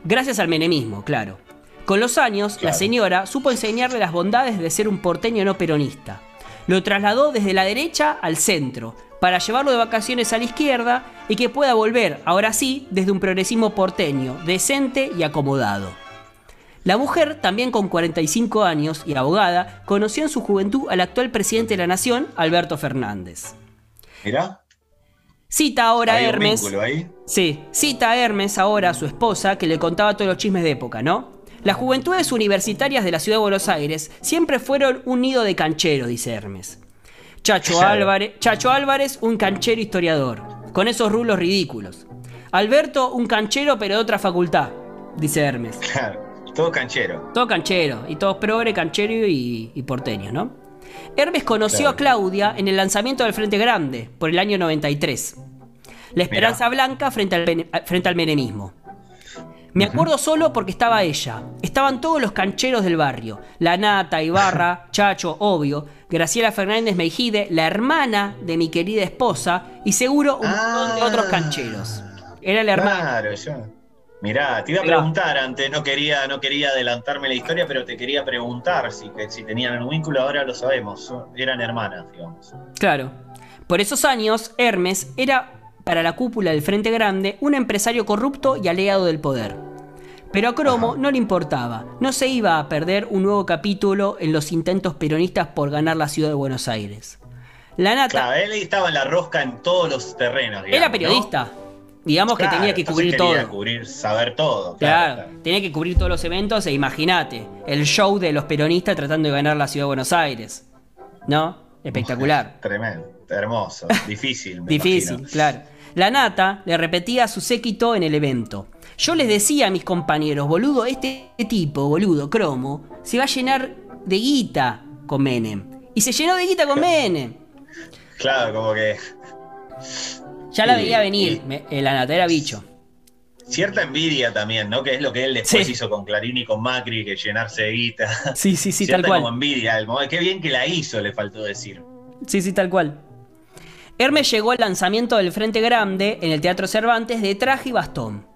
Gracias al menemismo, claro. Con los años, la señora supo enseñarle las bondades de ser un porteño no peronista. Lo trasladó desde la derecha al centro, para llevarlo de vacaciones a la izquierda y que pueda volver, ahora sí, desde un progresismo porteño, decente y acomodado. La mujer, también con 45 años y abogada, conoció en su juventud al actual presidente de la Nación, Alberto Fernández. Mirá. Cita ahora a Hermes. ahí. Sí, cita a Hermes ahora a su esposa que le contaba todos los chismes de época, ¿no? Las juventudes universitarias de la ciudad de Buenos Aires siempre fueron un nido de canchero, dice Hermes. Chacho. Álvarez, Chacho Álvarez, un canchero historiador, con esos rulos ridículos. Alberto, un canchero pero de otra facultad, dice Hermes. Claro. Todo canchero. Todo canchero, y todos progre, canchero y, y porteños, ¿no? Hermes conoció Claro. a Claudia en el lanzamiento del Frente Grande, por el año 93. La esperanza blanca frente al, frente al menemismo. Me acuerdo solo porque estaba ella. Estaban todos los cancheros del barrio. La Nata, Ibarra, Chacho, obvio. Graciela Fernández Meijide, la hermana de mi querida esposa. Y seguro un montón de otros cancheros. Era la hermana. Claro, yo. Mirá, te iba a preguntar antes, no quería, no quería adelantarme la historia, pero te quería preguntar si, que- si tenían un vínculo, ahora lo sabemos, eran hermanas, digamos. Claro. Por esos años, Hermes era, para la cúpula del Frente Grande, un empresario corrupto y aliado del poder. Pero a Cromo no le importaba, no se iba a perder un nuevo capítulo en los intentos peronistas por ganar la ciudad de Buenos Aires. La nata Claro, él estaba en la rosca en todos los terrenos, digamos, era ¿no? Digamos que tenía que cubrir todo. cubrir, saber todo. Claro, Claro, tenía que cubrir todos los eventos e imagínate, el show de los peronistas tratando de ganar la ciudad de Buenos Aires. ¿No? Espectacular. Tremendo, hermoso, difícil. me Difícil, imagino. claro. La nata le repetía a su séquito en el evento. Yo les decía a mis compañeros, boludo, este tipo, boludo, cromo, se va a llenar de guita con Menem. Y se llenó de guita con Menem. Claro, como que Ya la veía venir, me- eh, la nata era bicho. cierta envidia también, ¿no? Que es lo que él después Sí. hizo con Clarín y con Macri, que llenarse de guita. Sí, sí, sí, Cierta tal cual. como envidia. el Qué bien que la hizo, le faltó decir. Sí, sí, tal cual. Hermes llegó al lanzamiento del Frente Grande en el Teatro Cervantes de traje y bastón.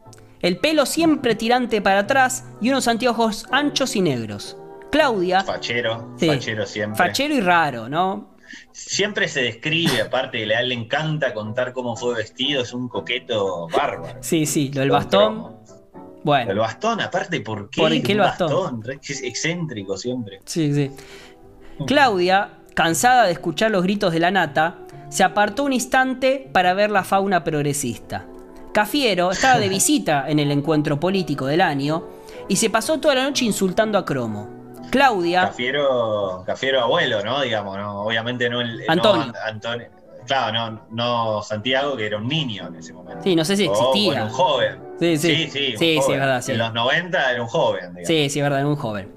El pelo siempre tirante para atrás y unos anteojos anchos y negros. Claudia, Fachero, Sí. fachero siempre. fachero y raro, ¿no? Siempre se describe, aparte, a él le encanta contar cómo fue vestido, es un coqueto bárbaro. Sí, sí, lo del bastón. Bueno, El bastón, aparte, ¿por qué? ¿Por qué el bastón? Re- Es excéntrico siempre. sí, sí. Claudia, cansada de escuchar los gritos de la nata, se apartó un instante para ver la fauna progresista. Cafiero estaba de visita en el encuentro político del año y se pasó toda la noche insultando a Cromo. Claudia, Cafiero, Cafiero abuelo, ¿no? Digamos, ¿no? Obviamente no el. Antonio. An- Antonio. Claro, no, no Santiago, que era un niño en ese momento. Sí, no sé si O, existía. bueno, un joven. Sí, sí. Sí, sí, Sí, sí, es verdad, sí. En los 90 era un joven, digamos. Sí, sí, es verdad, era un joven.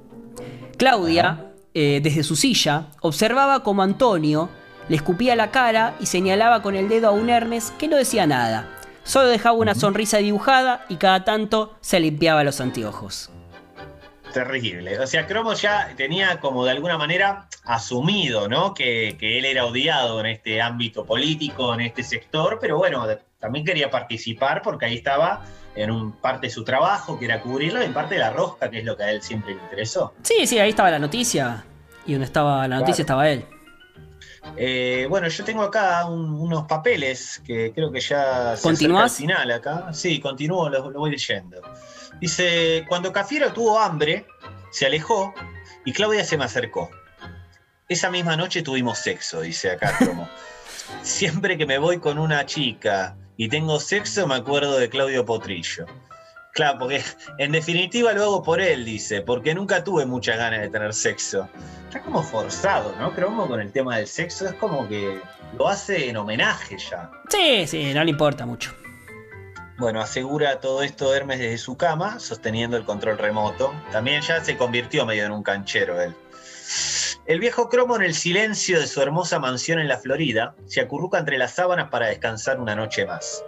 Claudia, eh, desde su silla, observaba como Antonio le escupía la cara y señalaba con el dedo a un Hermes que no decía nada. Solo dejaba una sonrisa dibujada y cada tanto se limpiaba los anteojos. Terrible. O sea, Cromo ya tenía como de alguna manera asumido, ¿no? Que, que, él era odiado en este ámbito político, en este sector, pero bueno, también quería participar porque ahí estaba en un parte de su trabajo, que era cubrirlo, y en parte de la rosca, que es lo que a él siempre le interesó. Sí, sí, ahí estaba la noticia. Y donde estaba la noticia estaba él. Eh, bueno, yo tengo acá unos papeles que creo que ya se al final acá. Sí, continúo, lo, voy leyendo. Dice, cuando Cafiero tuvo hambre, se alejó y Claudia se me acercó. Esa misma noche tuvimos sexo, dice acá como. Siempre que me voy con una chica y tengo sexo, me acuerdo de Claudio Potrillo. Claro, porque en definitiva lo hago por él, dice, porque nunca tuve muchas ganas de tener sexo. Está como forzado, ¿no? Cromo con el tema del sexo es como que lo hace en homenaje ya. Sí, sí, no le importa mucho. Bueno, asegura todo esto Hermes desde su cama, sosteniendo el control remoto. También ya se convirtió medio en un canchero él. El viejo Cromo en el silencio de su hermosa mansión en la Florida se acurruca entre las sábanas para descansar una noche más.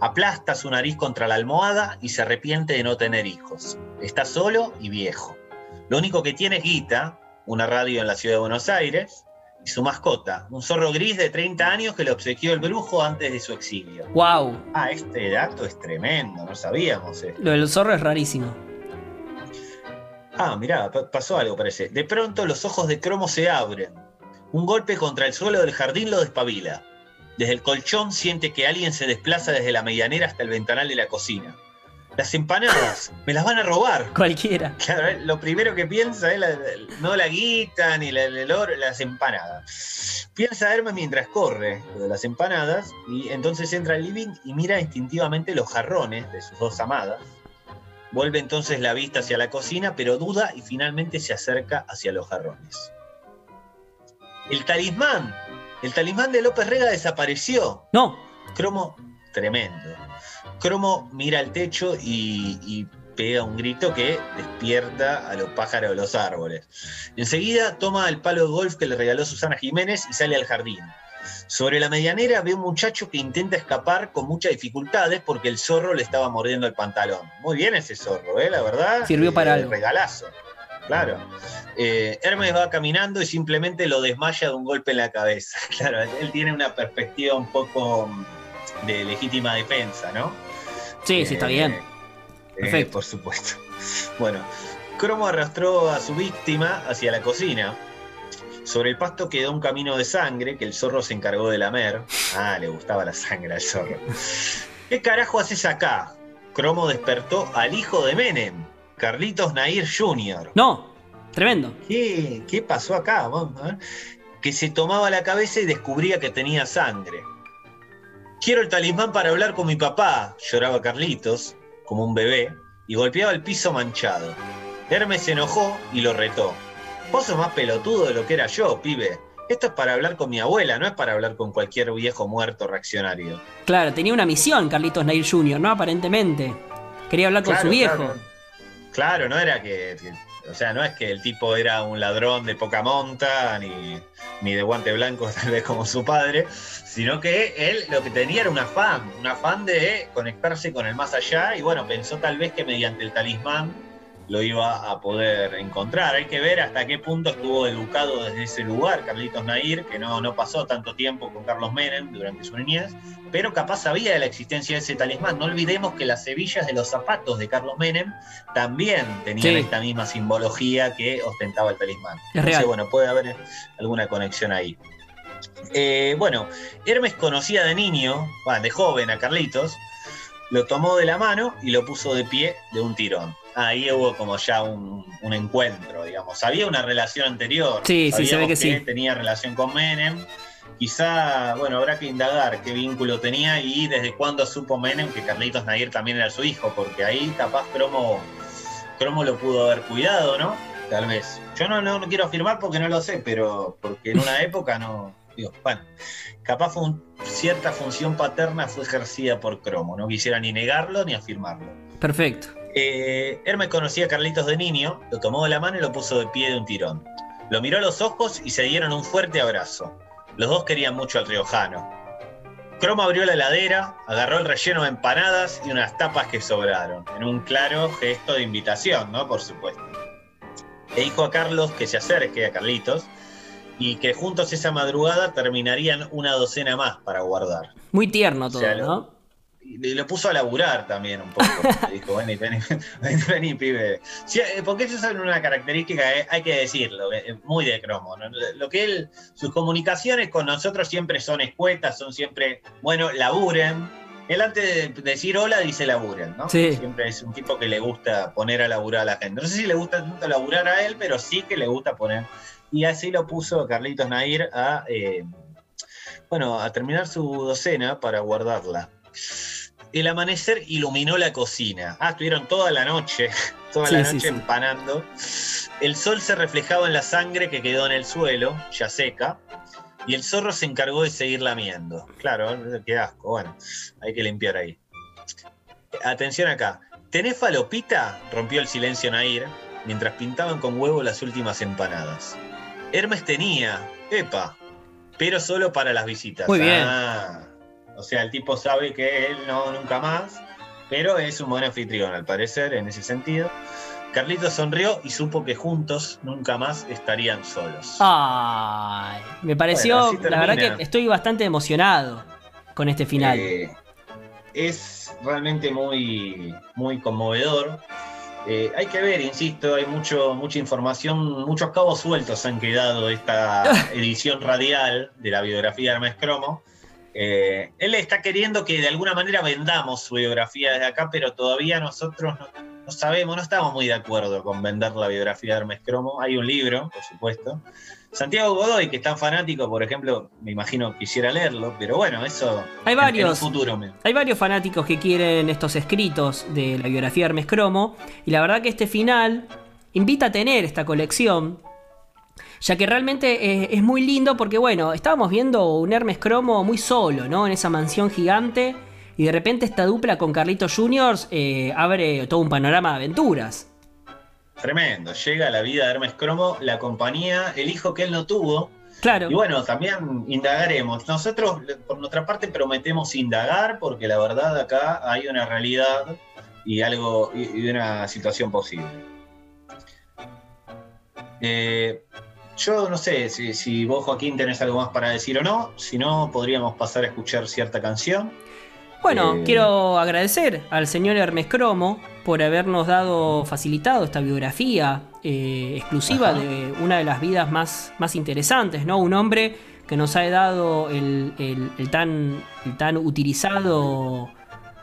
Aplasta su nariz contra la almohada y se arrepiente de no tener hijos. Está solo y viejo. Lo único que tiene es guita, una radio en la ciudad de Buenos Aires, y su mascota, un zorro gris de 30 años que le obsequió el brujo antes de su exilio. ¡Wow! Ah, este dato es tremendo, no sabíamos esto. Lo del zorro es rarísimo. Ah, mirá, pasó algo, parece. De pronto los ojos de Cromo se abren. Un golpe contra el suelo del jardín lo despabila. Desde el colchón siente que alguien se desplaza desde la medianera hasta el ventanal de la cocina. Las empanadas, me las van a robar. Cualquiera. Claro, eh, lo primero que piensa es no la guita ni el oro, las empanadas. Piensa Hermes mientras corre lo de las empanadas y entonces entra al living y mira instintivamente los jarrones de sus dos amadas Vuelve entonces la vista hacia la cocina, pero duda y finalmente se acerca hacia los jarrones. El talismán, el talismán de López Rega desapareció. No. Cromo, tremendo. Cromo mira al techo y, y pega un grito que despierta a los pájaros de los árboles. Enseguida toma el palo de golf que le regaló Susana Jiménez y sale al jardín. Sobre la medianera ve un muchacho que intenta escapar con muchas dificultades porque el zorro le estaba mordiendo el pantalón. Muy bien ese zorro, ¿eh? la verdad. Sirvió para eh, algo. Regalazo. Claro. Eh, Hermes va caminando y simplemente lo desmaya de un golpe en la cabeza. Claro, él tiene una perspectiva un poco mm, de legítima defensa, ¿no? Sí, sí, está bien. Eh, Perfecto. por supuesto. Bueno, Cromo arrastró a su víctima hacia la cocina sobre el pasto quedó un camino de sangre que el zorro se encargó de lamer. Ah, le gustaba la sangre al zorro. ¿Qué carajo haces acá? Cromo despertó al hijo de Menem, Carlitos Nair Jr. No, tremendo. ¿Qué, qué pasó acá? Que se tomaba la cabeza y descubría que tenía sangre. Quiero el talismán para hablar con mi papá, lloraba Carlitos, como un bebé, y golpeaba el piso manchado. Hermes se enojó y lo retó. Vos sos más pelotudo de lo que era yo, pibe. Esto es para hablar con mi abuela, no es para hablar con cualquier viejo muerto reaccionario. Claro, tenía una misión Carlitos Nair Jr., ¿no? Aparentemente. Quería hablar con su viejo. Claro. no era que, O sea, no es que el tipo era un ladrón de poca monta, ni, ni de guante blanco, tal vez como su padre, sino que él lo que tenía era un afán, un afán de conectarse con el más allá, y bueno, pensó tal vez que mediante el talismán lo iba a poder encontrar. Hay que ver hasta qué punto estuvo educado desde ese lugar Carlitos Nair, que no, no pasó tanto tiempo con Carlos Menem durante su niñez, pero capaz sabía de la existencia de ese talismán. No olvidemos que las hebillas de los zapatos de Carlos Menem también tenían esta misma simbología que ostentaba el talismán. Entonces, bueno, puede haber alguna conexión ahí. Eh, bueno, Hermes conocía de niño, de joven a Carlitos, lo tomó de la mano y lo puso de pie de un tirón ahí hubo como ya un, encuentro, digamos. Había una relación anterior. Sí, sí, se ve que, sí. Tenía relación con Menem. Quizá, bueno, habrá que indagar qué vínculo tenía y desde cuándo supo Menem que Carlitos Nair también era su hijo, porque ahí capaz Cromo, Cromo lo pudo haber cuidado, ¿no? Tal vez. Yo no, no, quiero afirmar porque no lo sé, pero porque en una época no. Digo, bueno, capaz fue cierta función paterna fue ejercida por Cromo. No quisiera ni negarlo ni afirmarlo. Perfecto. Eh, Hermes conocía a Carlitos de niño, lo tomó de la mano y lo puso de pie de un tirón. Lo miró a los ojos y se dieron un fuerte abrazo. Los dos querían mucho al riojano. Cromo abrió la heladera, agarró el relleno de empanadas y unas tapas que sobraron, en un claro gesto de invitación, ¿no? Por supuesto. Le dijo a Carlos que se acerque a Carlitos y que juntos esa madrugada terminarían una docena más para guardar. Muy tierno todo, ¿no? Y lo puso a laburar también un poco. dijo, vení, vení, vení, pibe. Eh, porque eso es una característica, eh, hay que decirlo, eh, muy de cromo. Lo que él, sus comunicaciones con nosotros siempre son escuetas, son siempre, bueno, laburen. Él antes de decir hola dice laburen, ¿no? Siempre es un tipo que le gusta poner a laburar a la gente. No sé si le gusta tanto laburar a él, pero sí que le gusta poner. Y así lo puso Carlitos Nair a, bueno, a terminar su docena para guardarla. El amanecer iluminó la cocina. Ah, estuvieron toda la noche, toda la noche empanando. El sol se reflejaba en la sangre que quedó en el suelo, ya seca, y el zorro se encargó de seguir lamiendo. Claro, qué asco. Bueno, hay que limpiar ahí. Atención acá. ¿Tenés falopita? rompió el silencio Nair, mientras pintaban con huevo las últimas empanadas. Hermes tenía, epa, pero solo para las visitas. Muy bien. Ah. O sea, el tipo sabe que él no nunca más, pero es un buen anfitrión al parecer en ese sentido. Carlitos sonrió y supo que juntos nunca más estarían solos. Ay, me pareció, la verdad que estoy bastante emocionado con este final. Eh, es realmente muy, muy conmovedor. Eh, hay que ver, insisto, hay mucho, mucha información, muchos cabos sueltos han quedado esta edición radial de la biografía de Hermes Cromo. Eh, él está queriendo que de alguna manera vendamos su biografía desde acá, pero todavía nosotros no, sabemos, no estamos muy de acuerdo con vender la biografía de Hermes Cromo. Hay un libro, por supuesto. Santiago Godoy, que es tan fanático, por ejemplo, me imagino quisiera leerlo, pero bueno, eso hay varios, futuro. Hay varios fanáticos que quieren estos escritos de la biografía de Hermes Cromo, y la verdad que este final invita a tener esta colección ya que realmente es, muy lindo porque, bueno, estábamos viendo un Hermes Cromo muy solo, ¿no? En esa mansión gigante. Y de repente esta dupla con Carlitos Juniors eh, abre todo un panorama de aventuras. Tremendo. Llega a la vida de Hermes Cromo, la compañía, el hijo que él no tuvo. Claro. Y bueno, también indagaremos. Nosotros, por nuestra parte, prometemos indagar porque la verdad acá hay una realidad y algo y una situación posible. Eh, yo no sé si, vos, Joaquín, tenés algo más para decir o no. Si no, podríamos pasar a escuchar cierta canción. Bueno, eh, quiero agradecer al señor Hermes Cromo por habernos dado, facilitado esta biografía eh, exclusiva de una de las vidas más, más interesantes, ¿no? Un hombre que nos ha dado el, tan, el tan utilizado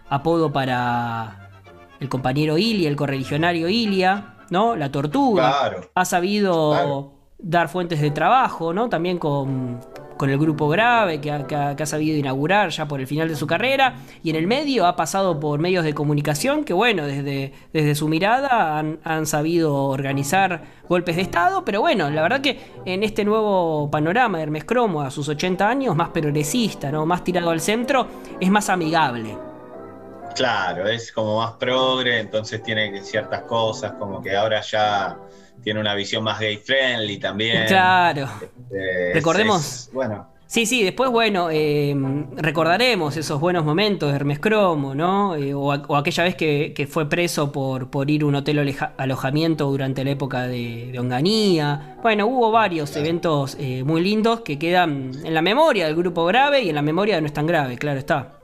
apodo para el compañero Ilia, el correligionario Ilia, ¿no? La tortuga. Ha sabido dar fuentes de trabajo, ¿no? También con, el grupo Grave, que ha, sabido inaugurar ya por el final de su carrera, y en el medio ha pasado por medios de comunicación que, bueno, desde, desde su mirada han, sabido organizar golpes de Estado, pero bueno, la verdad que en este nuevo panorama de Hermes Cromo, a sus 80 años, más progresista, ¿no? Más tirado al centro, es más amigable. Claro, es como más progre, entonces tiene ciertas cosas, como que ahora ya tiene una visión más gay friendly también. Claro. Este, Recordemos. bueno. Sí, sí, después, bueno, eh, recordaremos esos buenos momentos de Hermes Cromo, ¿no? Eh, o, aquella vez que, fue preso por, por ir a un hotel alojamiento durante la época de, Onganía. Bueno, hubo varios eventos eh, muy lindos que quedan en la memoria del grupo grave y en la memoria de No es tan grave, claro está.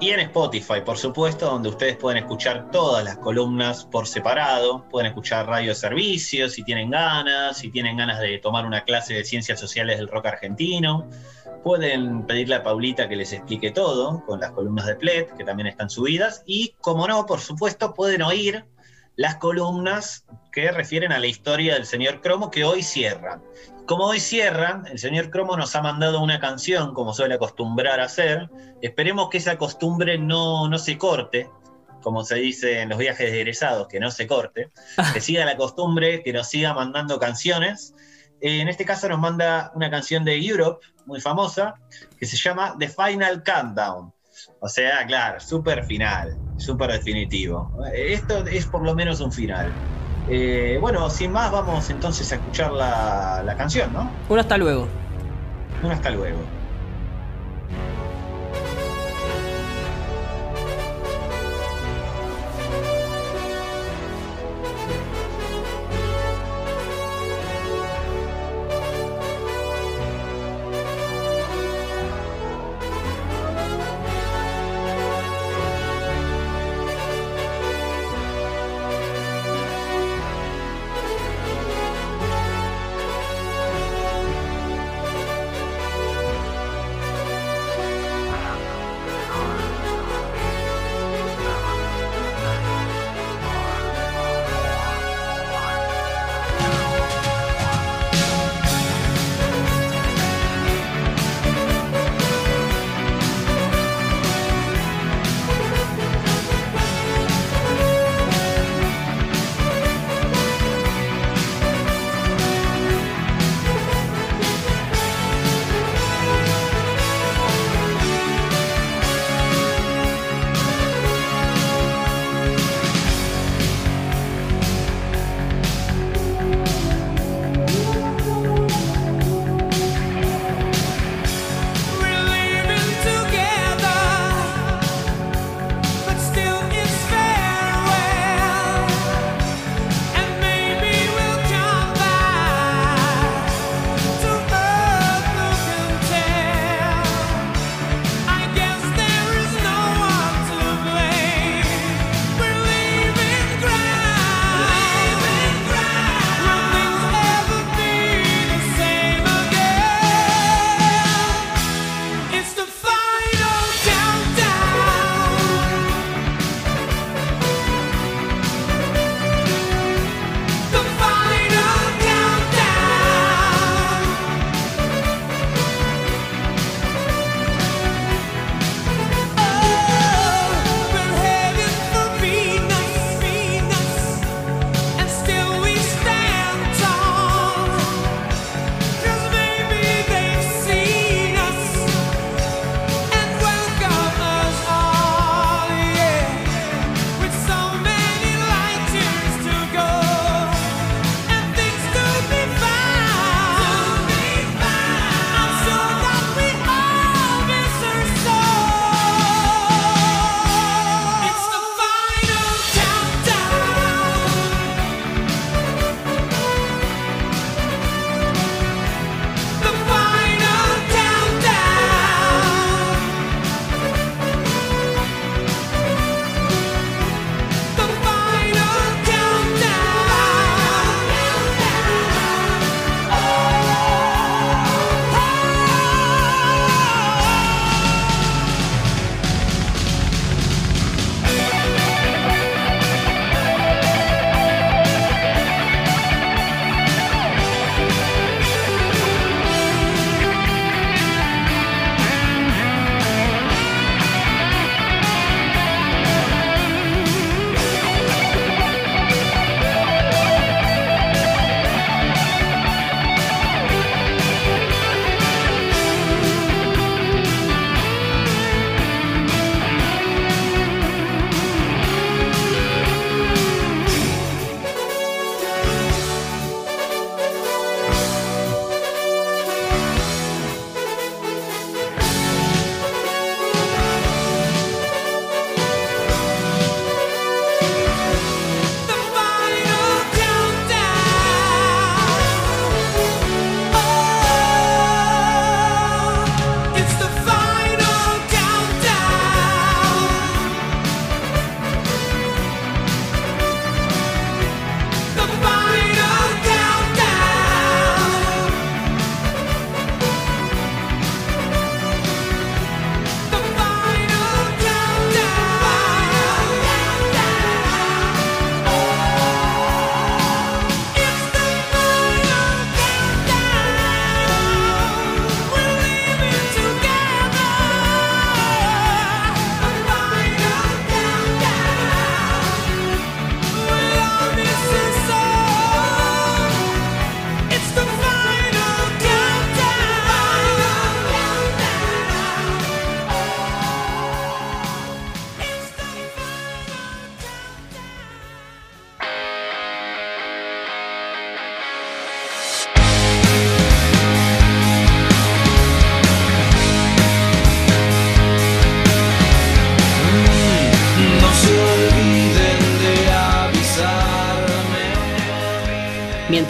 Y en Spotify, por supuesto, donde ustedes pueden escuchar todas las columnas por separado, pueden escuchar radio de servicio si tienen ganas, si tienen ganas de tomar una clase de ciencias sociales del rock argentino, pueden pedirle a Paulita que les explique todo con las columnas de PLED, que también están subidas, y como no, por supuesto, pueden oír las columnas que refieren a la historia del señor Cromo que hoy cierran. Como hoy cierran, el señor Cromo nos ha mandado una canción, como suele acostumbrar a hacer. Esperemos que esa costumbre no, no se corte, como se dice en los viajes de egresados, que no se corte, que siga la costumbre, que nos siga mandando canciones. Eh, en este caso nos manda una canción de Europe, muy famosa, que se llama The Final Countdown. O sea, claro, súper final, súper definitivo. Esto es por lo menos un final. Eh, bueno, sin más, vamos entonces a escuchar la, la canción, ¿no? Bueno, hasta luego. Un hasta luego.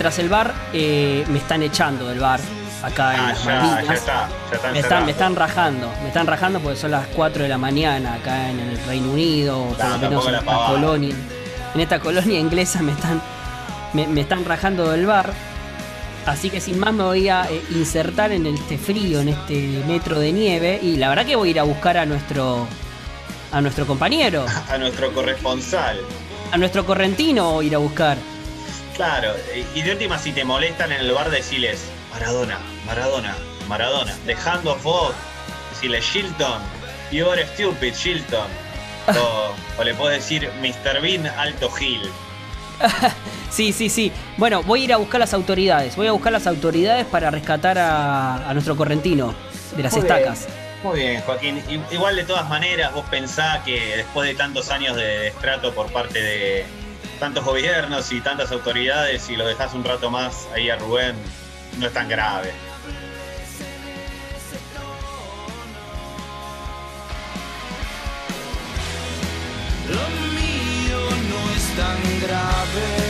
Mientras el bar eh, me están echando del bar acá en Ah, las ya, Malvinas. ya está, ya están me, están, me están rajando, me están rajando porque son las 4 de la mañana acá en el Reino Unido, o por lo menos en esta colonia. En esta colonia inglesa me están, me, me están rajando del bar. Así que sin más me voy a eh, insertar en este frío, en este metro de nieve. Y la verdad que voy a ir a buscar a nuestro. a nuestro compañero. A nuestro corresponsal. A nuestro correntino voy a ir a buscar. Claro, y de última, si te molestan en el bar, deciles Maradona, Maradona, Maradona. Of God. Decirle Shilton, you're stupid, Shilton. O, o le puedes decir Mr. Bean Alto Gil. Sí, sí, sí. Bueno, voy a ir a buscar las autoridades. Voy a buscar las autoridades para rescatar a, a nuestro correntino de las Muy bien. estacas. Muy bien, Joaquín. Igual de todas maneras, vos pensás que después de tantos años de destrato por parte de tantos gobiernos y tantas autoridades y lo dejas un rato más ahí a Rubén, no es tan grave. Lo mío no es tan grave.